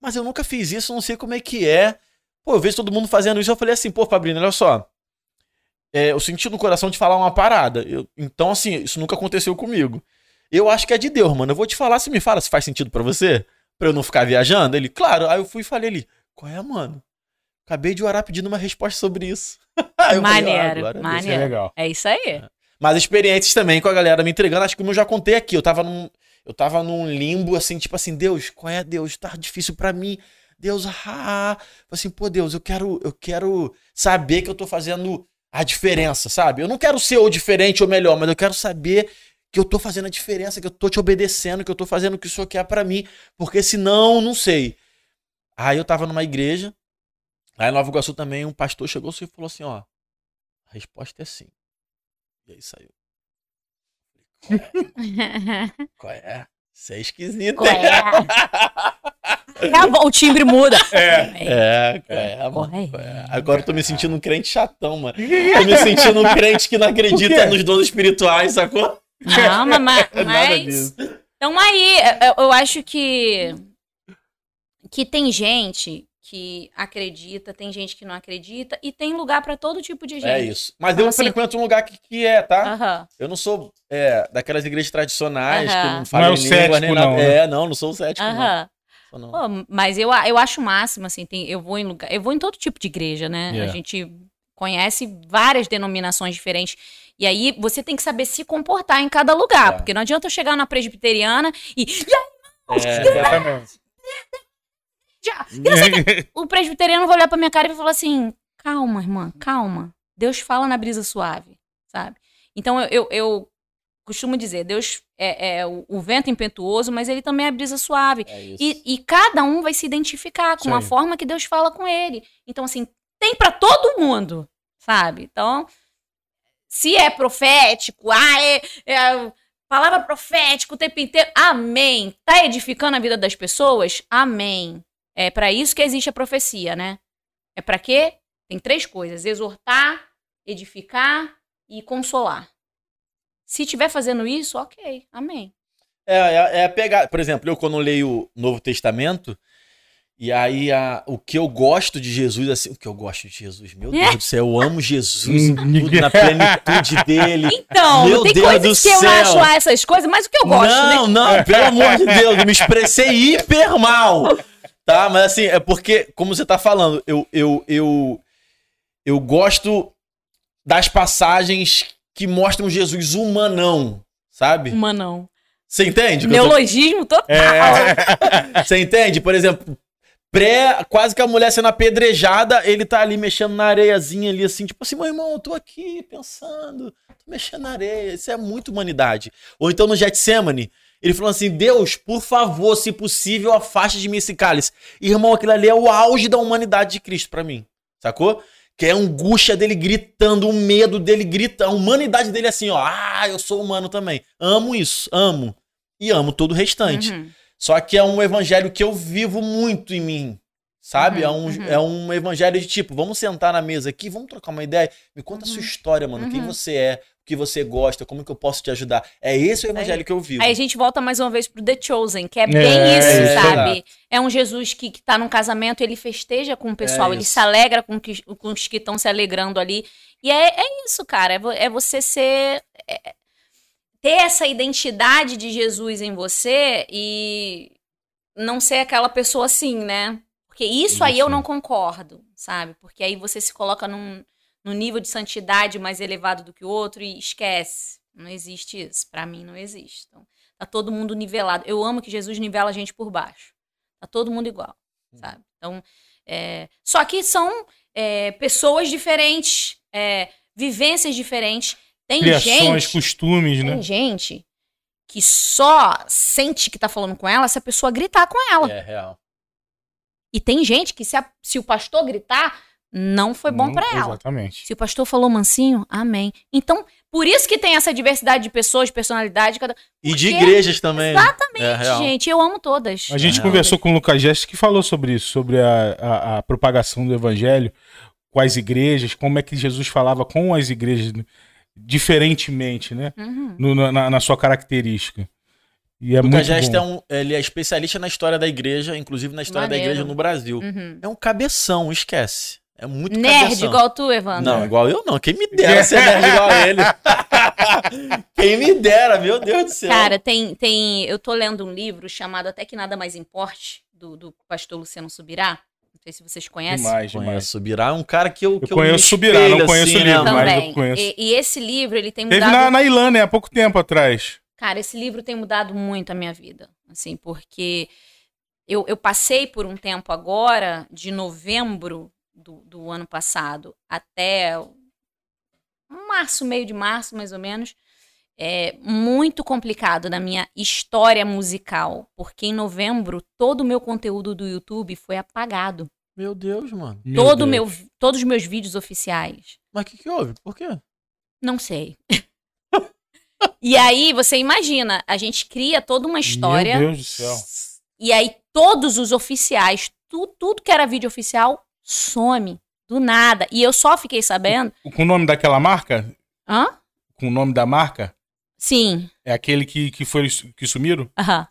mas eu nunca fiz isso, não sei como é que é. Pô, eu vejo todo mundo fazendo isso, eu falei assim, pô, Fabrini, olha só. É, eu senti no coração de falar uma parada. Eu- então, assim, isso nunca aconteceu comigo. Eu acho que é de Deus, mano. Eu vou te falar, se me fala se faz sentido pra você, pra eu não ficar viajando. Ele, claro. Aí eu fui e falei ali, qual é, mano? Acabei de orar pedindo uma resposta sobre isso. Eu falei, ah,
Maneiro,
é
maneiro.
legal.
É isso aí.
Mas experiências também com a galera me entregando. Acho que como eu já contei aqui, eu tava num, eu tava num limbo assim, tipo assim, Deus, qual é Deus? Tá difícil pra mim. Deus, ah, ah. Falei assim, pô, Deus, eu quero, eu quero saber que eu tô fazendo a diferença, sabe? Eu não quero ser ou diferente ou melhor, mas eu quero saber que eu tô fazendo a diferença, que eu tô te obedecendo, que eu tô fazendo o que o Senhor quer pra mim, porque senão, não sei. Aí eu tava numa igreja, lá em Nova Iguaçu também, um pastor chegou e falou assim, ó, a resposta é sim. E aí saiu. Qual é? Você é esquisito.
Qual
hein?
é? É, o timbre muda.
É, é, mano?
Qual é?
Qual é? Agora eu tô me sentindo um crente chatão, mano. Tô me sentindo um crente que não acredita nos dons espirituais, sacou?
Não, mas, mas,
Nada
mas
disso.
Então aí, eu, eu acho que que tem gente que acredita, tem gente que não acredita e tem lugar pra todo tipo de gente.
É isso. Mas
Então,
eu
assim-
frequento um lugar que, que é, tá?
Aham.
Eu não sou é, daquelas igrejas tradicionais que
Aham.
não falam
Não é
língua
cético,
nem nada.
não, né?
É, não, não sou o cético, não.
Aham.
Sou não.
Pô, mas eu, eu acho o máximo, assim, tem, eu vou em lugar, eu vou em todo tipo de igreja, né?
Yeah.
A gente conhece várias denominações diferentes. E aí você tem que saber se comportar em cada lugar.
É.
Porque não adianta eu chegar na presbiteriana e. "E
É,
Exatamente.
Já?" o presbiteriano vai olhar pra minha cara e vai falar assim: calma, irmã, calma. Deus fala na brisa suave, sabe? Então eu, eu, eu costumo dizer: Deus é, é o, o vento impetuoso, mas ele também é a brisa suave.
é.
E, e cada um vai se identificar com
Isso
a forma que Deus fala com ele. Então, assim, tem pra todo mundo, sabe? Então, se é profético, ah, é, é palavra profética o tempo inteiro, amém. Tá edificando a vida das pessoas? Amém. É pra isso que existe a profecia, né? É pra quê? Tem três coisas: exortar, edificar e consolar. Se estiver fazendo isso, ok, amém.
É, é, é pegar. Por exemplo, eu quando leio o Novo Testamento, e aí a, o que eu gosto de Jesus, assim, o que eu gosto de Jesus, meu Deus do céu, eu amo Jesus tudo, na plenitude dele.
Então,
Meu
tem
Deus
coisas
do
que eu
céu.
acho lá essas coisas, mas o que eu gosto,
não,
né?
não, pelo amor de Deus, eu me expressei hiper mal. Tá? Mas assim, é porque, como você tá falando, eu, eu, eu, eu gosto das passagens que mostram Jesus humanão, sabe?
Uma não.
Você entende? tô
Neologismo total.
É.
Você entende? Por exemplo, pré, quase que a mulher sendo apedrejada, ele tá ali mexendo na areiazinha ali, assim, tipo assim, meu irmão, eu tô aqui pensando, tô mexendo na areia. Isso é muito humanidade. Ou então no Getsemane, ele falou assim, Deus, por favor, se possível, afaste de mim esse cálice. Irmão, aquilo ali é o auge da humanidade de Cristo pra mim, sacou? Que é a angústia dele gritando, o medo dele gritando, a humanidade dele assim, ó, ah, eu sou humano também. Amo isso, amo. E amo todo o restante.
Uhum.
Só que é um evangelho que eu vivo muito em mim. Sabe?
Uhum,
é, um,
uhum.
é um evangelho de tipo, vamos sentar na mesa aqui, vamos trocar uma ideia. Me conta a sua
Uhum.
história, mano. Quem
Uhum.
você é, o que você gosta, como que eu posso te ajudar. É esse o evangelho que eu vivo.
Aí a gente volta mais uma vez pro The Chosen, que é bem
É,
isso,
é,
sabe? É um Jesus que, que tá num casamento, ele festeja com o pessoal,
É
ele
isso.
se alegra com, que, com os que estão se alegrando ali. E é, é isso, cara. É, é você ser. é- ter essa identidade de Jesus em você e não ser aquela pessoa assim, né? Porque isso aí eu
Isso.
não concordo, sabe? Porque aí você se coloca num, num nível de santidade mais elevado do que o outro e esquece. Não existe isso. Pra mim, não existe. Então, tá todo mundo nivelado. Eu amo que Jesus nivela a gente por baixo. Tá todo mundo igual, sabe? Então, é, só que são é, pessoas diferentes, é, vivências diferentes. Tem
Criações,
gente,
costumes, né?
tem gente que só sente que tá falando com ela se a pessoa gritar com ela.
É real.
E tem gente que se, a- se o pastor gritar, não foi bom
Não,
pra ela.
Exatamente.
Se o pastor falou mansinho, amém. Então, por isso que tem essa diversidade de pessoas, de personalidade, cada
E de igrejas também.
Exatamente,
É
gente, eu amo todas.
A gente
É.
conversou com o Lucas Gestes que falou sobre isso, sobre a, a- a propagação do evangelho com as igrejas, como é que Jesus falava com as igrejas diferentemente, né?
Uhum.
No- na, na sua característica. E é
Lucas
muito
Gesta
bom.
é um, ele é especialista na história da igreja, inclusive na história
Maneiro.
da igreja no Brasil.
Uhum.
É um cabeção, esquece. É muito
Nerd
cabeção.
igual tu, Evandro.
Não, igual eu não. Quem me dera ser nerd igual a ele. Quem me dera, meu Deus do céu.
Cara, tem, tem. Eu tô lendo um livro chamado Até que Nada Mais Importe, do, do pastor Luciano Subirá. Não sei se vocês conhecem.
Demais, demais.
Conheço o Birá, é um cara que eu,
Eu
que
conheço
me
o Subirá, não conheço o
assim,
livro,
né,
mas-
Também.
eu conheço.
E, e esse livro, ele tem
Teve
mudado.
na, na Ilana, há pouco tempo atrás.
Cara, esse livro tem mudado muito a minha vida. Assim, porque eu, eu passei por um tempo agora, de novembro do, do ano passado até março, meio de março, mais ou menos, é muito complicado na minha história musical. Porque em novembro, todo o meu conteúdo do YouTube foi apagado.
Meu Deus, mano.
todo
Deus.
meu, todos os meus vídeos oficiais.
Mas o que, que houve? Por quê?
Não sei. e aí, você imagina, a gente cria toda uma história.
Meu Deus do céu.
E aí, todos os oficiais, tu, tudo que era vídeo oficial, some. Do nada. E eu só fiquei sabendo.
Com o nome daquela marca?
Hã?
Com o nome da marca?
Sim.
É aquele que, que, foi, que sumiram?
Aham.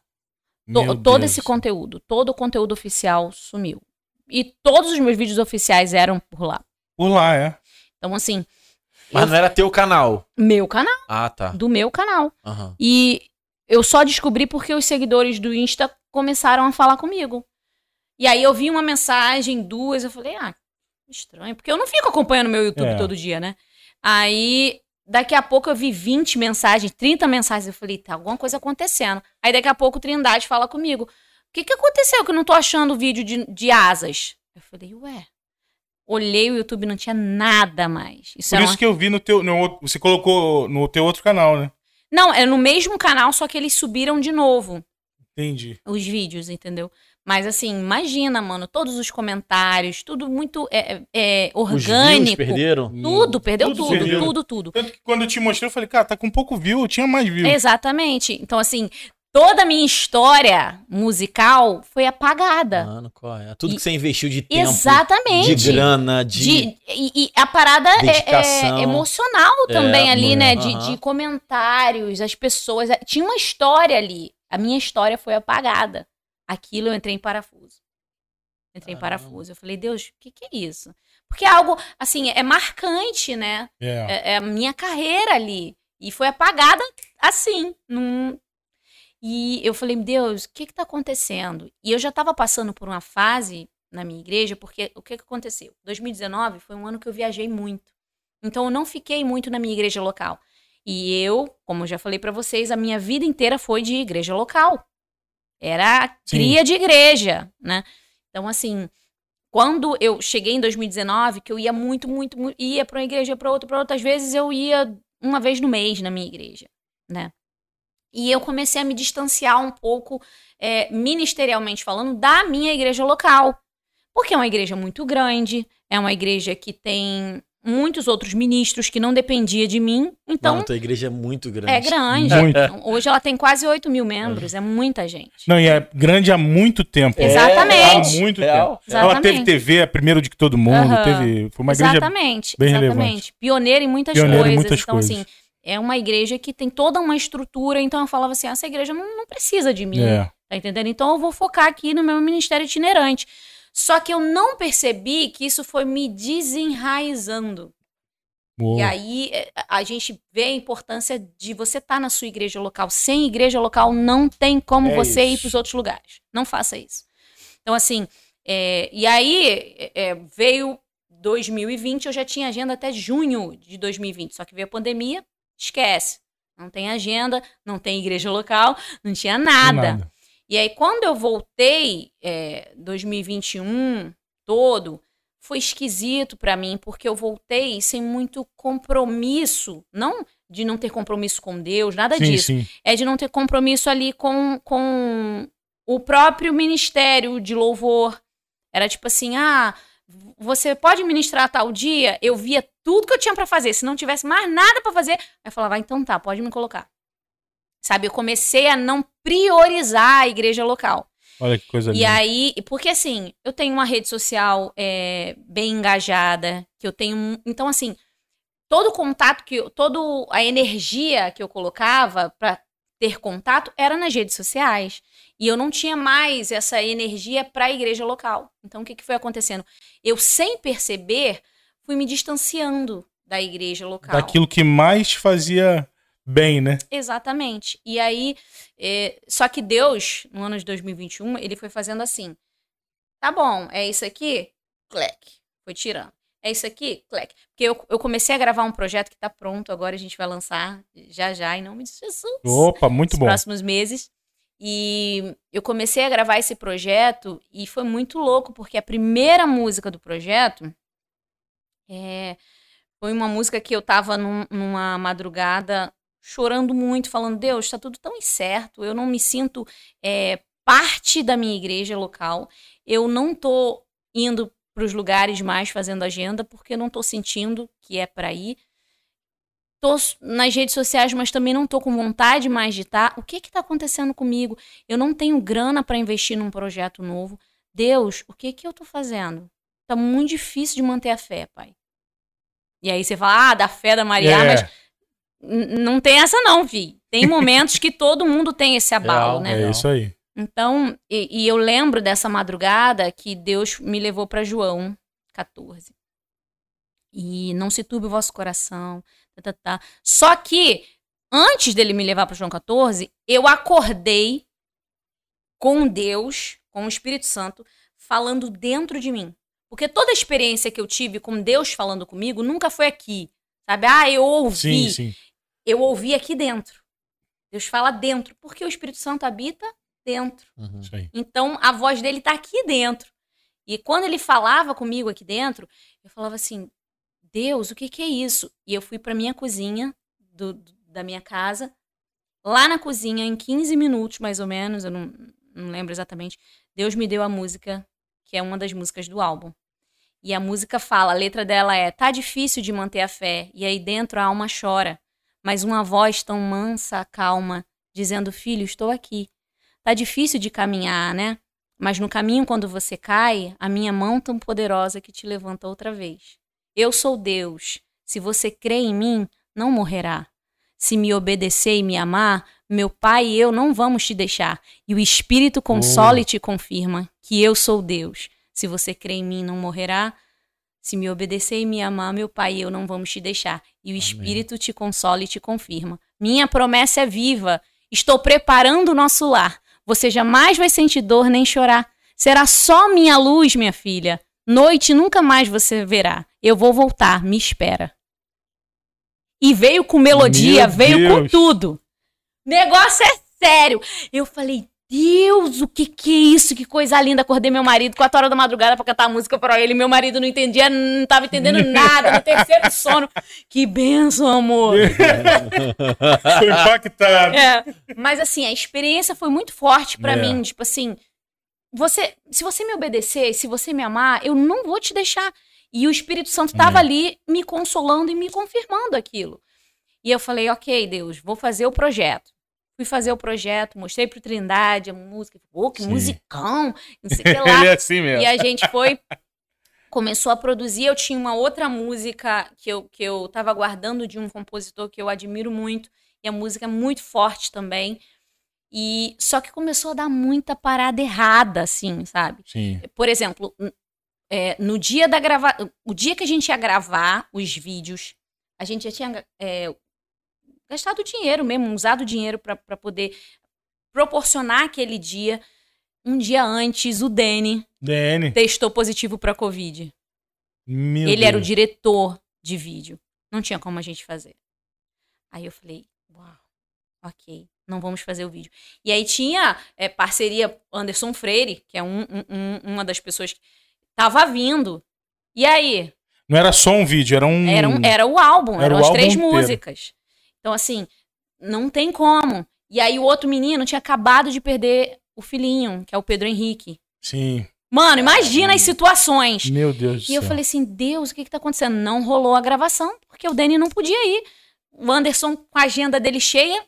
To- todo esse conteúdo, todo o conteúdo oficial sumiu. E todos os meus vídeos oficiais eram por lá.
Por lá, é.
Então, assim,
Mas
eu-
não era teu canal.
meu canal,
Ah, tá.
do meu canal.
Aham.
E eu só descobri porque os seguidores do Insta começaram a falar comigo. E aí eu vi uma mensagem, duas, eu falei, ah, estranho, porque eu não fico acompanhando meu YouTube
É.
todo dia, né? Aí, daqui a pouco eu vi 20 mensagens, 30 mensagens, eu falei, tá alguma coisa acontecendo. Aí daqui a pouco o Trindade fala comigo, o que que aconteceu que eu não tô achando o vídeo de, de asas? Eu falei, ué. Olhei o YouTube, não tinha nada mais. Isso
Por isso
uma
que eu vi no teu. No, outro- você colocou no teu outro canal, né?
Não, é no mesmo canal, só que eles subiram de novo
Entendi.
os vídeos, entendeu? Mas assim, imagina, mano, todos os comentários, tudo muito é, é, é,
Os
orgânico.
perderam?
Tudo, perdeu
Tudo
tudo,
perdeu.
tudo, tudo.
Tanto que quando eu te mostrei, eu falei, cara, tá com pouco view, eu tinha mais view.
Exatamente. Então, assim, toda a minha história musical foi apagada.
Mano, qual é? Tudo
E-
que você investiu de tempo,
Exatamente.
de grana, de...
De- e, e a parada é- é, emocional também
É,
ali, né? De, de comentários, as pessoas. Tinha uma história ali. A minha história foi apagada. Aquilo eu entrei em parafuso. Entrei em
Caramba.
parafuso. Eu falei, Deus, o que, que é isso? Porque é algo, assim, é marcante, né?
É.
É, é a minha carreira ali. E foi apagada assim. Num... E eu falei, Deus, o que que tá acontecendo? E eu já estava passando por uma fase na minha igreja, porque o que que aconteceu? 2019 foi um ano que eu viajei muito. Então eu não fiquei muito na minha igreja local. E eu, como eu já falei pra vocês, a minha vida inteira foi de igreja local. Era
Sim.
cria de igreja, né? Então assim, quando eu cheguei em 2019, que eu ia muito, muito, muito ia para uma igreja, para outra, para outra, às vezes eu ia uma vez no mês na minha igreja, né? E eu comecei a me distanciar um pouco, é, ministerialmente falando, da minha igreja local. Porque é uma igreja muito grande, é uma igreja que tem muitos outros ministros que não dependia de mim. Então,
Mano, tua igreja é muito grande.
é grande.
Muito.
Então, Hoje ela tem quase 8 mil membros, é muita gente.
Não, e é grande há muito tempo.
Exatamente.
Há muito
Real,
tempo.
real.
Ela teve
Exatamente.
TV, é primeiro de que todo mundo.
Aham.
Teve, foi uma igreja
exatamente,
bem
exatamente.
relevante.
Pioneira em muitas
Pioneira em
coisas.
muitas
então,
coisas.
assim, é uma igreja que tem toda uma estrutura. Então eu falava assim: essa igreja não, não precisa de mim.
É.
Tá entendendo? Então eu vou focar aqui no meu ministério itinerante. Só que eu não percebi que isso foi me desenraizando. E aí é, a gente vê a importância de você estar na sua igreja local. Sem igreja local não tem como
É
você ir
isso.
para os outros lugares. Não faça isso. Então, assim, é, e aí é, é, veio 2020, eu já tinha agenda até junho de 2020. Só que veio a pandemia, esquece. Não tem agenda, não tem igreja local, não tinha nada. E aí, quando eu voltei, é, 2021 todo, foi esquisito pra mim, porque eu voltei sem muito compromisso. Não de não ter compromisso com Deus, nada
Sim,
disso.
sim.
É de não ter compromisso ali com, com o próprio ministério de louvor. Era tipo assim: ah, você pode ministrar tal dia? Eu via tudo que eu tinha pra fazer. Se não tivesse mais nada pra fazer, eu falava: ah, então tá, pode me colocar. Sabe, eu comecei a não priorizar a igreja local.
Olha que coisa
E
linda.
aí, porque assim, eu tenho uma rede social é, bem engajada, que eu tenho. Então, assim, todo o contato que eu, toda a energia que eu colocava pra ter contato era nas redes sociais. E eu não tinha mais essa energia para a igreja local. Então, o que, que foi acontecendo? Eu, sem perceber, fui me distanciando da igreja local.
Daquilo que mais fazia bem, né?
Exatamente. E aí, é, só que Deus, no ano de 2021, ele foi fazendo assim. Tá bom, é isso aqui? Clec. Foi tirando. É isso aqui? Clec. Porque eu, eu comecei a gravar um projeto que tá pronto, agora a gente vai lançar já já, em nome de Jesus.
Opa, muito
nos
bom.
próximos meses. E eu comecei a gravar esse projeto e foi muito louco, porque a primeira música do projeto é, foi uma música que eu tava num- numa madrugada chorando muito, falando: Deus, tá tudo tão incerto, eu não me sinto é, parte da minha igreja local, eu não tô indo para os lugares mais fazendo agenda porque não tô sentindo que é para ir. Tô nas redes sociais, mas também não tô com vontade mais de estar. O que que tá acontecendo comigo? Eu não tenho grana para investir num projeto novo. Deus, o que que eu tô fazendo? Tá muito difícil de manter a fé, pai. E aí você fala, ah, da fé da Maria,
É,
mas Não tem essa não, fi. Tem momentos que todo mundo tem esse abalo,
Real,
né?
é isso aí.
Então, e, e eu lembro dessa madrugada que Deus me levou para João 14. E não se turbe o vosso coração. Tá, tá, tá. Só que, antes dele me levar para João 14, eu acordei com Deus, com o Espírito Santo, falando dentro de mim. Porque toda a experiência que eu tive com Deus falando comigo nunca foi aqui. Sabe? Ah, eu ouvi
Sim, sim.
eu ouvi aqui dentro. Deus fala dentro, porque o Espírito Santo habita dentro.
Uhum.
Então a voz dele tá aqui dentro. E quando ele falava comigo aqui dentro, eu falava assim: Deus, o que, que é isso? E eu fui pra minha cozinha do- do- da minha casa. Lá na cozinha, em 15 minutos mais ou menos, eu não, não lembro exatamente, Deus me deu a música, que é uma das músicas do álbum. E a música fala, a letra dela é: Tá difícil de manter a fé, e aí dentro a alma chora, mas uma voz tão mansa, calma, dizendo: Filho, estou aqui. Tá difícil de caminhar, né? Mas no caminho, quando você cai, a minha mão tão poderosa que te levanta outra vez. Eu sou Deus. Se você crê em mim, não morrerá. Se me obedecer e me amar, meu pai e eu não vamos te deixar. E o Espírito consola e te confirma que eu sou Deus. Se você crê em mim, não morrerá. Se me obedecer e me amar, meu pai e eu não vamos te deixar. E o Espírito te consola e te confirma. Minha promessa é viva. Estou preparando o nosso lar. Você jamais vai sentir dor nem chorar. Será só minha luz, minha filha. Noite nunca mais você verá. Eu vou voltar, me espera. E veio com melodia,
Meu
veio com
Deus.
tudo. Negócio é sério. Eu falei, Deus, o que que é isso? Que coisa linda. Acordei meu marido 4 horas da madrugada pra cantar música pra ele. Meu marido não entendia, não tava entendendo nada. No terceiro sono. Que benção, amor.
Foi impactado.
É, mas assim, a experiência foi muito forte pra
É.
mim, tipo assim, você, se você me obedecer, se você me amar, eu não vou te deixar. E o Espírito Santo estava
Amém.
ali me consolando e me confirmando aquilo. E eu falei, ok, Deus, vou fazer o projeto. Fui fazer o projeto, mostrei pro Trindade a música. Pô, que
Sim.
musicão, não sei o que lá.
Ele é assim mesmo.
E a gente foi, começou a produzir. Eu tinha uma outra música que eu, que eu tava guardando de um compositor que eu admiro muito. E a música é muito forte também. E só que começou a dar muita parada errada, assim, sabe?
Sim.
Por exemplo, é, no dia da grava... o dia que a gente ia gravar os vídeos, a gente já tinha é, gastado dinheiro mesmo, usado dinheiro para poder proporcionar aquele dia. Um dia antes, o Dene testou positivo para Covid.
Meu
Ele era o
Deus.
diretor de vídeo. Não tinha como a gente fazer. Aí eu falei, uau, ok, não vamos fazer o vídeo. E aí tinha é, parceria Anderson Freire, que é um- um- uma das pessoas que tava vindo. E aí?
Não era só um vídeo, era um.
Era, um- era o álbum,
Era
eram
o
as
álbum
três
inteiro.
músicas. Então, assim, não tem como. E aí o outro menino tinha acabado de perder o filhinho, que é o Pedro Henrique.
Sim.
Mano, imagina as situações.
Meu Deus do
E eu falei assim, Deus, o que que tá acontecendo? Não rolou a gravação, porque o Danny não podia ir. O Anderson, com a agenda dele cheia,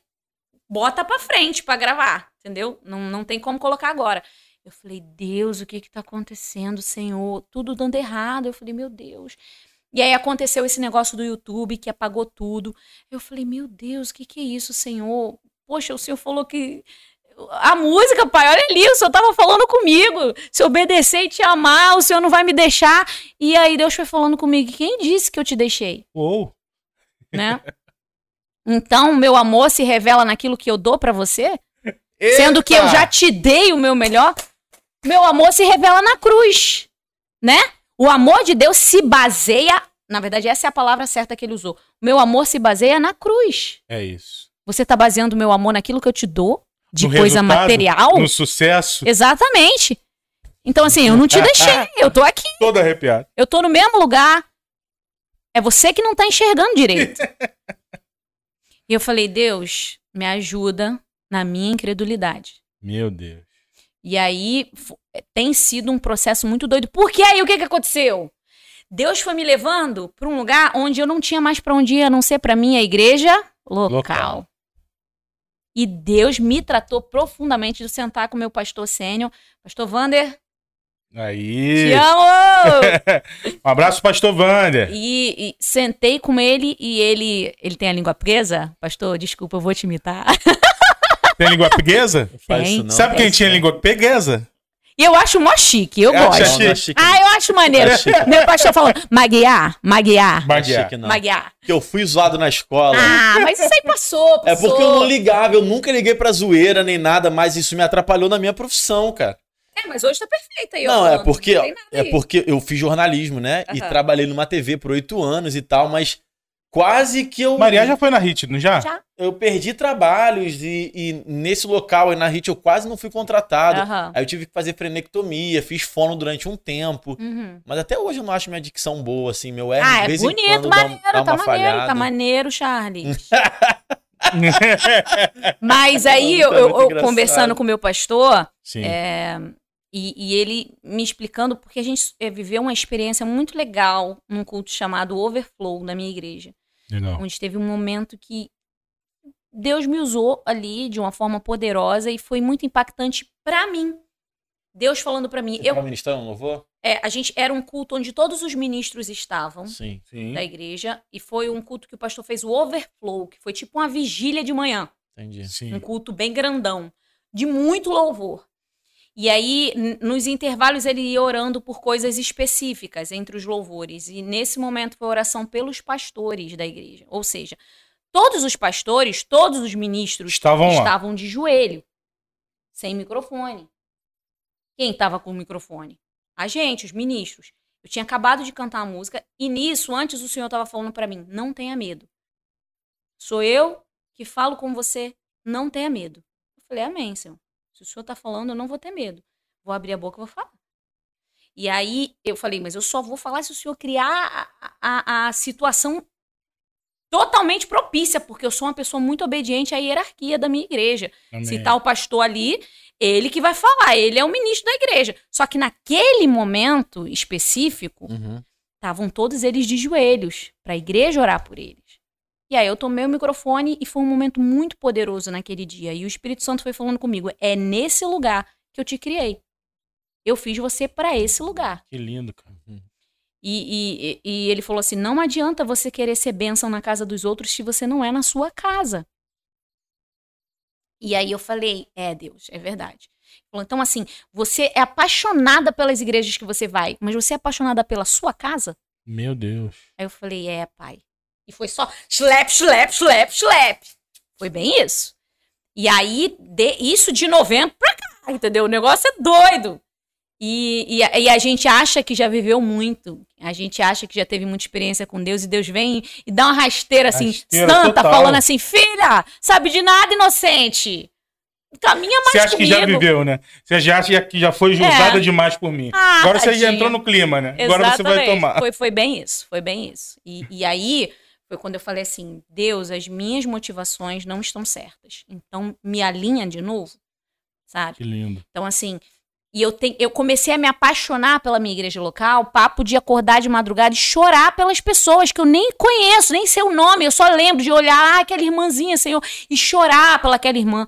bota pra frente pra gravar, entendeu? Não, não tem como colocar agora. Eu falei, Deus, o que que tá acontecendo, Senhor? Tudo dando errado. Eu falei, meu Deus. E aí aconteceu esse negócio do YouTube que apagou tudo. Eu falei, meu Deus, o que que é isso, Senhor? Poxa, o Senhor falou que a música, pai, olha ali, o senhor tava falando comigo. Se eu obedecer e te amar, o senhor não vai me deixar. E aí Deus foi falando comigo. Quem disse que eu te deixei?
Uou.
Né? Então, meu amor se revela naquilo que eu dou pra você? Sendo que eu já te dei o meu melhor. Meu amor se revela na cruz, né? O amor de Deus se baseia, na verdade essa é a palavra certa que ele usou. Meu amor se baseia na cruz.
É isso.
Você tá baseando o meu amor naquilo que eu te dou? De
No
coisa material?
No sucesso.
Exatamente. Então, assim, eu não te deixei. Eu tô aqui.
Todo arrepiado.
Eu tô no mesmo lugar. É você que não tá enxergando direito. e eu falei, Deus, me ajuda na minha incredulidade.
Meu Deus.
E aí tem sido um processo muito doido. Porque aí o que, que aconteceu? Deus foi me levando para um lugar onde eu não tinha mais para onde ir, a não ser para minha igreja local.
Local.
E Deus me tratou profundamente de sentar com meu pastor sênior, pastor Vander,
Aí.
te amo!
Um abraço, pastor Wander.
E, e sentei com ele e ele. Ele tem a língua presa? Pastor, desculpa, eu vou te imitar.
Tem língua peguesa?
Faz
Tem.
Sabe quem tinha língua peguesa?
E eu acho mó chique, eu
Eu
gosto.
é chique,
Ah, eu acho maneiro.
Não é.
Meu pastor falando, maguiar, maguiar,
não é
Maguiar.
chique, não.
maguiar.
Porque eu fui zoado na escola.
Ah, mas isso aí passou,
É
passou.
porque eu não ligava, eu nunca liguei pra zoeira nem nada, mas isso me atrapalhou na minha profissão, cara.
É, mas hoje tá perfeito aí,
Não, é porque,
não
é porque eu fiz jornalismo, né? E
Aham.
trabalhei numa TV por oito anos e tal, mas quase que eu.
Maria já foi na HIT, não já?
Já.
Eu perdi trabalhos e, e nesse local aí na HIT eu quase não fui contratado.
Aham.
Aí eu tive que fazer frenectomia, fiz fono durante um tempo.
Uhum.
Mas até hoje eu não acho minha dicção boa, assim. Meu R,
Ah,
de
é
vez
bonito,
em quando, dá,
maneiro,
dá
tá
uma
maneiro,
falhada.
tá maneiro, Charles. Mas aí, eu,
Tá
eu- eu conversando com o meu pastor,
Sim.
É, e, e ele me explicando, porque a gente é, viveu uma experiência muito legal num culto chamado Overflow na minha igreja.
Legal.
Onde teve um momento que Deus me usou ali de uma forma poderosa e foi muito impactante pra mim. Deus falando pra mim.
Você
Eu,
tava ministrando louvor?
é, a gente era um culto onde todos os ministros estavam
Sim.
Sim.
da igreja e foi um culto que o pastor fez o Overflow, que foi tipo uma vigília de manhã
Entendi.
Sim.
um culto bem grandão, de muito louvor. E aí, nos intervalos, ele ia orando por coisas específicas entre os louvores. E nesse momento foi oração pelos pastores da igreja. Ou seja, todos os pastores, todos os ministros
Estavam lá.
estavam de joelho, sem microfone. Quem estava com o microfone? A gente, os ministros. Eu tinha acabado de cantar a música e nisso, antes o Senhor estava falando para mim: não tenha medo. Sou eu que falo com você, não tenha medo. Eu falei: Amém, Senhor. Se o Senhor está falando, eu não vou ter medo. Vou abrir a boca e vou falar. E aí eu falei: Mas eu só vou falar se o Senhor criar a, a, a situação totalmente propícia, porque eu sou uma pessoa muito obediente à hierarquia da minha igreja.
Amém.
Se tá o pastor ali, ele que vai falar, ele é o ministro da igreja. Só que naquele momento específico,
Uhum.
estavam todos eles de joelhos para a igreja orar por eles. E aí eu tomei o microfone e foi um momento muito poderoso naquele dia. E o Espírito Santo foi falando comigo: é nesse lugar que eu te criei. Eu fiz você para esse lugar.
Que lindo, cara.
E, e, e ele falou assim: não adianta você querer ser bênção na casa dos outros se você não é na sua casa. E aí eu falei: é, Deus, é verdade. Ele falou, então, assim, você é apaixonada pelas igrejas que você vai, mas você é apaixonada pela sua casa?
Meu Deus.
Aí eu falei: é, pai. E foi só slap, slap, slap, slap. Foi bem isso. E aí, de, isso de novembro pra cá, entendeu? O negócio é doido. E, e, a, e, a, gente acha que já viveu muito. A gente acha que já teve muita experiência com Deus. E Deus vem e dá uma rasteira assim, rasteira santa, total. falando assim: Filha, sabe de nada, inocente. Caminha mais
Você acha
comigo.
que já viveu, né? Você já acha que já foi usada é. demais por mim. Ah, Agora tadinha. você já entrou no clima, né?
Exatamente.
Agora você vai tomar.
Foi, foi bem isso, foi bem isso. E, e aí foi quando eu falei assim: Deus, as minhas motivações não estão certas. Então me alinha de novo, sabe?
Que lindo.
Então, assim, e eu, te, eu comecei a me apaixonar pela minha igreja local, papo de acordar de madrugada e chorar pelas pessoas que eu nem conheço, nem sei o nome, eu só lembro de olhar ah, aquela irmãzinha, Senhor, e chorar pelaquela irmã.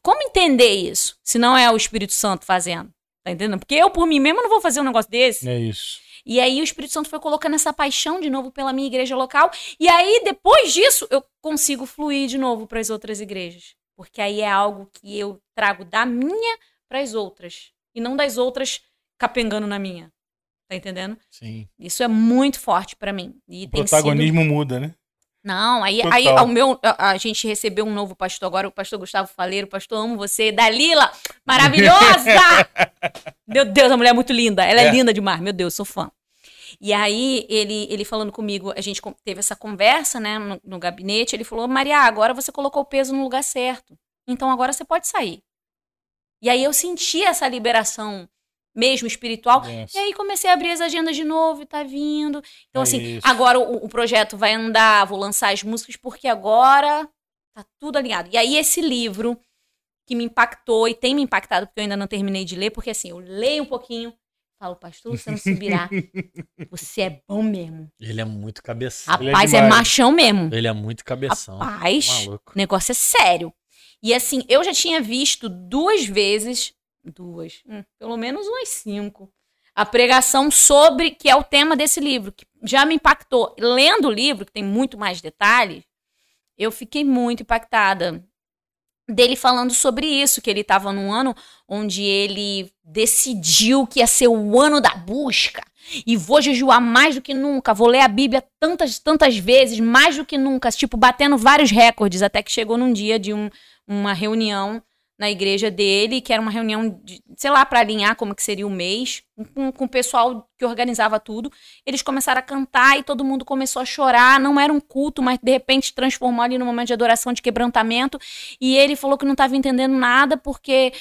Como entender isso, se não é o Espírito Santo fazendo? Tá entendendo? Porque eu, por mim mesmo, não vou fazer um negócio desse.
É isso.
E aí o Espírito Santo foi colocando essa paixão de novo pela minha igreja local. E aí, depois disso, eu consigo fluir de novo para as outras igrejas. Porque aí é algo que eu trago da minha para as outras e não das outras capengando na minha. Tá entendendo?
Sim.
Isso é muito forte para mim. E
o protagonismo sido... muda, né?
Não, aí, aí ao meu, a, a, gente recebeu um novo pastor agora, o pastor Gustavo Faleiro, pastor, amo você, Dalila, maravilhosa! meu Deus, a mulher é muito linda, ela é, é. linda demais, meu Deus, sou fã. E aí, ele, ele falando comigo, a gente teve essa conversa, né, no, no gabinete, ele falou, Maria, agora você colocou o peso no lugar certo, então agora você pode sair. E aí eu senti essa liberação mesmo espiritual. Yes. E aí comecei a abrir as agendas de novo e tá vindo. Então, é assim, isso. agora o, o, projeto vai andar, vou lançar as músicas, porque agora tá tudo alinhado. E aí, esse livro que me impactou e tem me impactado, porque eu ainda não terminei de ler, porque assim, eu leio um pouquinho. Falo, pastor, você não subirá. Você é bom mesmo.
Ele é muito cabeção.
Rapaz, é, é, machão mesmo.
Ele é muito cabeção.
Rapaz, o negócio é sério. E assim, eu já tinha visto duas vezes, duas, hum, pelo menos umas cinco, a pregação sobre, que é o tema desse livro, que já me impactou. Lendo o livro, que tem muito mais detalhes, eu fiquei muito impactada dele falando sobre isso, que ele estava num ano onde ele decidiu que ia ser o ano da busca. E vou jejuar mais do que nunca, vou ler a Bíblia tantas, tantas vezes, mais do que nunca, tipo, batendo vários recordes, até que chegou num dia de um, uma reunião na igreja dele, que era uma reunião, de, sei lá, para alinhar como que seria o mês, com, com o pessoal que organizava tudo. Eles começaram a cantar e todo mundo começou a chorar. Não era um culto, mas de repente transformou ali num momento de adoração, de quebrantamento. E ele falou que não estava entendendo nada porque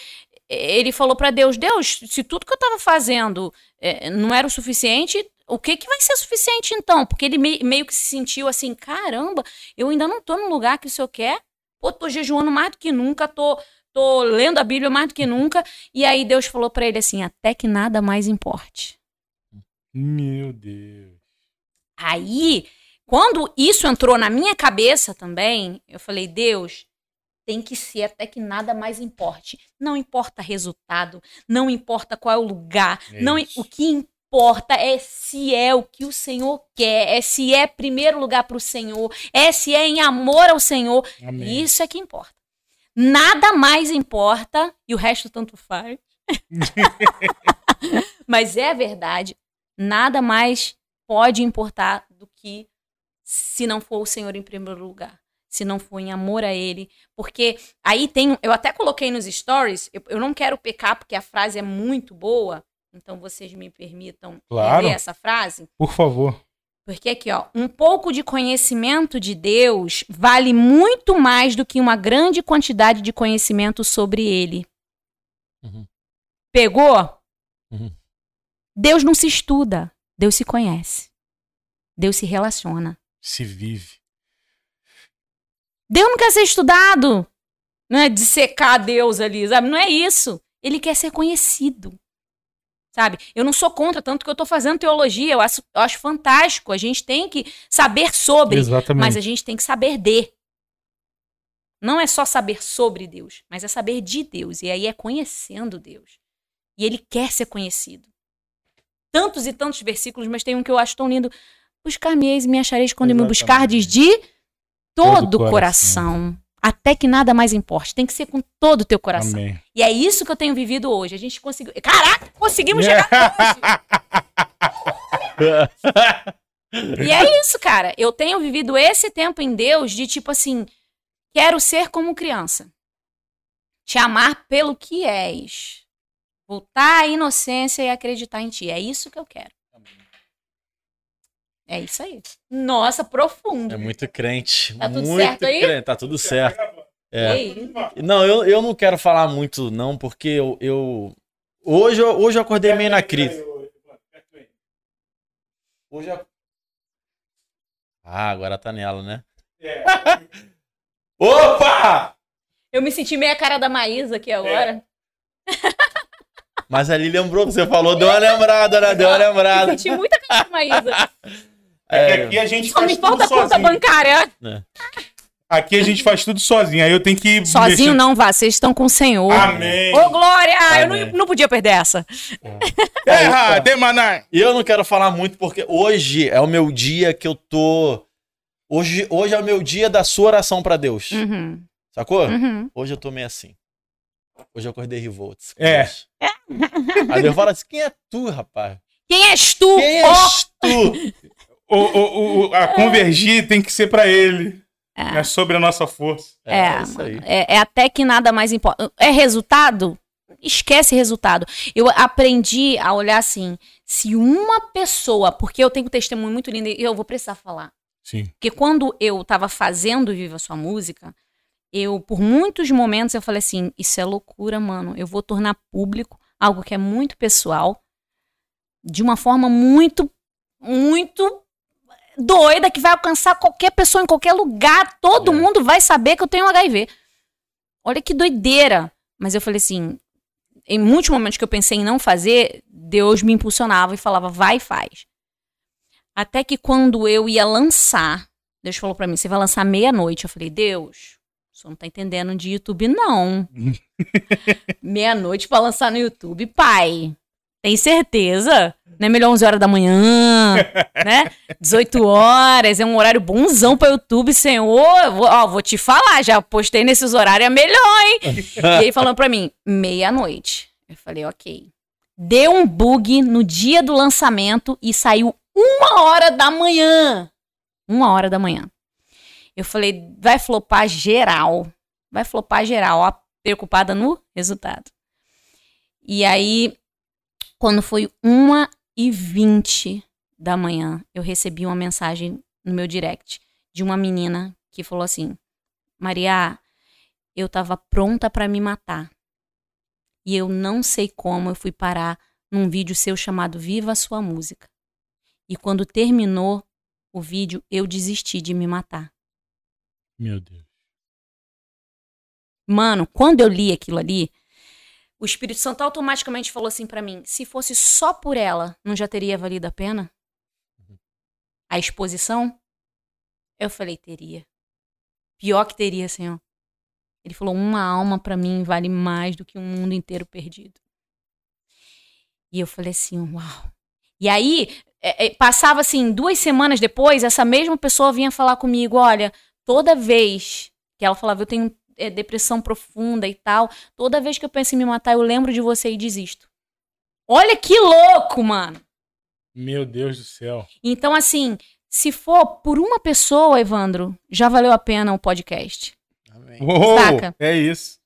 ele falou para Deus: Deus, se tudo que eu estava fazendo é, não era o suficiente, o que, que vai ser suficiente então? Porque ele meio que se sentiu assim: caramba, eu ainda não estou no lugar que o senhor quer. Pô, tô jejuando mais do que nunca, tô, tô lendo a Bíblia mais do que nunca. E aí Deus falou para ele assim: até que nada mais importe.
Meu Deus.
Aí, quando isso entrou na minha cabeça também, eu falei: Deus, tem que ser até que nada mais importe. Não importa resultado, não importa qual é o lugar, é não o que importa é se é o que o Senhor quer, é se é primeiro lugar para o Senhor, é se é em amor ao Senhor. Amém. Isso é que importa. Nada mais importa e o resto tanto faz. Mas é verdade, nada mais pode importar do que se não for o Senhor em primeiro lugar. Se não for em amor a Ele. Porque aí tem. Eu até coloquei nos stories. Eu, eu não quero pecar porque a frase é muito boa. Então vocês me permitam
claro.
ler essa frase?
Por favor.
Porque aqui, ó, um pouco de conhecimento de Deus vale muito mais do que uma grande quantidade de conhecimento sobre ele. Uhum. Pegou? Uhum. Deus não se estuda, Deus se conhece. Deus se relaciona.
Se vive.
Deus não quer ser estudado, não é dissecar Deus ali, sabe? Não é isso. Ele quer ser conhecido. Sabe? Eu não sou contra, tanto que eu tô fazendo teologia, eu acho, eu acho fantástico. A gente tem que saber sobre,
Exatamente.
mas a gente tem que saber de. Não é só saber sobre Deus, mas é saber de Deus. E aí é conhecendo Deus. E ele quer ser conhecido. Tantos e tantos versículos, mas tem um que eu acho tão lindo. Buscar-me-eis e me achareis quando me
Exatamente.
buscardes de todo
Todo
o coração. Até que nada mais importe. Tem que ser com todo o teu coração.
Amém.
E é isso que eu tenho vivido hoje. A gente conseguiu. Caraca, conseguimos chegar hoje. E é isso, cara. Eu tenho vivido esse tempo em Deus de tipo assim, quero ser como criança. Te amar pelo que és. Voltar à inocência e acreditar em ti. É isso que eu quero. É isso aí. Nossa, profundo.
É muito crente.
Tá tudo
muito
certo aí?
crente. Tá tudo certo. É. Não, eu, eu não quero falar muito, não, porque eu. eu- Hoje, eu- hoje eu acordei meio na crise. Hoje eu... Ah, agora tá nela, né? Opa!
Eu me senti meio a cara da Maísa aqui agora.
Mas ali lembrou que você falou, deu uma lembrada, né? Deu uma lembrada.
senti muito a cara da Maísa.
É que
É,
aqui a gente
Só
faz
me falta
tudo
conta
sozinho.
bancária.
Aqui a gente faz tudo sozinho. Aí eu tenho que.
Sozinho
mexer-
não vá, vocês estão com o Senhor.
Amém.
Ô, Glória! Eu
Amém.
não, não podia perder essa.
Terra, Demaná.
E eu não quero falar muito porque hoje é o meu dia que eu tô. Hoje, hoje é o meu dia da sua oração pra Deus.
Uhum,
Sacou?
uhum.
Hoje eu tô meio assim. Hoje eu acordei revoltos.
É.
Deus. Aí eu falo assim: quem é tu, rapaz?
Quem és tu?
Quem és tu?
O, o, o- a convergir tem que ser pra ele.
É.
É sobre a nossa força.
É,
isso aí.
é, é até que nada mais importa. É resultado? Esquece resultado. Eu aprendi a olhar assim: se uma pessoa, porque eu tenho um testemunho muito lindo e eu vou precisar falar.
Sim.
Porque quando eu tava fazendo Viva Sua Música, eu, por muitos momentos, eu falei assim: isso é loucura, mano. Eu vou tornar público algo que é muito pessoal, de uma forma muito, muito doida, que vai alcançar qualquer pessoa em qualquer lugar. Todo
É.
mundo vai saber que eu tenho HIV. Olha que doideira. Mas eu falei assim: em muitos momentos que eu pensei em não fazer, Deus me impulsionava e falava: vai e faz. Até que quando eu ia lançar, Deus falou pra mim: você vai lançar meia-noite. Eu falei: Deus, você não tá entendendo de YouTube, não. meia-noite pra lançar no YouTube, pai. Tem certeza? Não é melhor 11 horas da manhã, né? 18 horas, é um horário bonzão pra YouTube, senhor. Vou, ó, vou te falar, já postei nesses horários, é melhor, hein? e ele falando pra mim, meia-noite. Eu falei, ok. Deu um bug no dia do lançamento e saiu uma hora da manhã. Uma hora da manhã. Eu falei, vai flopar geral. Vai flopar geral. Ó, preocupada no resultado. E aí, quando foi uma e vinte da manhã, eu recebi uma mensagem no meu direct de uma menina que falou assim: Maria, eu tava pronta pra me matar. E eu não sei como eu fui parar num vídeo seu chamado Viva a Sua Música. E quando terminou o vídeo, eu desisti de me matar.
Meu Deus.
Mano, quando eu li aquilo ali, o Espírito Santo automaticamente falou assim pra mim: se fosse só por ela, não já teria valido a pena? A exposição? Eu falei: teria. Pior que teria, Senhor. Ele falou: uma alma pra mim vale mais do que um mundo inteiro perdido. E eu falei assim: uau. E aí, é, é, passava assim, duas semanas depois, essa mesma pessoa vinha falar comigo: olha, toda vez que ela falava, eu tenho é, depressão profunda e tal, toda vez que eu penso em me matar, eu lembro de você e desisto. Olha que louco, mano.
Meu Deus do céu.
Então, assim, se for por uma pessoa, Evandro, já valeu a pena o podcast.
Amém.
Uou,
Saca?
é isso.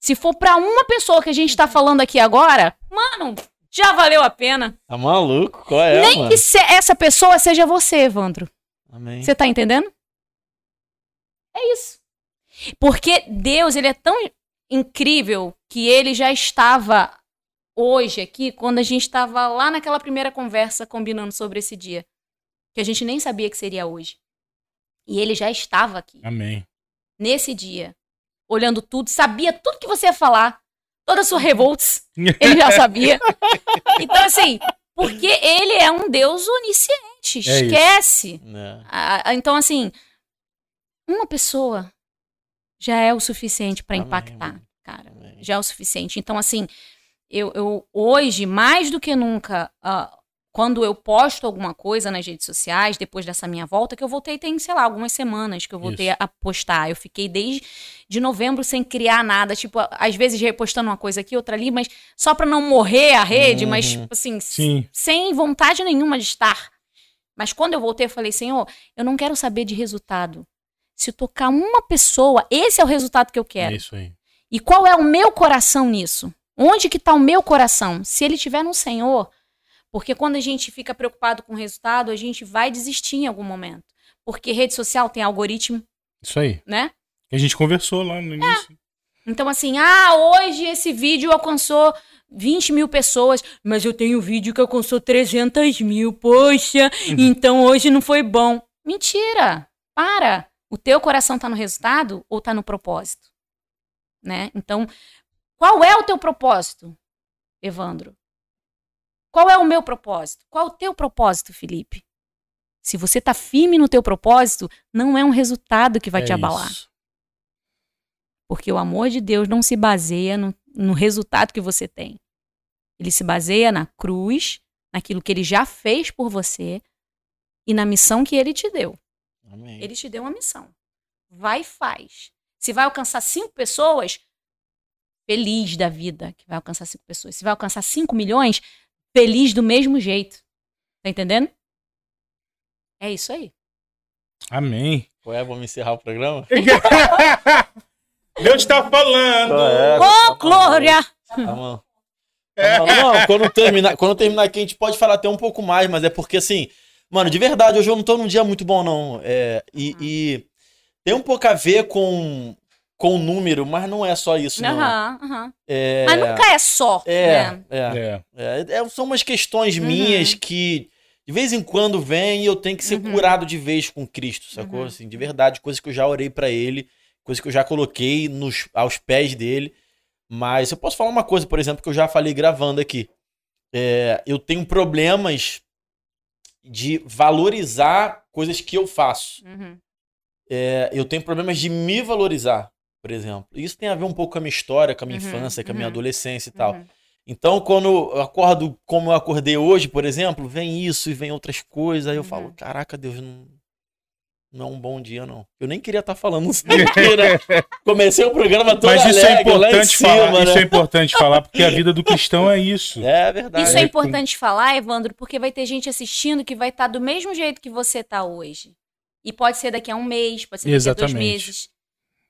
Se for pra uma pessoa que a gente tá falando aqui agora, mano, já valeu a pena.
Tá maluco? Qual é,
Nem
mano?
que se- essa pessoa seja você, Evandro.
Amém.
Você tá entendendo? É isso. Porque Deus, ele é tão incrível que ele já estava hoje aqui, quando a gente estava lá naquela primeira conversa combinando sobre esse dia, que a gente nem sabia que seria hoje. E ele já estava aqui
Amém.
nesse dia, olhando tudo, sabia tudo que você ia falar. toda a sua revolts. Ele já sabia. Então, assim, porque ele é um Deus onisciente.
É isso.
Esquece.
Né?
Ah, ah, então, assim, uma pessoa já é o suficiente para impactar, cara.
Amém.
Já é o suficiente. Então, assim, eu, eu hoje, mais do que nunca, ah, quando eu posto alguma coisa nas redes sociais, depois dessa minha volta, que eu voltei tem, sei lá, algumas semanas que eu voltei
Isso.
a postar. Eu fiquei desde de novembro sem criar nada, tipo, às vezes repostando uma coisa aqui, outra ali, mas só pra não morrer a rede, mas,
Uhum.
tipo assim,
Sim.
sem vontade nenhuma de estar. Mas quando eu voltei, eu falei, Senhor, eu não quero saber de resultado. Se tocar uma pessoa, esse é o resultado que eu
É
quero.
isso aí.
E qual é o meu coração nisso? Onde que tá o meu coração? Se ele estiver no Senhor, porque quando a gente fica preocupado com o resultado, a gente vai desistir em algum momento. Porque rede social tem algoritmo,
Isso aí.
né?
A gente conversou lá no início.
Então, assim, ah, hoje esse vídeo alcançou 20 mil pessoas, mas eu tenho um vídeo que alcançou 300 mil, poxa, então hoje não foi bom. Mentira! Para! O teu coração tá no resultado ou tá no propósito? Né? Então, qual é o teu propósito, Evandro? Qual é o meu propósito? Qual é o teu propósito, Felipe? Se você tá firme no teu propósito, não é um resultado que vai
É
te abalar.
isso.
Porque o amor de Deus não se baseia no, no resultado que você tem. Ele se baseia na cruz, naquilo que ele já fez por você e na missão que ele te deu.
Amém.
Ele te deu uma missão. Vai e faz. Se vai alcançar cinco pessoas, feliz da vida que vai alcançar cinco pessoas. Se vai alcançar cinco milhões, feliz do mesmo jeito. Tá entendendo? É isso aí.
Amém.
Qual é? Vamos encerrar o programa?
Deus está falando.
É,
Ô, Glória!
Tá bom. Tá. Não, quando terminar, quando terminar aqui, a gente pode falar até um pouco mais, mas é porque assim, mano, de verdade, hoje eu não tô num dia muito bom, não. É, e, e tem um pouco a ver com, com o número, mas não é só isso, não.
Aham, aham.
É,
Mas nunca é só.
é,
né?
é,
É.
é, é, São umas questões
Uhum.
minhas que de vez em quando vem e eu tenho que ser
Uhum.
curado de vez com Cristo, sacou?
Uhum.
Assim, de verdade, coisas que eu já orei pra ele, coisas que eu já coloquei nos, aos pés dele. Mas eu posso falar uma coisa, por exemplo, que eu já falei gravando aqui. É, eu tenho problemas de valorizar coisas que eu faço.
Uhum.
É, eu tenho problemas de me valorizar, por exemplo. Isso tem a ver um pouco com a minha história, com a minha
Uhum,
infância, com a minha
uhum.
adolescência e tal.
Uhum.
Então, quando eu acordo como eu acordei hoje, por exemplo, vem isso e vem outras coisas, aí eu
Uhum.
falo, caraca, Deus, não, não é um bom dia, não. Eu nem queria estar falando isso né? Comecei o programa todo
Mas isso é
alegre,
importante
cima,
falar. Isso
né?
é importante falar, porque a vida do cristão é isso.
É verdade.
Isso é importante falar, Evandro, porque vai ter gente assistindo que vai estar do mesmo jeito que você está hoje. E pode ser daqui a um mês, pode ser daqui a dois
Exatamente.
meses.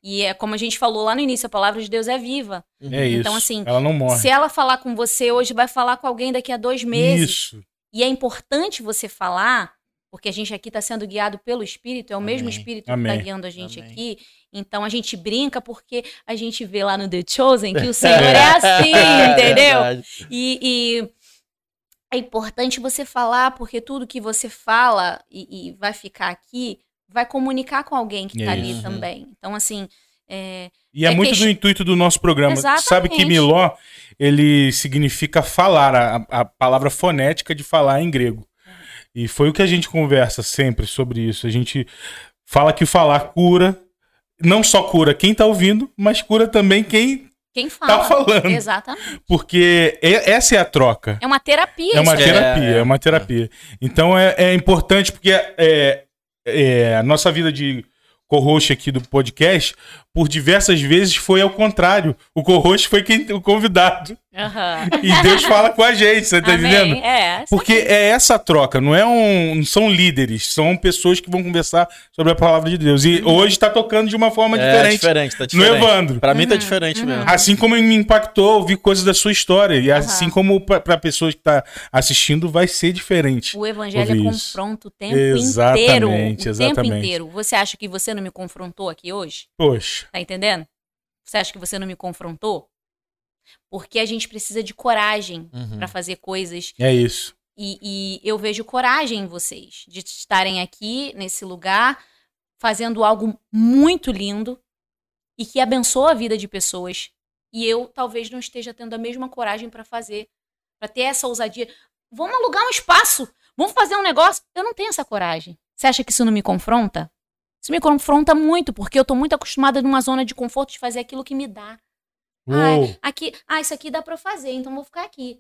E é como a gente falou lá no início, a palavra de Deus é viva.
É isso.
Então, assim,
Ela não morre.
Se ela falar com você hoje, vai falar com alguém daqui a dois meses.
Isso.
E é importante você falar, porque a gente aqui está sendo guiado pelo Espírito, é o mesmo
Amém.
Espírito que
Amém.
está guiando a gente
Amém.
aqui. Então a gente brinca porque a gente vê lá no The Chosen que o Senhor é assim, entendeu?
verdade.
E, e é importante você falar, porque tudo que você fala e, e vai ficar aqui vai comunicar com alguém que
É
tá ali também. Então, assim, é,
E é,
É
muito
que-
do intuito do nosso programa.
Exatamente.
Sabe que Miló, ele significa falar, a, a palavra fonética de falar em grego. E foi o que a gente conversa sempre sobre isso. A gente fala que falar cura, não só cura quem tá ouvindo, mas cura também quem.
quem fala.
falando.
Exatamente.
Porque essa é a troca.
É uma terapia.
É uma terapia,
É,
é, uma terapia. Então é, é importante porque é, é, a nossa vida de co-host aqui do podcast, por diversas vezes foi ao contrário. O co-host foi quem, o convidado.
Aham.
E Deus fala com a gente, você tá
Amém.
entendendo?
É.
Porque é essa troca, não é um, não são líderes, são pessoas que vão conversar sobre a palavra de Deus. E hoje tá tocando de uma forma
É
diferente.
diferente, tá
No
diferente.
Evandro.
Pra mim tá
Uhum,
diferente
uhum.
mesmo.
Assim como me impactou ouvir coisas da sua história. E assim como para pessoas que tá assistindo, vai ser diferente.
O evangelho é confronto o tempo
Exatamente,
inteiro. O tempo
exatamente.
inteiro. Você acha que você não me confrontou aqui hoje?
Poxa.
Tá entendendo? Você acha que você não me confrontou? Porque a gente precisa de coragem
Uhum.
pra fazer coisas.
É isso.
E, e eu vejo coragem em vocês de estarem aqui nesse lugar fazendo algo muito lindo e que abençoa a vida de pessoas E eu talvez não esteja tendo a mesma coragem para fazer, para ter essa ousadia. Vamos alugar um espaço, vamos fazer um negócio. Eu não tenho essa coragem. Você acha que isso não me confronta? Isso me confronta muito, porque eu tô muito acostumada numa zona de conforto de fazer aquilo que me dá.
Uou.
Ah, aqui, ah, isso aqui dá pra eu fazer, então vou ficar aqui.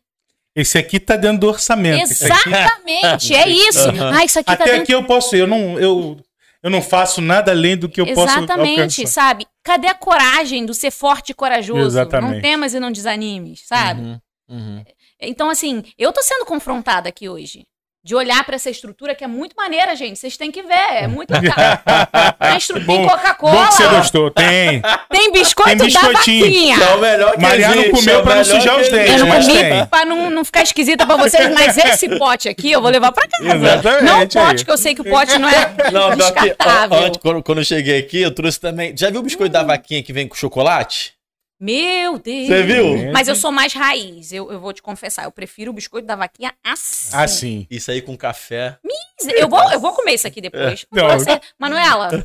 Esse aqui tá dentro do orçamento. Aqui-
Exatamente, é isso.
Aham.
Ah, isso aqui tá
Até
dentro.
aqui eu posso, eu não, eu, eu não faço nada além do que eu posso
Exatamente, sabe? Cadê a coragem do ser forte e corajoso?
Exatamente.
Não temas e não desanimes, sabe?
Uhum, uhum.
Então, assim, eu tô sendo confrontada aqui hoje. De olhar pra essa estrutura que é muito maneira, gente. Vocês têm que ver. É muito legal. Tem, estru- tem
Bom- Bom
Coca-Cola,
que você gostou. Tem.
tem biscoito
Tem
da
biscoitinho.
vaquinha.
É o melhor que existe,
comeu
é o
pra não sujar os dentes,
Eu não comi pra não, não ficar esquisita pra vocês, mas esse pote aqui eu vou levar pra casa.
Exatamente,
Não o pote, que eu sei que o pote não é
Não, pior que, ó,
descartável.
antes, quando, quando eu cheguei aqui, eu trouxe também. Já viu o biscoito da vaquinha que vem com chocolate?
Meu Deus.
Você viu?
Mas eu sou mais raiz, eu, eu vou te confessar. Eu prefiro o biscoito da vaquinha assim.
Assim.
Isso aí com café.
Eu vou, eu vou comer isso aqui depois.
Não.
Você, Manuela,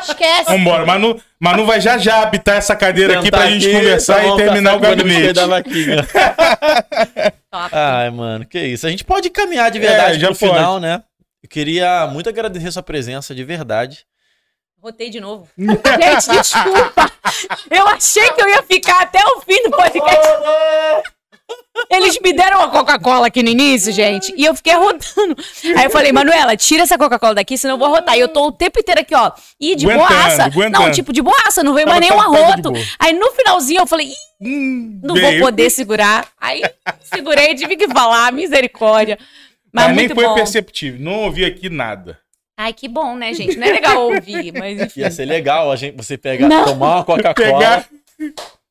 esquece.
Vambora. Manu, Manu vai já já habitar essa cadeira aqui pra gente
aqui,
conversar e terminar o gabinete.
biscoito da vaquinha.
Top.
Ai, mano, que isso. A gente pode caminhar de verdade
É, já
pro
pode.
final, né? Eu queria muito agradecer sua presença, de verdade.
Rotei de novo. Gente, desculpa. Eu achei que eu ia ficar até o fim do podcast. Eles me deram uma Coca-Cola aqui no início, gente, e eu fiquei arrotando. Aí eu falei, Manuela, tira essa Coca-Cola daqui, senão eu vou arrotar. E eu tô o tempo inteiro aqui, ó. E de
Aguentando,
boaça.
aguentando.
Não, tipo, de boaça, não veio mais nenhum arroto. Aí no finalzinho eu falei, Ih,
Hum,
não vou poder segurar. Aí segurei, tive que falar, misericórdia. Mas,
Mas nem foi
bom.
perceptível. Não ouvi aqui nada.
Ai, que bom, né, gente? Não é legal ouvir, mas enfim.
Ia ser legal a gente, você pegar,
Não.
tomar uma Coca-Cola,
Pegar.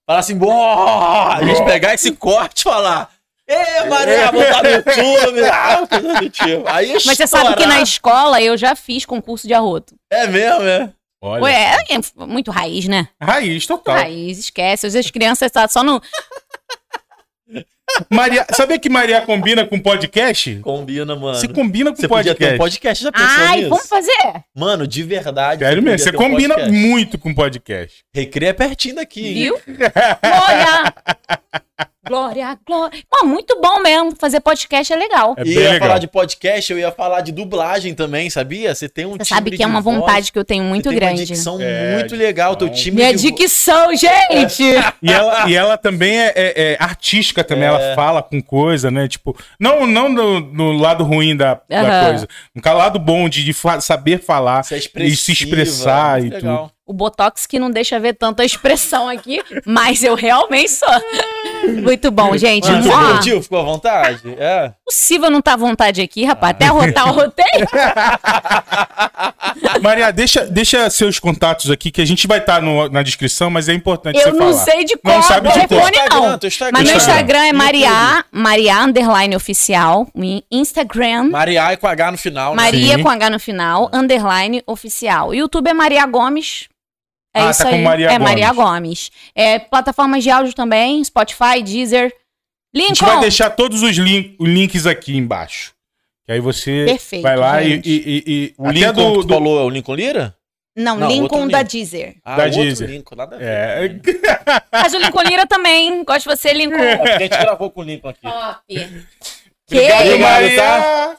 falar assim, "Boa!" a gente pegar esse corte e falar. Ê, Maria, botar no YouTube, ah, coisa do tipo. Aí
Mas você sabe que na escola eu já fiz concurso de arroto.
É mesmo, é?
Olha.
Ué, é muito raiz, né?
Raiz total.
Raiz, esquece. Às vezes as crianças estão só no.
Maria, sabia que Maria combina com podcast?
Combina, mano.
Se combina com
Você podia ter um
podcast.
podcast, já pensou
Ai,
nisso?
vamos fazer.
Mano, de verdade.
Sério mesmo, você
um
combina
podcast.
muito com podcast.
Recreio é pertinho daqui, hein?
Viu? Glória! Glória. Pô, muito bom mesmo. Fazer podcast é legal.
É
E eu ia
legal.
falar de podcast, eu ia falar de dublagem também, sabia? Você tem um
Você sabe que é uma
voz,
vontade que eu tenho muito
você tem
grande.
Uma dicção
É,
muito legal, teu
dicção.
time
Minha
de
dicção, gente!
E ela, e ela também é, é- é artística também,
É.
ela fala com coisa, né? Tipo, não, não no, no lado ruim da, da coisa. No lado bom de, de fa- saber falar
é
e se expressar e
legal.
O Botox que não deixa ver tanta expressão aqui, mas eu realmente sou. Muito bom, gente.
Mano, você curtiu? Ficou à vontade? É.
possível não tá à vontade aqui, rapaz. Até arrotar, eu rotei.
tudo. Maria, deixa, deixa seus contatos aqui, que a gente vai estar na descrição, mas é importante
Eu
você
não
falar.
sei de
Não
qual
sabe
o
de
telefone,
Teu
não.
Instagram, Instagram.
Mas meu
Instagram.
É. Maria, Maria Underline Oficial. Instagram,
Maria e com H no final, né?
Maria
Sim.
com H no final, Underline Oficial. YouTube é Maria Gomes. É
Ah,
isso
tá com
aí.
Maria
é
Gomes.
Maria Gomes. É, plataformas de áudio também, Spotify, Deezer.
A gente
Lincoln.
vai deixar todos os, lin- os links aqui embaixo. Que aí você
Perfeito,
vai lá e, e, e- e-
O
até
Lincoln
do,
que tu
do-
falou é o Lincoln Lira?
Não,
Não,
Lincoln da
Lincoln.
Deezer.
Ah,
Da
outro
Deezer.
Lincoln, nada a ver.
É,
Mas o Lincoln Lira também. Gosto de você, Lincoln.
É a gente gravou com o Lincoln aqui.
Top. Que
Obrigado,
Maria!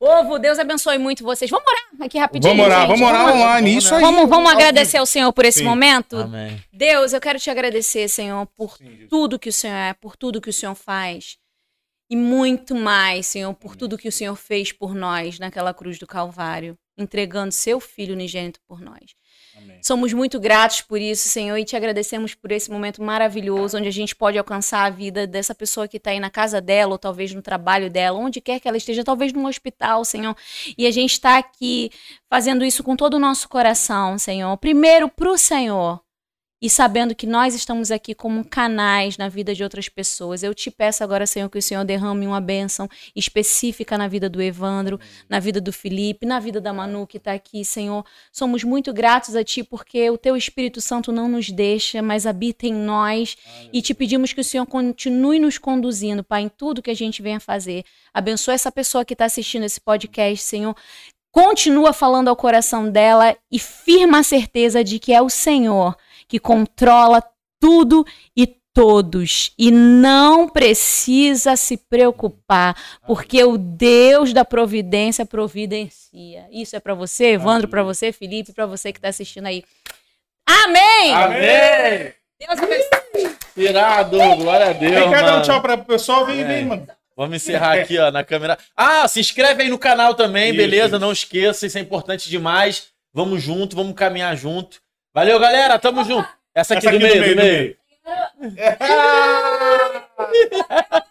Povo, Deus abençoe muito vocês. Vamos orar aqui rapidinho,
Vamos orar,
gente.
vamos orar online,
vamos,
isso aí.
Vamos, vamos agradecer ao Senhor por esse
Sim.
momento?
Amém.
Deus, eu quero te agradecer, Senhor, por tudo que o Senhor é, por tudo que o Senhor faz. E muito mais, Senhor, por tudo que o Senhor fez por nós naquela cruz do Calvário, entregando seu filho unigênito por nós. Somos muito gratos por isso, Senhor, e te agradecemos por esse momento maravilhoso, onde a gente pode alcançar a vida dessa pessoa que está aí na casa dela, ou talvez no trabalho dela, onde quer que ela esteja, talvez num hospital, Senhor. E a gente está aqui fazendo isso com todo o nosso coração, Senhor. Primeiro para o Senhor. E sabendo que nós estamos aqui como canais na vida de outras pessoas. Eu te peço agora, Senhor, que o Senhor derrame uma bênção específica na vida do Evandro, na vida do Felipe, na vida da Manu que está aqui, Senhor. Somos muito gratos a Ti porque o Teu Espírito Santo não nos deixa, mas habita em nós. E te pedimos que o Senhor continue nos conduzindo, Pai, em tudo que a gente venha fazer. Abençoa essa pessoa que está assistindo esse podcast, Senhor. Continua falando ao coração dela e firma a certeza de que é o Senhor que controla tudo e todos. E não precisa se preocupar, porque o Deus da providência providencia. Isso é para você, Evandro, para você, Felipe, para você que está assistindo aí. Amém!
Amém!
Deus abençoe.
Irado, glória a Deus,
Vem cá, dá um tchau para o pessoal. Vem,
É.
vem, mano.
Vamos encerrar aqui, ó, na câmera. Ah, se inscreve aí no canal também,
Isso,
beleza?
isso.
Não esqueça, isso é importante demais. Vamos junto, vamos caminhar junto. Valeu, galera, tamo junto. Essa aqui,
Essa
do, meio, do meio.
do meio.